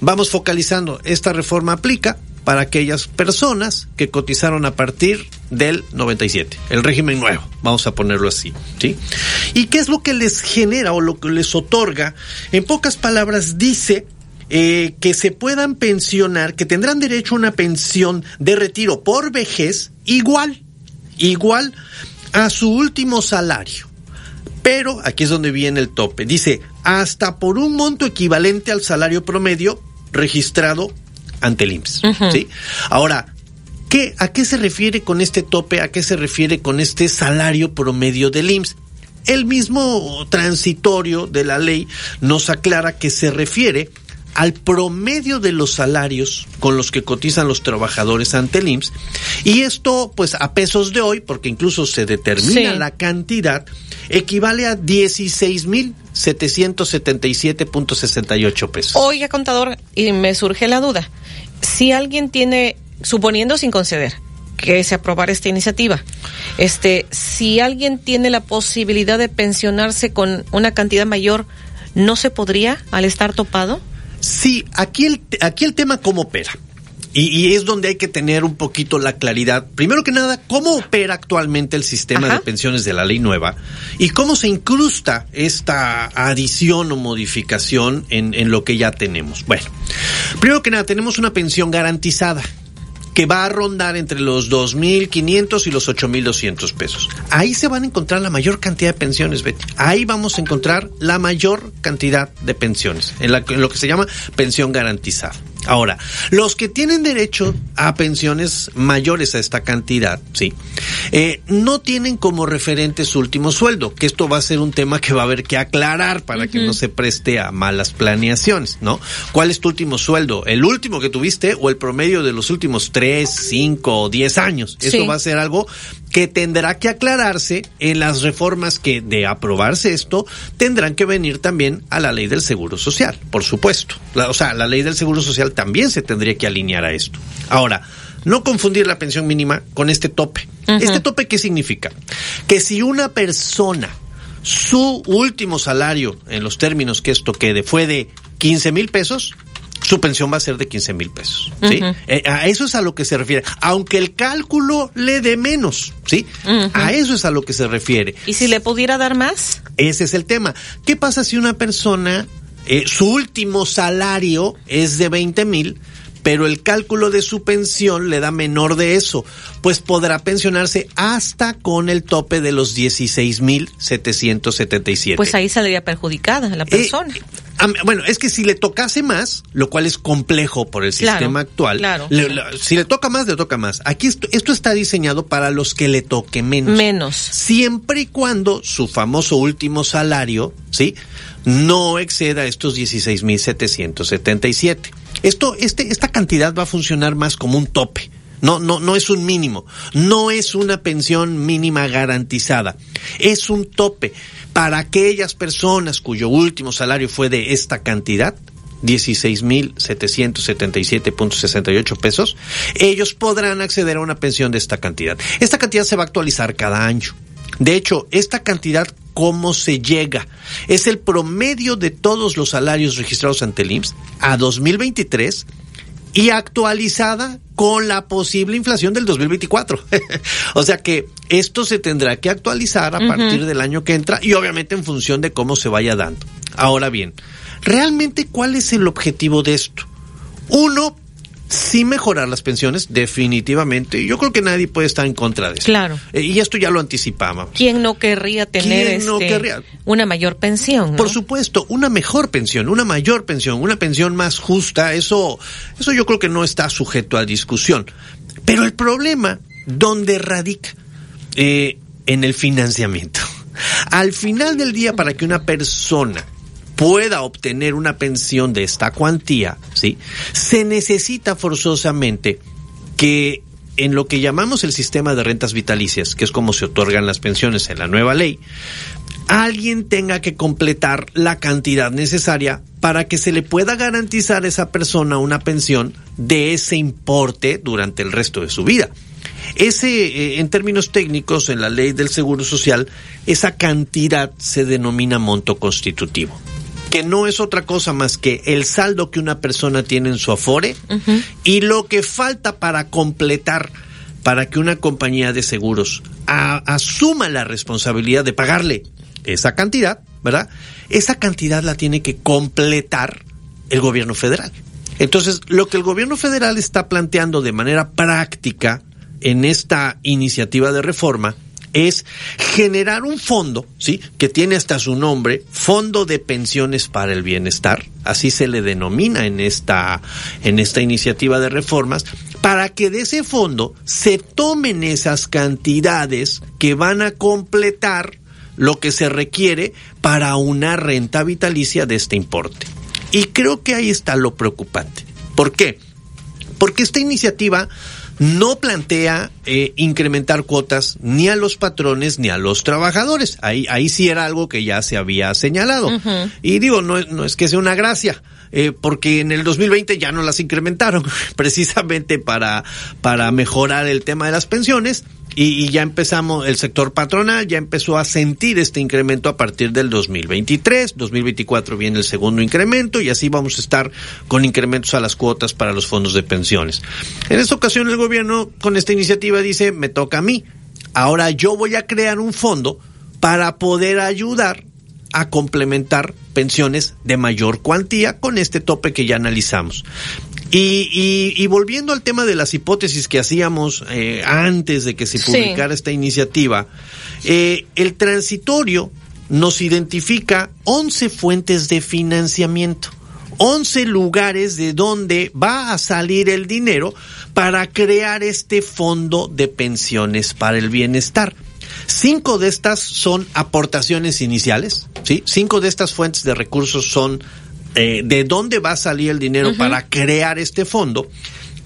vamos focalizando, esta reforma aplica para aquellas personas que cotizaron a partir del 97, el régimen nuevo, vamos a ponerlo así, ¿sí? ¿Y qué es lo que les genera o lo que les otorga? En pocas palabras dice eh, que se puedan pensionar, que tendrán derecho a una pensión de retiro por vejez igual, igual a su último salario. Pero aquí es donde viene el tope. Dice, hasta por un monto equivalente al salario promedio registrado ante el IMSS. Uh -huh. ¿sí? Ahora, ¿qué, ¿a qué se refiere con este tope? ¿A qué se refiere con este salario promedio del IMSS? El mismo transitorio de la ley nos aclara que se refiere al promedio de los salarios con los que cotizan los trabajadores ante el IMSS y esto pues a pesos de hoy porque incluso se determina sí. la cantidad equivale a 16 mil 777.68 pesos. Oiga, contador, y me surge la duda. Si alguien tiene, suponiendo sin conceder, que se aprobara esta iniciativa, este, si alguien tiene la posibilidad de pensionarse con una cantidad mayor, ¿no se podría al estar topado? Sí, aquí el, aquí el tema cómo opera. Y, y, es donde hay que tener un poquito la claridad. Primero que nada, cómo opera actualmente el sistema Ajá. de pensiones de la ley nueva y cómo se incrusta esta adición o modificación en, en lo que ya tenemos. Bueno, primero que nada, tenemos una pensión garantizada que va a rondar entre los 2.500 y los 8.200 pesos. Ahí se van a encontrar la mayor cantidad de pensiones, Betty. Ahí vamos a encontrar la mayor cantidad de pensiones, en, la, en lo que se llama pensión garantizada. Ahora, los que tienen derecho a pensiones mayores a esta cantidad, sí, eh, no tienen como referente su último sueldo, que esto va a ser un tema que va a haber que aclarar para uh -huh. que no se preste a malas planeaciones, ¿no? ¿Cuál es tu último sueldo? ¿El último que tuviste o el promedio de los últimos tres, cinco o diez años? Sí. Esto va a ser algo que tendrá que aclararse en las reformas que, de aprobarse esto, tendrán que venir también a la ley del Seguro Social, por supuesto. La, o sea, la ley del Seguro Social también se tendría que alinear a esto. Ahora, no confundir la pensión mínima con este tope. Uh -huh. ¿Este tope qué significa? Que si una persona, su último salario, en los términos que esto quede, fue de 15 mil pesos, su pensión va a ser de 15 mil pesos. ¿sí? Uh -huh. eh, a eso es a lo que se refiere. Aunque el cálculo le dé menos, ¿sí? Uh -huh. A eso es a lo que se refiere. ¿Y si le pudiera dar más? Ese es el tema. ¿Qué pasa si una persona, eh, su último salario es de 20 mil, pero el cálculo de su pensión le da menor de eso, pues podrá pensionarse hasta con el tope de los 16.777. Pues ahí saldría perjudicada la persona. Eh, bueno, es que si le tocase más, lo cual es complejo por el claro, sistema actual, claro. le, le, si le toca más, le toca más. Aquí esto, esto, está diseñado para los que le toque menos. Menos. Siempre y cuando su famoso último salario, ¿sí? No exceda estos 16.777. Esto, este, esta cantidad va a funcionar más como un tope. No, no, no es un mínimo. No es una pensión mínima garantizada. Es un tope para aquellas personas cuyo último salario fue de esta cantidad, 16.777.68 pesos, ellos podrán acceder a una pensión de esta cantidad. Esta cantidad se va a actualizar cada año. De hecho, esta cantidad, ¿cómo se llega? Es el promedio de todos los salarios registrados ante el IMSS a 2023 y actualizada con la posible inflación del 2024. <laughs> o sea que esto se tendrá que actualizar a uh -huh. partir del año que entra y obviamente en función de cómo se vaya dando. Ahora bien, ¿realmente cuál es el objetivo de esto? Uno, sí mejorar las pensiones, definitivamente. Yo creo que nadie puede estar en contra de eso. Claro. Eh, y esto ya lo anticipaba. ¿Quién no querría tener ¿Quién no este, querría? una mayor pensión? ¿no? Por supuesto, una mejor pensión, una mayor pensión, una pensión más justa, eso, eso yo creo que no está sujeto a discusión. Pero el problema, ¿dónde radica? Eh, en el financiamiento. Al final del día, para que una persona pueda obtener una pensión de esta cuantía, ¿sí? Se necesita forzosamente que en lo que llamamos el sistema de rentas vitalicias, que es como se otorgan las pensiones en la nueva ley, alguien tenga que completar la cantidad necesaria para que se le pueda garantizar a esa persona una pensión de ese importe durante el resto de su vida. Ese, eh, en términos técnicos, en la ley del Seguro Social, esa cantidad se denomina monto constitutivo que no es otra cosa más que el saldo que una persona tiene en su afore y lo que falta para completar para que una compañía de seguros a- asuma la responsabilidad de pagarle esa cantidad, ¿verdad? Esa cantidad la tiene que completar el gobierno federal. Entonces, lo que el gobierno federal está planteando de manera práctica en esta iniciativa de reforma es generar un fondo, ¿sí? Que tiene hasta su nombre, Fondo de Pensiones para el Bienestar, así se le denomina en esta, en esta iniciativa de reformas, para que de ese fondo se tomen esas cantidades que van a completar lo que se requiere para una renta vitalicia de este importe. Y creo que ahí está lo preocupante. ¿Por qué? Porque esta iniciativa no plantea eh, incrementar cuotas ni a los patrones ni a los trabajadores. Ahí, ahí sí era algo que ya se había señalado. Y digo, no, es- no es que sea una gracia, eh, porque en el 2020 ya no las incrementaron, <laughs> precisamente para, para mejorar el tema de las pensiones. Y, y ya empezamos, el sector patronal ya empezó a sentir este incremento a partir del 2023, 2024 viene el segundo incremento y así vamos a estar con incrementos a las cuotas para los fondos de pensiones. En esta ocasión el gobierno con esta iniciativa dice, me toca a mí. Ahora yo voy a crear un fondo para poder ayudar a complementar pensiones de mayor cuantía con este tope que ya analizamos. Y, y, y volviendo al tema de las hipótesis que hacíamos eh, antes de que se Sí. publicara esta iniciativa, eh, el transitorio nos identifica 11 fuentes de financiamiento. 11 lugares de donde va a salir el dinero para crear este fondo de pensiones para el bienestar. Cinco de estas son aportaciones iniciales, ¿sí? Cinco de estas fuentes de recursos son eh, de dónde va a salir el dinero para crear este fondo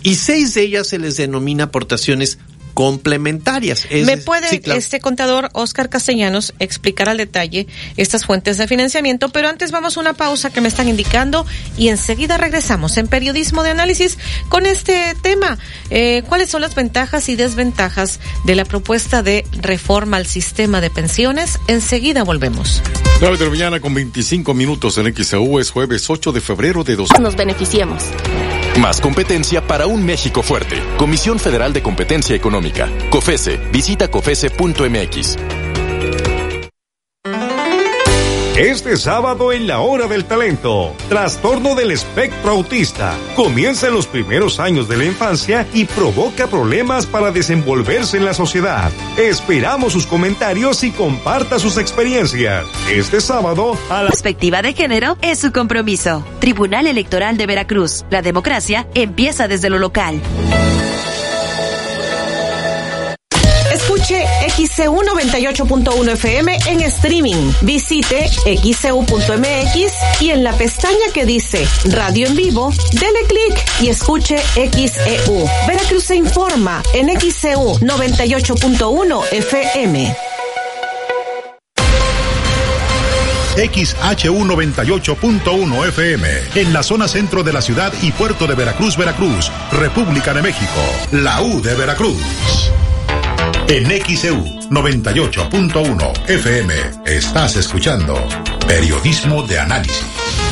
y seis de ellas se les denomina aportaciones complementarias. Es- ¿Me puede sí, claro. este contador Oscar Castellanos explicar al detalle estas fuentes de financiamiento? Pero antes vamos a una pausa que me están indicando y enseguida regresamos en Periodismo de Análisis con este tema. Eh, ¿Cuáles son las ventajas y desventajas de la propuesta de reforma al sistema de pensiones? Enseguida volvemos. 9 de la mañana con 25 minutos en XAU es jueves 8 de febrero de 2. Nos beneficiemos. Más competencia para un México fuerte. Comisión Federal de Competencia Económica. COFESE. Visita COFESE.mx. Este sábado en la Hora del Talento, trastorno del espectro autista. Comienza en los primeros años de la infancia y provoca problemas para desenvolverse en la sociedad. Esperamos sus comentarios y comparta sus experiencias. Este sábado a la... perspectiva de género es su compromiso. Tribunal Electoral de Veracruz. La democracia empieza desde lo local. Escuche XCU 98.1 FM en streaming. Visite xcu.mx y en la pestaña que dice Radio en vivo, dele clic y escuche XEU. Veracruz se informa en XCU 98.1 FM. XHU 98.1 FM, en la zona centro de la ciudad y puerto de Veracruz, Veracruz, República de México, la U de Veracruz. En XEU 98.1 FM estás escuchando Periodismo de Análisis.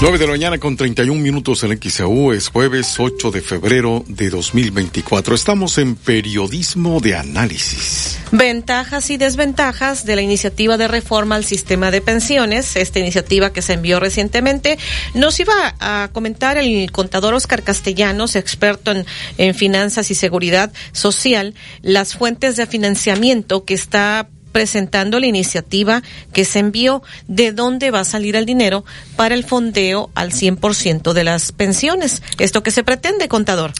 9 de la mañana con 31 minutos en XAU, es jueves 8 de febrero de 2024. Estamos en periodismo de análisis. Ventajas y desventajas de la iniciativa de reforma al sistema de pensiones, esta iniciativa que se envió recientemente. Nos iba a comentar el contador Oscar Castellanos, experto en, en finanzas y seguridad social, las fuentes de financiamiento que está presentando la iniciativa que se envió de dónde va a salir el dinero para el fondeo al 100% de las pensiones. Esto que se pretende, contador.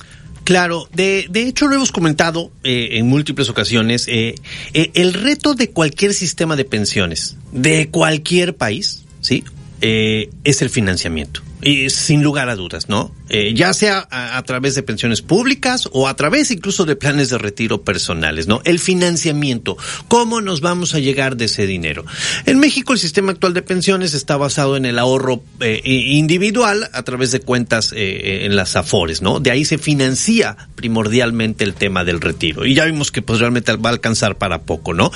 Claro, de, de hecho lo hemos comentado eh, en múltiples ocasiones, eh, eh, el reto de cualquier sistema de pensiones, de cualquier país, ¿sí? Es el financiamiento. Y sin lugar a dudas, ¿no? Eh, ya sea a, través de pensiones públicas o a través incluso de planes de retiro personales, ¿no? El financiamiento, ¿cómo nos vamos a llegar de ese dinero? En México el sistema actual de pensiones está basado en el ahorro eh, individual a través de cuentas eh, en las AFORES, ¿no? De ahí se financia primordialmente el tema del retiro. Y ya vimos que pues realmente va a alcanzar para poco, ¿no?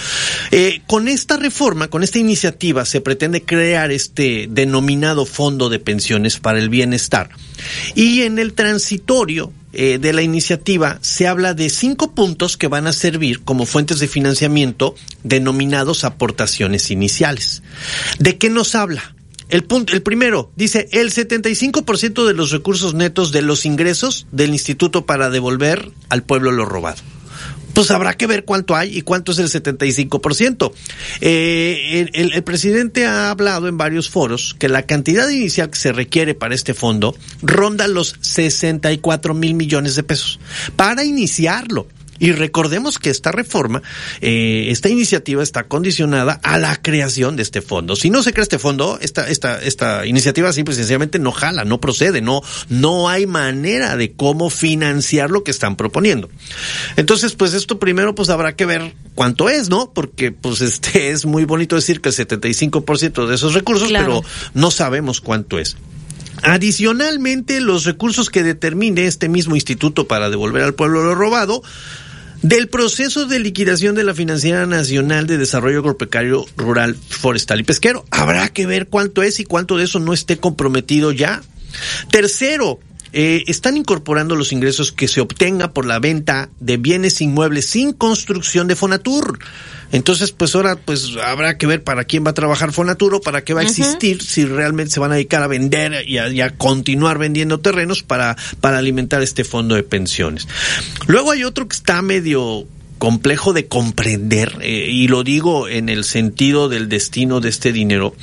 Eh, con esta reforma, con esta iniciativa, se pretende crear este denominado fondo de pensiones para el bienestar. Y en el transitorio eh, de la iniciativa se habla de cinco puntos que van a servir como fuentes de financiamiento denominados aportaciones iniciales. ¿De qué nos habla? El, punto, el primero dice el 75% de los recursos netos de los ingresos del instituto para devolver al pueblo lo robado pues habrá que ver cuánto hay y cuánto es el 75%. Eh, el, el, presidente ha hablado en varios foros que la cantidad inicial que se requiere para este fondo ronda los 64 mil millones de pesos para iniciarlo. Y recordemos que esta reforma, eh, esta iniciativa está condicionada a la creación de este fondo. Si no se crea este fondo, esta, esta, esta iniciativa simple y sencillamente no jala, no procede, no, no hay manera de cómo financiar lo que están proponiendo. Entonces, pues esto primero pues habrá que ver cuánto es, ¿no? Porque pues este <laughs> es muy bonito decir que el 75% de esos recursos, claro. pero no sabemos cuánto es. Adicionalmente, los recursos que determine este mismo instituto para devolver al pueblo lo robado, del proceso de liquidación de la Financiera Nacional de Desarrollo Agropecuario Rural, Forestal y Pesquero. Habrá que ver cuánto es y cuánto de eso no esté comprometido ya. Tercero, eh, están incorporando los ingresos que se obtenga por la venta de bienes inmuebles sin construcción de Fonatur. Entonces, pues ahora pues habrá que ver para quién va a trabajar Fonaturo, para qué va a existir, uh -huh. si realmente se van a dedicar a vender y a, y a, continuar vendiendo terrenos para, para alimentar este fondo de pensiones. Luego hay otro que está medio complejo de comprender, eh, y lo digo en el sentido del destino de este dinero,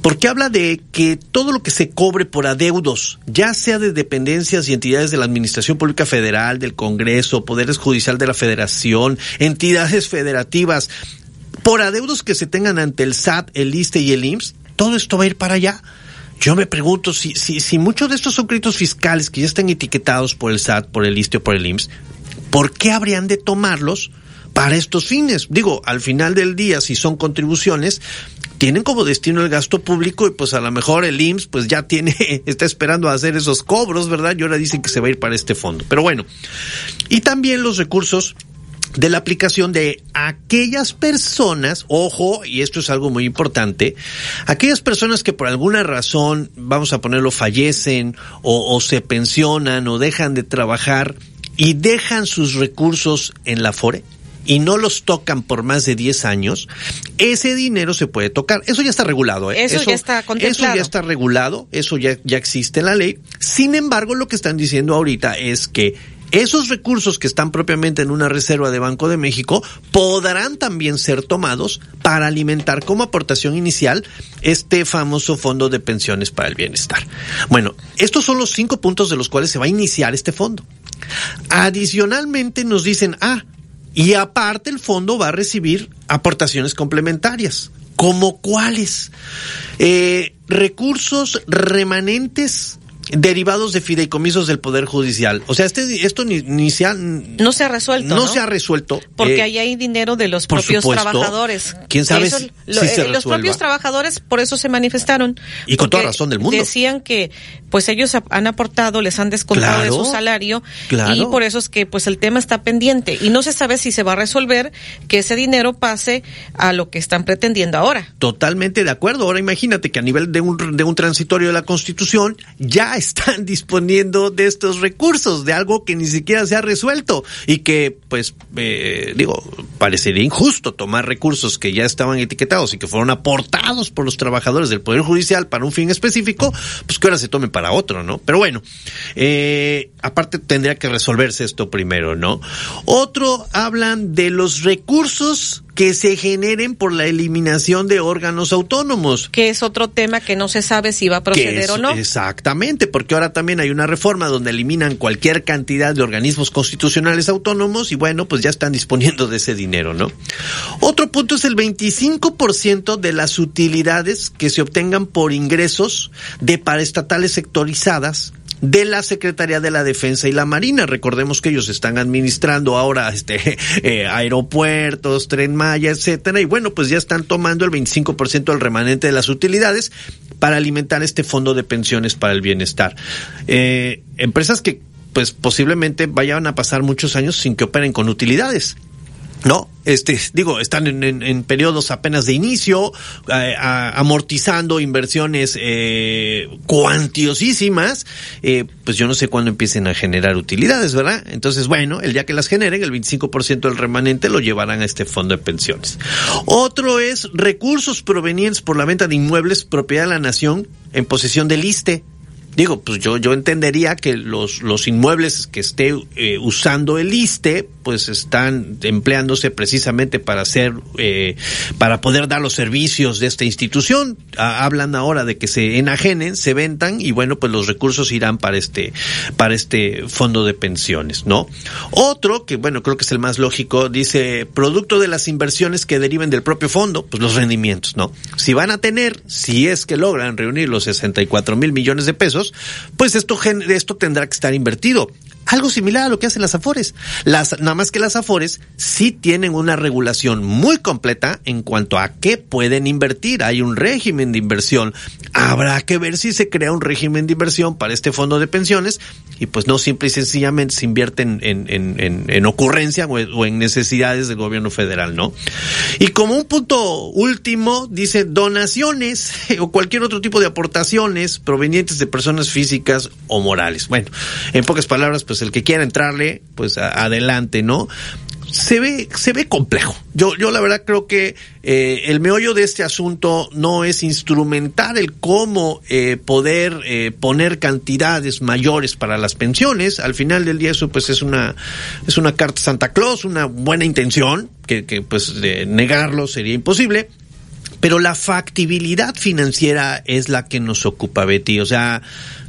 porque habla de que todo lo que se cobre por adeudos, ya sea de dependencias y entidades de la Administración Pública Federal, del Congreso, Poderes Judicial de la Federación, entidades federativas, por adeudos que se tengan ante el SAT, el ISTE y el IMSS, todo esto va a ir para allá. Yo me pregunto si, si, si muchos de estos son créditos fiscales que ya están etiquetados por el SAT, por el ISTE o por el IMSS, ¿por qué habrían de tomarlos para estos fines? Digo, al final del día, si son contribuciones, tienen como destino el gasto público y pues a lo mejor el IMSS pues ya tiene, <laughs> está esperando a hacer esos cobros, ¿verdad? Y ahora dicen que se va a ir para este fondo. Pero bueno, y también los recursos de la aplicación de aquellas personas, ojo, y esto es algo muy importante, aquellas personas que por alguna razón, vamos a ponerlo, fallecen o, o se pensionan o dejan de trabajar y dejan sus recursos en la FORE y no los tocan por más de 10 años, ese dinero se puede tocar. Eso ya está regulado. ¿eh? Eso, eso, ya está contemplado. Eso ya está regulado, eso ya, ya existe en la ley. Sin embargo, lo que están diciendo ahorita es que esos recursos que están propiamente en una reserva de Banco de México podrán también ser tomados para alimentar como aportación inicial este famoso fondo de pensiones para el bienestar. Bueno, estos son los cinco puntos de los cuales se va a iniciar este fondo. Adicionalmente nos dicen, ah, y aparte el fondo va a recibir aportaciones complementarias. ¿Como cuáles? Eh, recursos remanentes derivados de fideicomisos del Poder Judicial. O sea, este, esto ni, ni se ha... No se ha resuelto. No, se ha resuelto. Porque eh, ahí hay dinero de los propios trabajadores. ¿Quién sabe si eh, Los propios trabajadores por eso se manifestaron. Y con toda razón del mundo. Decían que pues ellos han aportado, les han descontado de su salario y por eso es que pues el tema está pendiente y no se sabe si se va a resolver que ese dinero pase a lo que están pretendiendo ahora. Totalmente de acuerdo. Ahora imagínate que a nivel de un, de un transitorio de la Constitución ya están <laughs> disponiendo de estos recursos, de algo que ni siquiera se ha resuelto y que, pues, eh, digo, parecería injusto tomar recursos que ya estaban etiquetados y que fueron aportados por los trabajadores del Poder Judicial para un fin específico, pues que ahora se tomen para otro, ¿no? Pero bueno, eh, aparte tendría que resolverse esto primero, ¿no? Otro hablan de los recursos que se generen por la eliminación de órganos autónomos. Que es otro tema que no se sabe si va a proceder o no. Exactamente, porque ahora también hay una reforma donde eliminan cualquier cantidad de organismos constitucionales autónomos y bueno, pues ya están disponiendo de ese dinero, ¿no? Otro punto es el 25% de las utilidades que se obtengan por ingresos de paraestatales sectorizadas de la Secretaría de la Defensa y la Marina. Recordemos que ellos están administrando ahora este <laughs> eh, aeropuertos, tren Maya, etcétera, y bueno, pues ya están tomando el 25% del remanente de las utilidades para alimentar este fondo de pensiones para el bienestar. Eh, empresas que pues posiblemente vayan a pasar muchos años sin que operen con utilidades. ¿No? Este, digo, están en, periodos apenas de inicio, eh, amortizando inversiones eh, cuantiosísimas, eh, pues yo no sé cuándo empiecen a generar utilidades, ¿verdad? Entonces, bueno, el día que las generen, el 25% del remanente lo llevarán a este fondo de pensiones. Otro es recursos provenientes por la venta de inmuebles propiedad de la nación en posesión del ISTE digo, pues yo, yo entendería que los, los inmuebles que esté eh, usando el ISTE, pues están empleándose precisamente para hacer, eh, para poder dar los servicios de esta institución. hablan ahora de que se enajenen, se ventan y bueno, pues los recursos irán para este, para este fondo de pensiones, ¿no? Otro, que bueno, creo que es el más lógico, dice, producto de las inversiones que deriven del propio fondo, pues los rendimientos, ¿no? Si van a tener, si es que logran reunir los 64 mil millones de pesos, pues esto, esto tendrá que estar invertido. Algo similar a lo que hacen las Afores. Las, nada más que las Afores sí tienen una regulación muy completa en cuanto a qué pueden invertir. Hay un régimen de inversión. Habrá que ver si se crea un régimen de inversión para este fondo de pensiones y pues no simple y sencillamente se invierte en, en, en, ocurrencia o, en necesidades del gobierno federal, ¿no? Y como un punto último, dice donaciones <laughs> o cualquier otro tipo de aportaciones provenientes de personas físicas o morales. Bueno, en pocas palabras, pues el que quiera entrarle, pues adelante, ¿no? se ve, se ve complejo. Yo, yo la verdad creo que eh, el meollo de este asunto no es instrumentar el cómo eh, poder eh, poner cantidades mayores para las pensiones. Al final del día eso pues es una, es una carta Santa Claus, una buena intención, que, que pues negarlo sería imposible. Pero la factibilidad financiera es la que nos ocupa, Betty. O sea,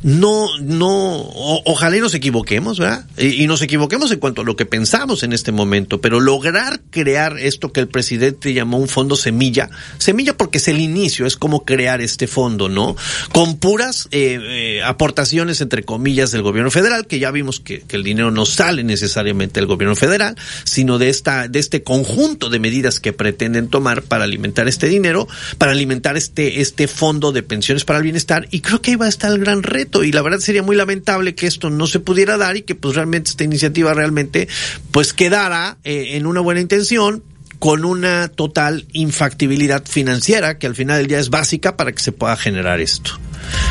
no, no, ojalá y nos equivoquemos, ¿verdad? Y, nos equivoquemos en cuanto a lo que pensamos en este momento, pero lograr crear esto que el presidente llamó un fondo semilla, semilla porque es el inicio, es como crear este fondo, ¿no? Con puras eh, eh, aportaciones, entre comillas, del gobierno federal, que ya vimos que, que, el dinero no sale necesariamente del gobierno federal, sino de esta, de este conjunto de medidas que pretenden tomar para alimentar este dinero, para alimentar este, este fondo de pensiones para el bienestar, y creo que ahí va a estar el gran reto y la verdad sería muy lamentable que esto no se pudiera dar y que pues realmente esta iniciativa realmente pues quedara eh, en una buena intención con una total infactibilidad financiera que al final del día es básica para que se pueda generar esto.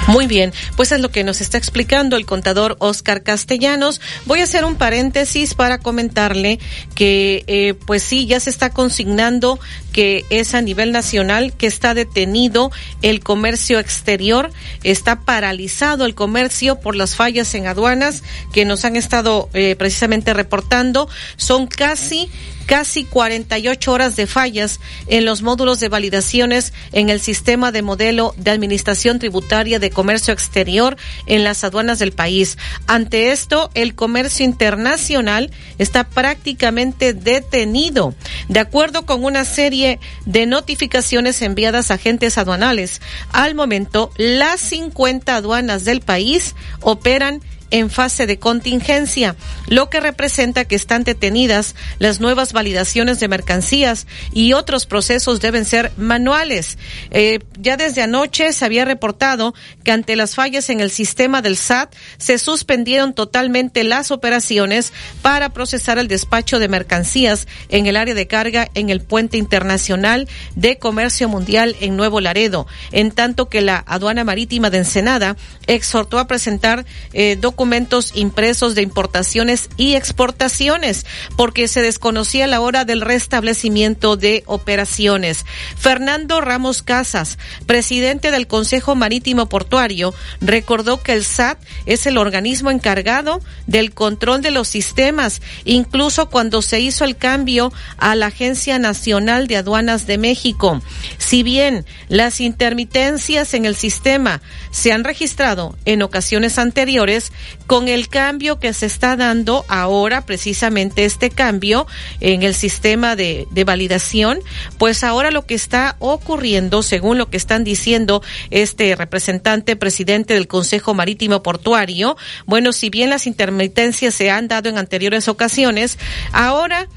Muy bien, pues es lo que nos está explicando el contador Oscar Castellanos. Voy a hacer un paréntesis para comentarle que, eh, pues sí, ya se está consignando que es a nivel nacional que está detenido el comercio exterior, está paralizado el comercio por las fallas en aduanas que nos han estado eh, precisamente reportando. Son casi casi 48 horas de fallas en los módulos de validaciones en el sistema de modelo de administración tributaria de comercio exterior en las aduanas del país. Ante esto, el comercio internacional está prácticamente detenido. De acuerdo con una serie de notificaciones enviadas a agentes aduanales. Al momento, las 50 aduanas del país operan en fase de contingencia, lo que representa que están detenidas las nuevas validaciones de mercancías y otros procesos deben ser manuales. Eh, ya desde anoche se había reportado que ante las fallas en el sistema del SAT se suspendieron totalmente las operaciones para procesar el despacho de mercancías en el área de carga en el puente internacional de comercio mundial en Nuevo Laredo, en tanto que la aduana marítima de Ensenada exhortó a presentar eh, documentos documentos impresos de importaciones y exportaciones, porque se desconocía la hora del restablecimiento de operaciones. Fernando Ramos Casas, presidente del Consejo Marítimo Portuario, recordó que el SAT es el organismo encargado del control de los sistemas, incluso cuando se hizo el cambio a la Agencia Nacional de Aduanas de México. Si bien las intermitencias en el sistema se han registrado en ocasiones anteriores, con el cambio que se está dando ahora, precisamente este cambio en el sistema de, validación, pues ahora lo que está ocurriendo, según lo que están diciendo este representante presidente del Consejo Marítimo Portuario, bueno, si bien las intermitencias se han dado en anteriores ocasiones, ahora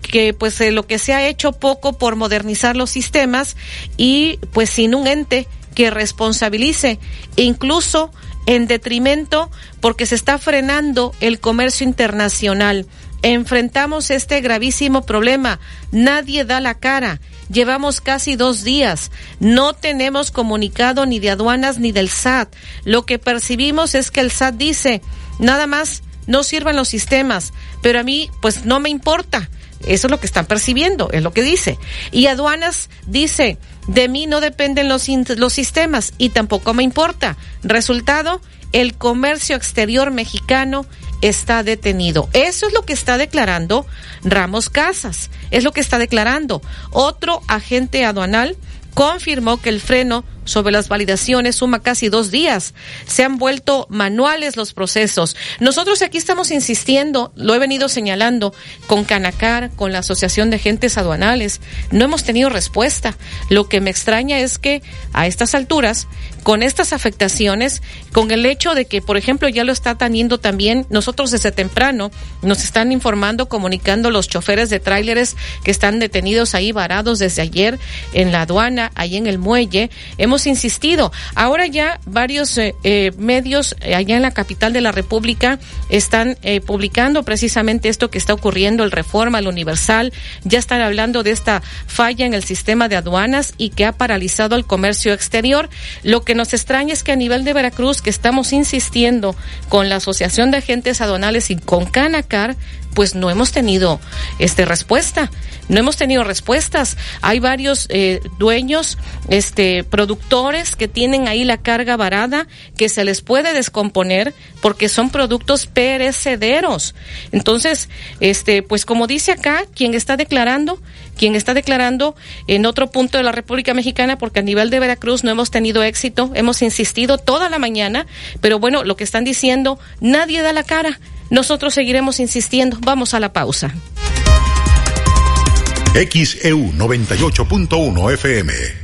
que pues eh, lo que se ha hecho poco por modernizar los sistemas y pues sin un ente que responsabilice incluso en detrimento porque se está frenando el comercio internacional. Enfrentamos este gravísimo problema. Nadie da la cara. Llevamos casi dos días. No tenemos comunicado ni de aduanas ni del SAT. Lo que percibimos es que el SAT dice, nada más, no sirvan los sistemas, pero a mí pues no me importa. Eso es lo que están percibiendo, es lo que dice. Y aduanas dice, de mí no dependen los, los sistemas y tampoco me importa. Resultado, el comercio exterior mexicano está detenido. Eso es lo que está declarando Ramos Casas, es lo que está declarando. Otro agente aduanal confirmó que el freno sobre las validaciones suma casi dos días. Se han vuelto manuales los procesos. Nosotros aquí estamos insistiendo, lo he venido señalando con Canacar, con la Asociación de Agentes Aduanales. No hemos tenido respuesta. Lo que me extraña es que a estas alturas, con estas afectaciones, con el hecho de que, por ejemplo, ya lo está teniendo también, nosotros desde temprano nos están informando, comunicando los choferes de tráileres que están detenidos ahí varados desde ayer en la aduana, ahí en el muelle. Hemos hemos insistido. Ahora ya varios eh, eh, medios eh, allá en la capital de la República están publicando precisamente esto que está ocurriendo, el Reforma, el Universal, ya están hablando de esta falla en el sistema de aduanas y que ha paralizado el comercio exterior. Lo que nos extraña es que a nivel de Veracruz, que estamos insistiendo con la Asociación de Agentes Aduanales y con Canacar, pues no hemos tenido este respuesta. No hemos tenido respuestas. Hay varios eh, dueños, este, productores que tienen ahí la carga varada que se les puede descomponer porque son productos perecederos. Entonces, este, pues como dice acá, quien está declarando, quien está declarando en otro punto de la República Mexicana, porque a nivel de Veracruz no hemos tenido éxito, hemos insistido toda la mañana, pero bueno, lo que están diciendo, nadie da la cara. Nosotros seguiremos insistiendo. Vamos a la pausa. XEU 98.1 FM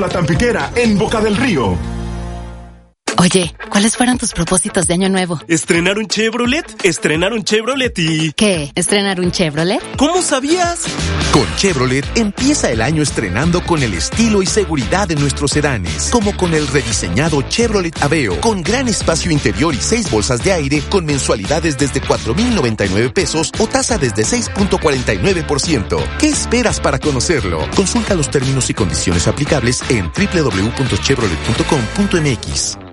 la Tampiquera, en Boca del Río. Oye, ¿cuáles fueron tus propósitos de año nuevo? Estrenar un Chevrolet, estrenar un Chevrolet y... ¿Qué? ¿Estrenar un Chevrolet? ¿Cómo sabías? Con Chevrolet empieza el año estrenando con el estilo y seguridad de nuestros sedanes, como con el rediseñado Chevrolet Aveo, con gran espacio interior y seis bolsas de aire, con mensualidades desde 4.099 pesos o tasa desde 6.49%. ¿Qué esperas para conocerlo? Consulta los términos y condiciones aplicables en www.chevrolet.com.mx.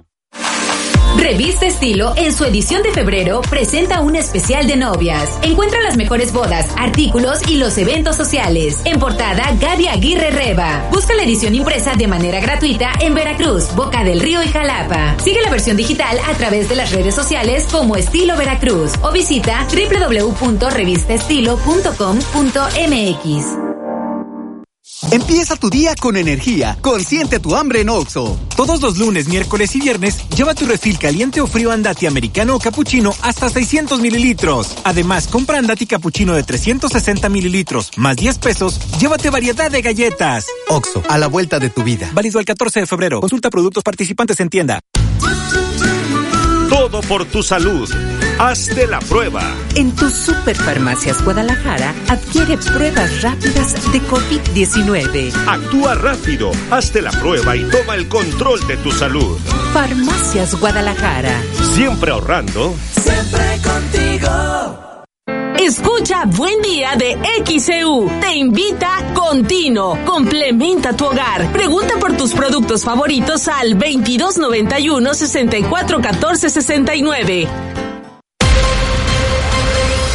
Revista Estilo, en su edición de febrero, presenta un especial de novias. Encuentra las mejores bodas, artículos y los eventos sociales. En portada, Gaby Aguirre Reba. Busca la edición impresa de manera gratuita en Veracruz, Boca del Río y Jalapa. Sigue la versión digital a través de las redes sociales como Estilo Veracruz o visita www.revistaestilo.com.mx. Empieza tu día con energía. Consiente tu hambre en Oxo. Todos los lunes, miércoles y viernes, lleva tu refil caliente o frío andati americano o cappuccino hasta 600 mililitros. Además, compra andati cappuccino de 360 mililitros más 10 pesos, llévate variedad de galletas. Oxo, a la vuelta de tu vida. Válido el 14 de febrero. Consulta productos participantes en tienda. Todo por tu salud. Hazte la prueba. En tus Superfarmacias Guadalajara adquiere pruebas rápidas de COVID-19. Actúa rápido, hazte la prueba y toma el control de tu salud. Farmacias Guadalajara. Siempre ahorrando. Siempre contigo. Escucha Buen Día de XEU. Te invita Continuo. Complementa tu hogar. Pregunta por tus productos favoritos al 2291 6414 69.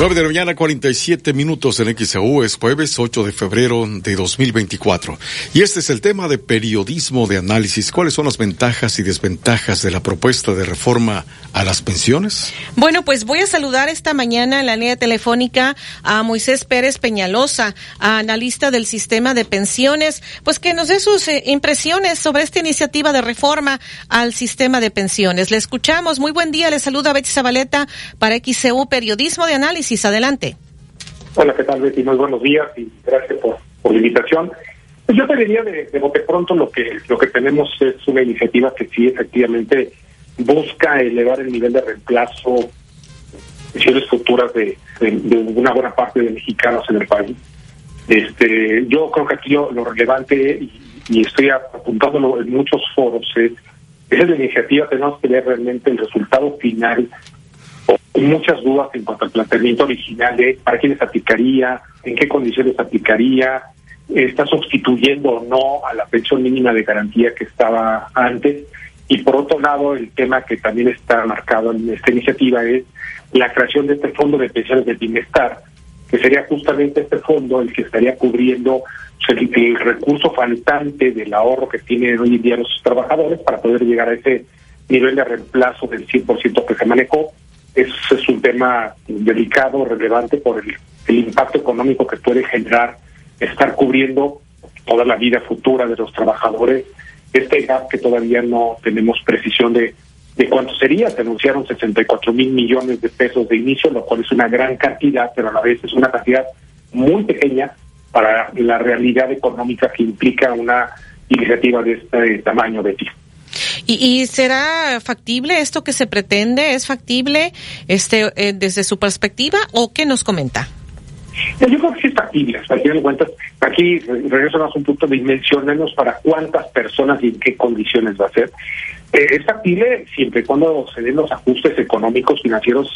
9 de la mañana, 47 minutos en XAU, es jueves 8 de febrero de 2024. Y este es el tema de periodismo de análisis. ¿Cuáles son las ventajas y desventajas de la propuesta de reforma a las pensiones? Bueno, pues voy a saludar esta mañana en la línea telefónica a Moisés Pérez Peñalosa, analista del sistema de pensiones, pues que nos dé sus eh, impresiones sobre esta iniciativa de reforma al sistema de pensiones. Le escuchamos. Muy buen día. Le saluda Betty Zabaleta para XCU Periodismo de Análisis. Adelante. Hola, ¿qué tal, Betty? Muy buenos días y gracias por, por la invitación. Pues yo te diría de, de bote pronto lo que lo que tenemos es una iniciativa que sí efectivamente busca elevar el nivel de reemplazo pensiones futuras de, de, de, una buena parte de mexicanos en el país. Este, yo creo que aquí lo, lo relevante y, y, estoy apuntándolo en muchos foros es, es la iniciativa tenemos que ver realmente el resultado final muchas dudas en cuanto al planteamiento original de para quiénes aplicaría, en qué condiciones aplicaría, está sustituyendo o no a la pensión mínima de garantía que estaba antes. Y por otro lado, el tema que también está marcado en esta iniciativa es la creación de este fondo de pensiones de bienestar, que sería justamente este fondo el que estaría cubriendo el, el recurso faltante del ahorro que tienen hoy en día los trabajadores para poder llegar a ese nivel de reemplazo del 100% que se manejó es, es un tema delicado, relevante por el, impacto económico que puede generar estar cubriendo toda la vida futura de los trabajadores. Este gap que todavía no tenemos precisión de, de cuánto sería, se anunciaron 64 mil millones de pesos de inicio, lo cual es una gran cantidad, pero a la vez es una cantidad muy pequeña para la realidad económica que implica una iniciativa de este tamaño, Betty. ¿Y, ¿Y, será factible esto que se pretende? ¿Es factible este eh, desde su perspectiva o qué nos comenta? Yo creo que sí es factible. Final de cuentas, aquí regreso a un punto de dimensionarnos para cuántas personas y en qué condiciones va a ser. Eh, es factible siempre y cuando se den los ajustes económicos, financieros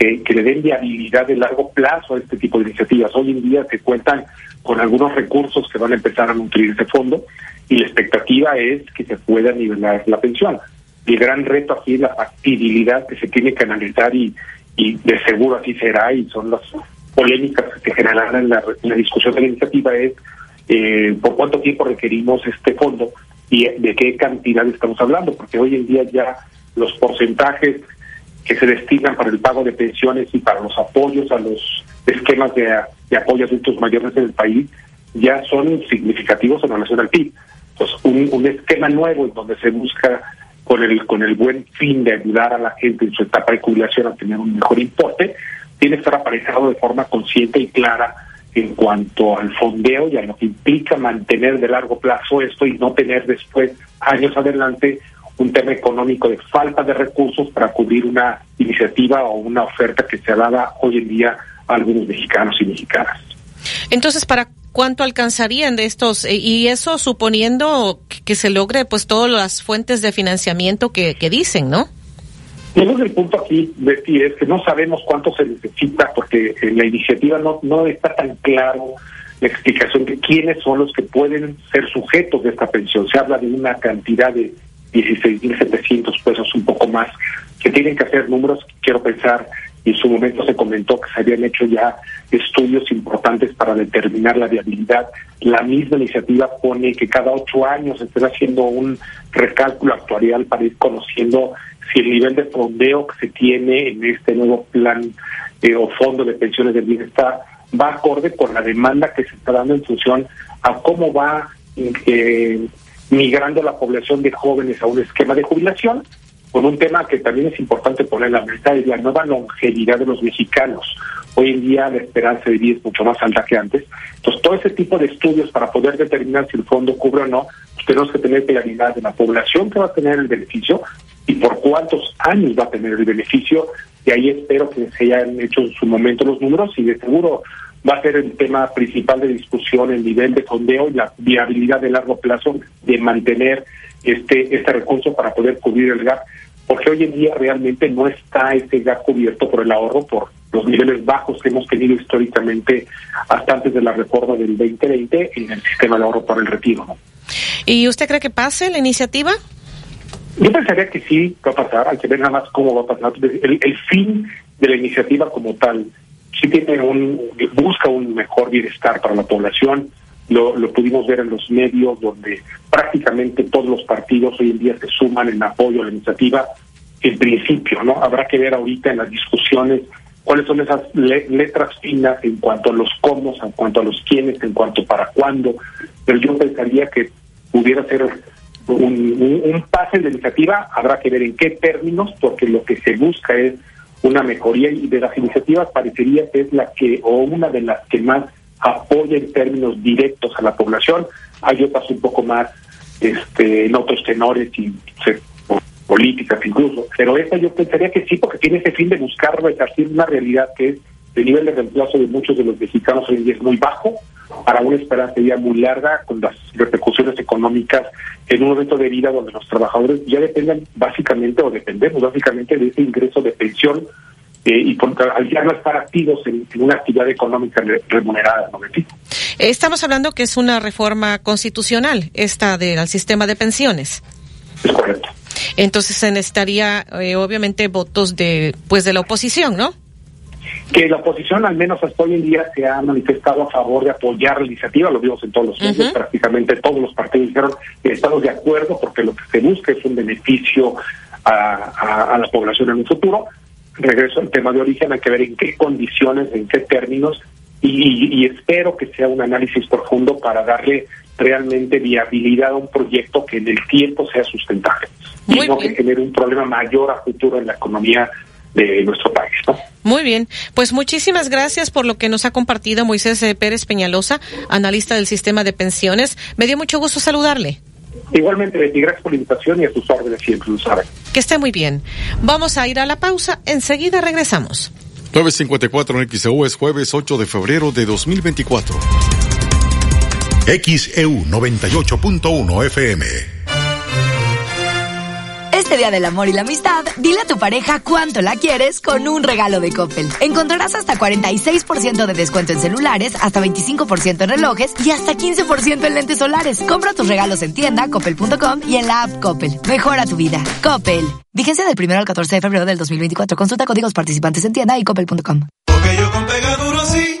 que, que, le den viabilidad de largo plazo a este tipo de iniciativas. Hoy en día se cuentan con algunos recursos que van a empezar a nutrir ese fondo y la expectativa es que se pueda nivelar la pensión. El gran reto aquí es la factibilidad que se tiene que analizar y, y de seguro así será y son las polémicas que generarán en la, en la discusión de la iniciativa es eh, por cuánto tiempo requerimos este fondo y de qué cantidad estamos hablando, porque hoy en día ya los porcentajes que se destinan para el pago de pensiones y para los apoyos a los esquemas de, apoyo a adultos mayores en el país ya son significativos en relación al PIB. Un, un esquema nuevo en donde se busca con el con el buen fin de ayudar a la gente en su etapa de jubilación a tener un mejor importe, tiene que estar aparejado de forma consciente y clara en cuanto al fondeo y a lo que implica mantener de largo plazo esto y no tener después, años adelante, un tema económico de falta de recursos para cubrir una iniciativa o una oferta que se dada hoy en día a algunos mexicanos y mexicanas. Entonces, ¿para ¿cuánto alcanzarían de estos? Eh, y eso suponiendo que, se logre pues todas las fuentes de financiamiento que, que dicen, ¿no? Tenemos el punto aquí, Betty, es que no sabemos cuánto se necesita porque en la iniciativa no, no está tan claro la explicación de quiénes son los que pueden ser sujetos de esta pensión. Se habla de una cantidad de 16.700 pesos, un poco más, que tienen que hacer números, quiero pensar, en su momento se comentó que se habían hecho ya estudios importantes para determinar la viabilidad. La misma iniciativa pone que cada ocho años se esté haciendo un recálculo actuarial para ir conociendo si el nivel de fondeo que se tiene en este nuevo plan eh, o fondo de pensiones del bienestar va acorde con la demanda que se está dando en función a cómo va eh, migrando la población de jóvenes a un esquema de jubilación, con un tema que también es importante poner la mesa, es la nueva longevidad de los mexicanos. Hoy en día la esperanza de vida es mucho más alta que antes. Entonces, todo ese tipo de estudios para poder determinar si el fondo cubre o no, pues tenemos que tener claridad de la población que va a tener el beneficio y por cuántos años va a tener el beneficio y ahí espero que se hayan hecho en su momento los números y de seguro va a ser el tema principal de discusión el nivel de fondeo y la viabilidad de largo plazo de mantener este este recurso para poder cubrir el gap porque hoy en día realmente no está ese gap cubierto por el ahorro por los niveles bajos que hemos tenido históricamente hasta antes de la reforma del 2020 en el sistema de ahorro para el retiro. ¿Y usted cree que pase la iniciativa? Yo pensaría que sí va a pasar, hay que ver nada más cómo va a pasar. El, el fin de la iniciativa como tal sí tiene un, busca un mejor bienestar para la población. Lo, lo pudimos ver en los medios donde prácticamente todos los partidos hoy en día se suman en apoyo a la iniciativa. En principio, ¿no? Habrá que ver ahorita en las discusiones cuáles son esas letras finas en cuanto a los cómo, en cuanto a los quiénes, en cuanto para cuándo. Pero yo pensaría que pudiera ser un, pase de iniciativa, habrá que ver en qué términos, porque lo que se busca es una mejoría y de las iniciativas parecería que es la que, o una de las que más apoya en términos directos a la población, hay otras un poco más este, en otros tenores y políticas incluso, pero esta yo pensaría que sí, porque tiene ese fin de buscar resarcir una realidad que es el nivel de reemplazo de muchos de los mexicanos hoy en día es muy bajo, para una esperanza vida muy larga, con las repercusiones económicas en un momento de vida donde los trabajadores ya dependen básicamente, o dependemos básicamente de ese ingreso de pensión eh, y al ya no estar activos en, una actividad económica remunerada. ¿no? Estamos hablando que es una reforma constitucional, esta del sistema de pensiones. Es correcto. Entonces se necesitaría, eh, obviamente, votos de, pues, de la oposición, ¿no? Que la oposición, al menos hasta hoy en día, se ha manifestado a favor de apoyar la iniciativa, lo vimos en todos los medios, prácticamente todos los partidos dijeron que estamos de acuerdo porque lo que se busca es un beneficio a, la población en un futuro. Regreso al tema de origen, hay que ver en qué condiciones, en qué términos, y, espero que sea un análisis profundo para darle realmente viabilidad a un proyecto que en el tiempo sea sustentable y no que genere un problema mayor a futuro en la economía de nuestro país. ¿no? Muy bien, pues muchísimas gracias por lo que nos ha compartido Moisés eh, Pérez Peñalosa, analista del sistema de pensiones. Me dio mucho gusto saludarle. Igualmente, gracias por la invitación y a sus órdenes siempre, lo saben. Que esté muy bien. Vamos a ir a la pausa, enseguida regresamos. 954 en XEU es jueves 8 de febrero de 2024. XEU 98.1 FM Día del Amor y la Amistad, dile a tu pareja cuánto la quieres con un regalo de Coppel. Encontrarás hasta 46% de descuento en celulares, hasta 25% en relojes y hasta 15% en lentes solares. Compra tus regalos en tienda, coppel.com y en la app Coppel. Mejora tu vida. Coppel. Vigencia del 1 al 14 de febrero del 2024. Consulta códigos participantes en tienda y coppel.com. Porque yo con Pegaduro sí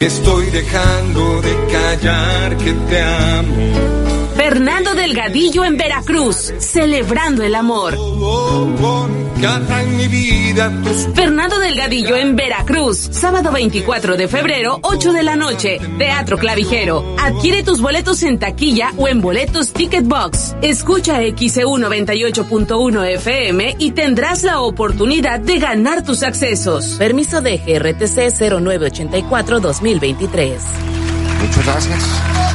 Estoy dejando de callar que te amo Fernando Delgadillo en Veracruz, celebrando el amor. Fernando Delgadillo en Veracruz, sábado 24 de febrero, 8 de la noche, Teatro Clavijero. Adquiere tus boletos en taquilla o en boletos Ticket Box. Escucha XEU 98.1 FM y tendrás la oportunidad de ganar tus accesos. Permiso de GRTC 0984-2023. Muchas gracias.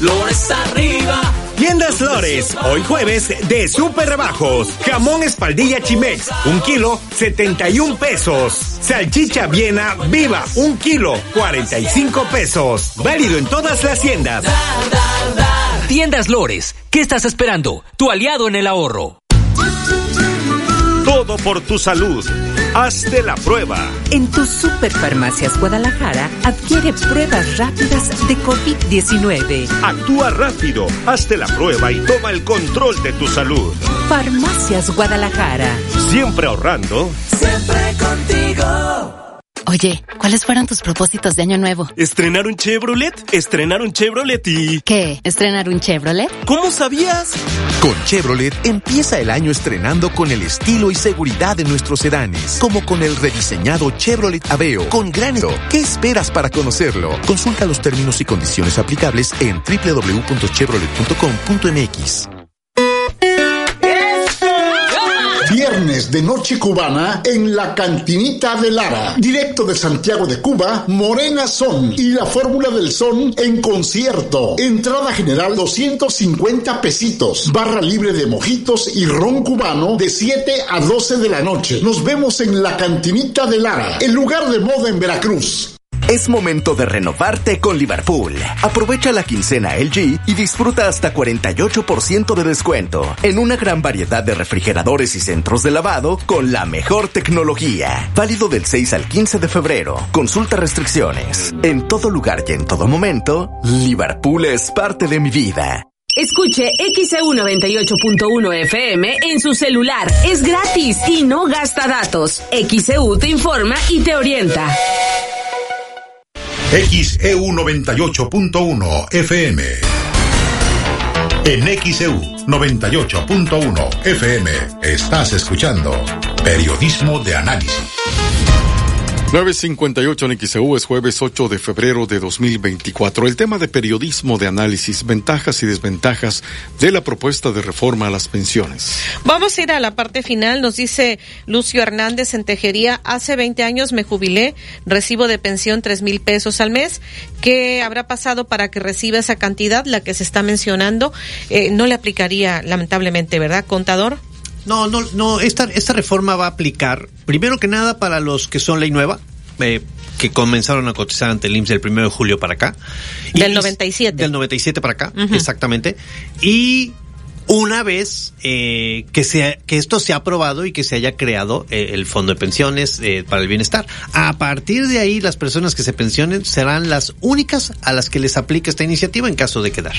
Lores arriba. Tiendas Lores, hoy jueves de super rebajos. Jamón espaldilla Chimex, un kilo, 71 pesos. Salchicha Viena Viva, un kilo, 45 pesos. Válido en todas las tiendas. Tiendas Lores, ¿qué estás esperando? Tu aliado en el ahorro. Todo por tu salud. Hazte la prueba. En tus Superfarmacias Guadalajara adquiere pruebas rápidas de COVID-19. Actúa rápido, hazte la prueba y toma el control de tu salud. Farmacias Guadalajara. Siempre ahorrando. Siempre contigo. Oye, ¿cuáles fueron tus propósitos de año nuevo? ¿Estrenar un Chevrolet? ¿Estrenar un Chevrolet y...? ¿Qué? ¿Estrenar un Chevrolet? ¿Cómo sabías? Con Chevrolet empieza el año estrenando con el estilo y seguridad de nuestros sedanes, como con el rediseñado Chevrolet Aveo con gran... ¿Qué esperas para conocerlo? Consulta los términos y condiciones aplicables en www.chevrolet.com.mx. Viernes de Noche Cubana en la Cantinita de Lara. Directo de Santiago de Cuba, Morena Son y la Fórmula del Son en concierto. Entrada general 250 pesitos. Barra libre de mojitos y ron cubano de 7 a 12 de la noche. Nos vemos en la Cantinita de Lara, el lugar de moda en Veracruz. Es momento de renovarte con Liverpool. Aprovecha la quincena LG y disfruta hasta 48% de descuento en una gran variedad de refrigeradores y centros de lavado con la mejor tecnología. Válido del 6 al 15 de febrero. Consulta restricciones. En todo lugar y en todo momento, Liverpool es parte de mi vida. Escuche XEU 98.1 FM en su celular. Es gratis y no gasta datos. XEU te informa y te orienta. XEU 98.1 FM. En XEU 98.1 FM estás escuchando Periodismo de Análisis. 958 en XEU es jueves 8 de febrero de 2024. El tema de periodismo de análisis, ventajas y desventajas de la propuesta de reforma a las pensiones. Vamos a ir a la parte final. Nos dice Lucio Hernández en Tejería. Hace 20 años me jubilé, recibo de pensión tres mil pesos al mes. ¿Qué habrá pasado para que reciba esa cantidad, la que se está mencionando? Eh, no le aplicaría, lamentablemente, ¿verdad, contador? No, no, no, esta, esta reforma va a aplicar, primero que nada, para los que son ley nueva, eh, que comenzaron a cotizar ante el IMSS del 1 de julio para acá. Del 97. Del 97 para acá, uh -huh. exactamente. Y una vez eh, que, sea, que esto se ha aprobado y que se haya creado eh, el Fondo de Pensiones eh, para el Bienestar. A partir de ahí, las personas que se pensionen serán las únicas a las que les aplique esta iniciativa en caso de quedar.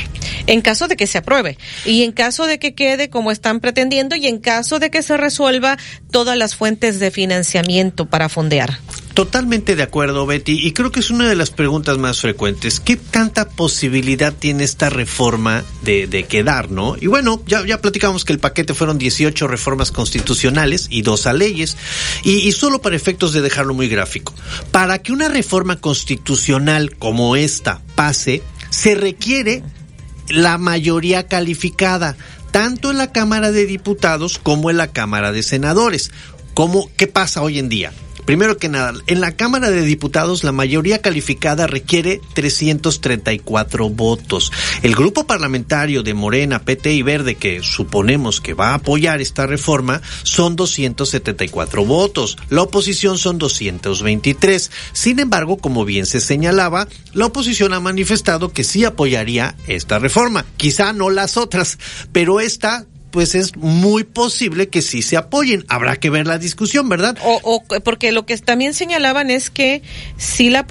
En caso de que se apruebe y en caso de que quede como están pretendiendo y en caso de que se resuelva todas las fuentes de financiamiento para fondear. Totalmente de acuerdo, Betty, y creo que es una de las preguntas más frecuentes. ¿Qué tanta posibilidad tiene esta reforma de, quedar, no? Y bueno, ya, ya platicamos que el paquete fueron 18 reformas constitucionales y dos a leyes, y, y solo para efectos de dejarlo muy gráfico. Para que una reforma constitucional como esta pase, se requiere la mayoría calificada, tanto en la Cámara de Diputados como en la Cámara de Senadores. ¿Cómo, ¿Qué pasa hoy en día? Primero que nada, en la Cámara de Diputados la mayoría calificada requiere 334 votos. El grupo parlamentario de Morena, PT y Verde, que suponemos que va a apoyar esta reforma, son 274 votos. La oposición son 223. Sin embargo, como bien se señalaba, la oposición ha manifestado que sí apoyaría esta reforma. Quizá no las otras, pero esta pues es muy posible que sí se apoyen. Habrá que ver la discusión, ¿verdad? O, o porque lo que también señalaban es que si la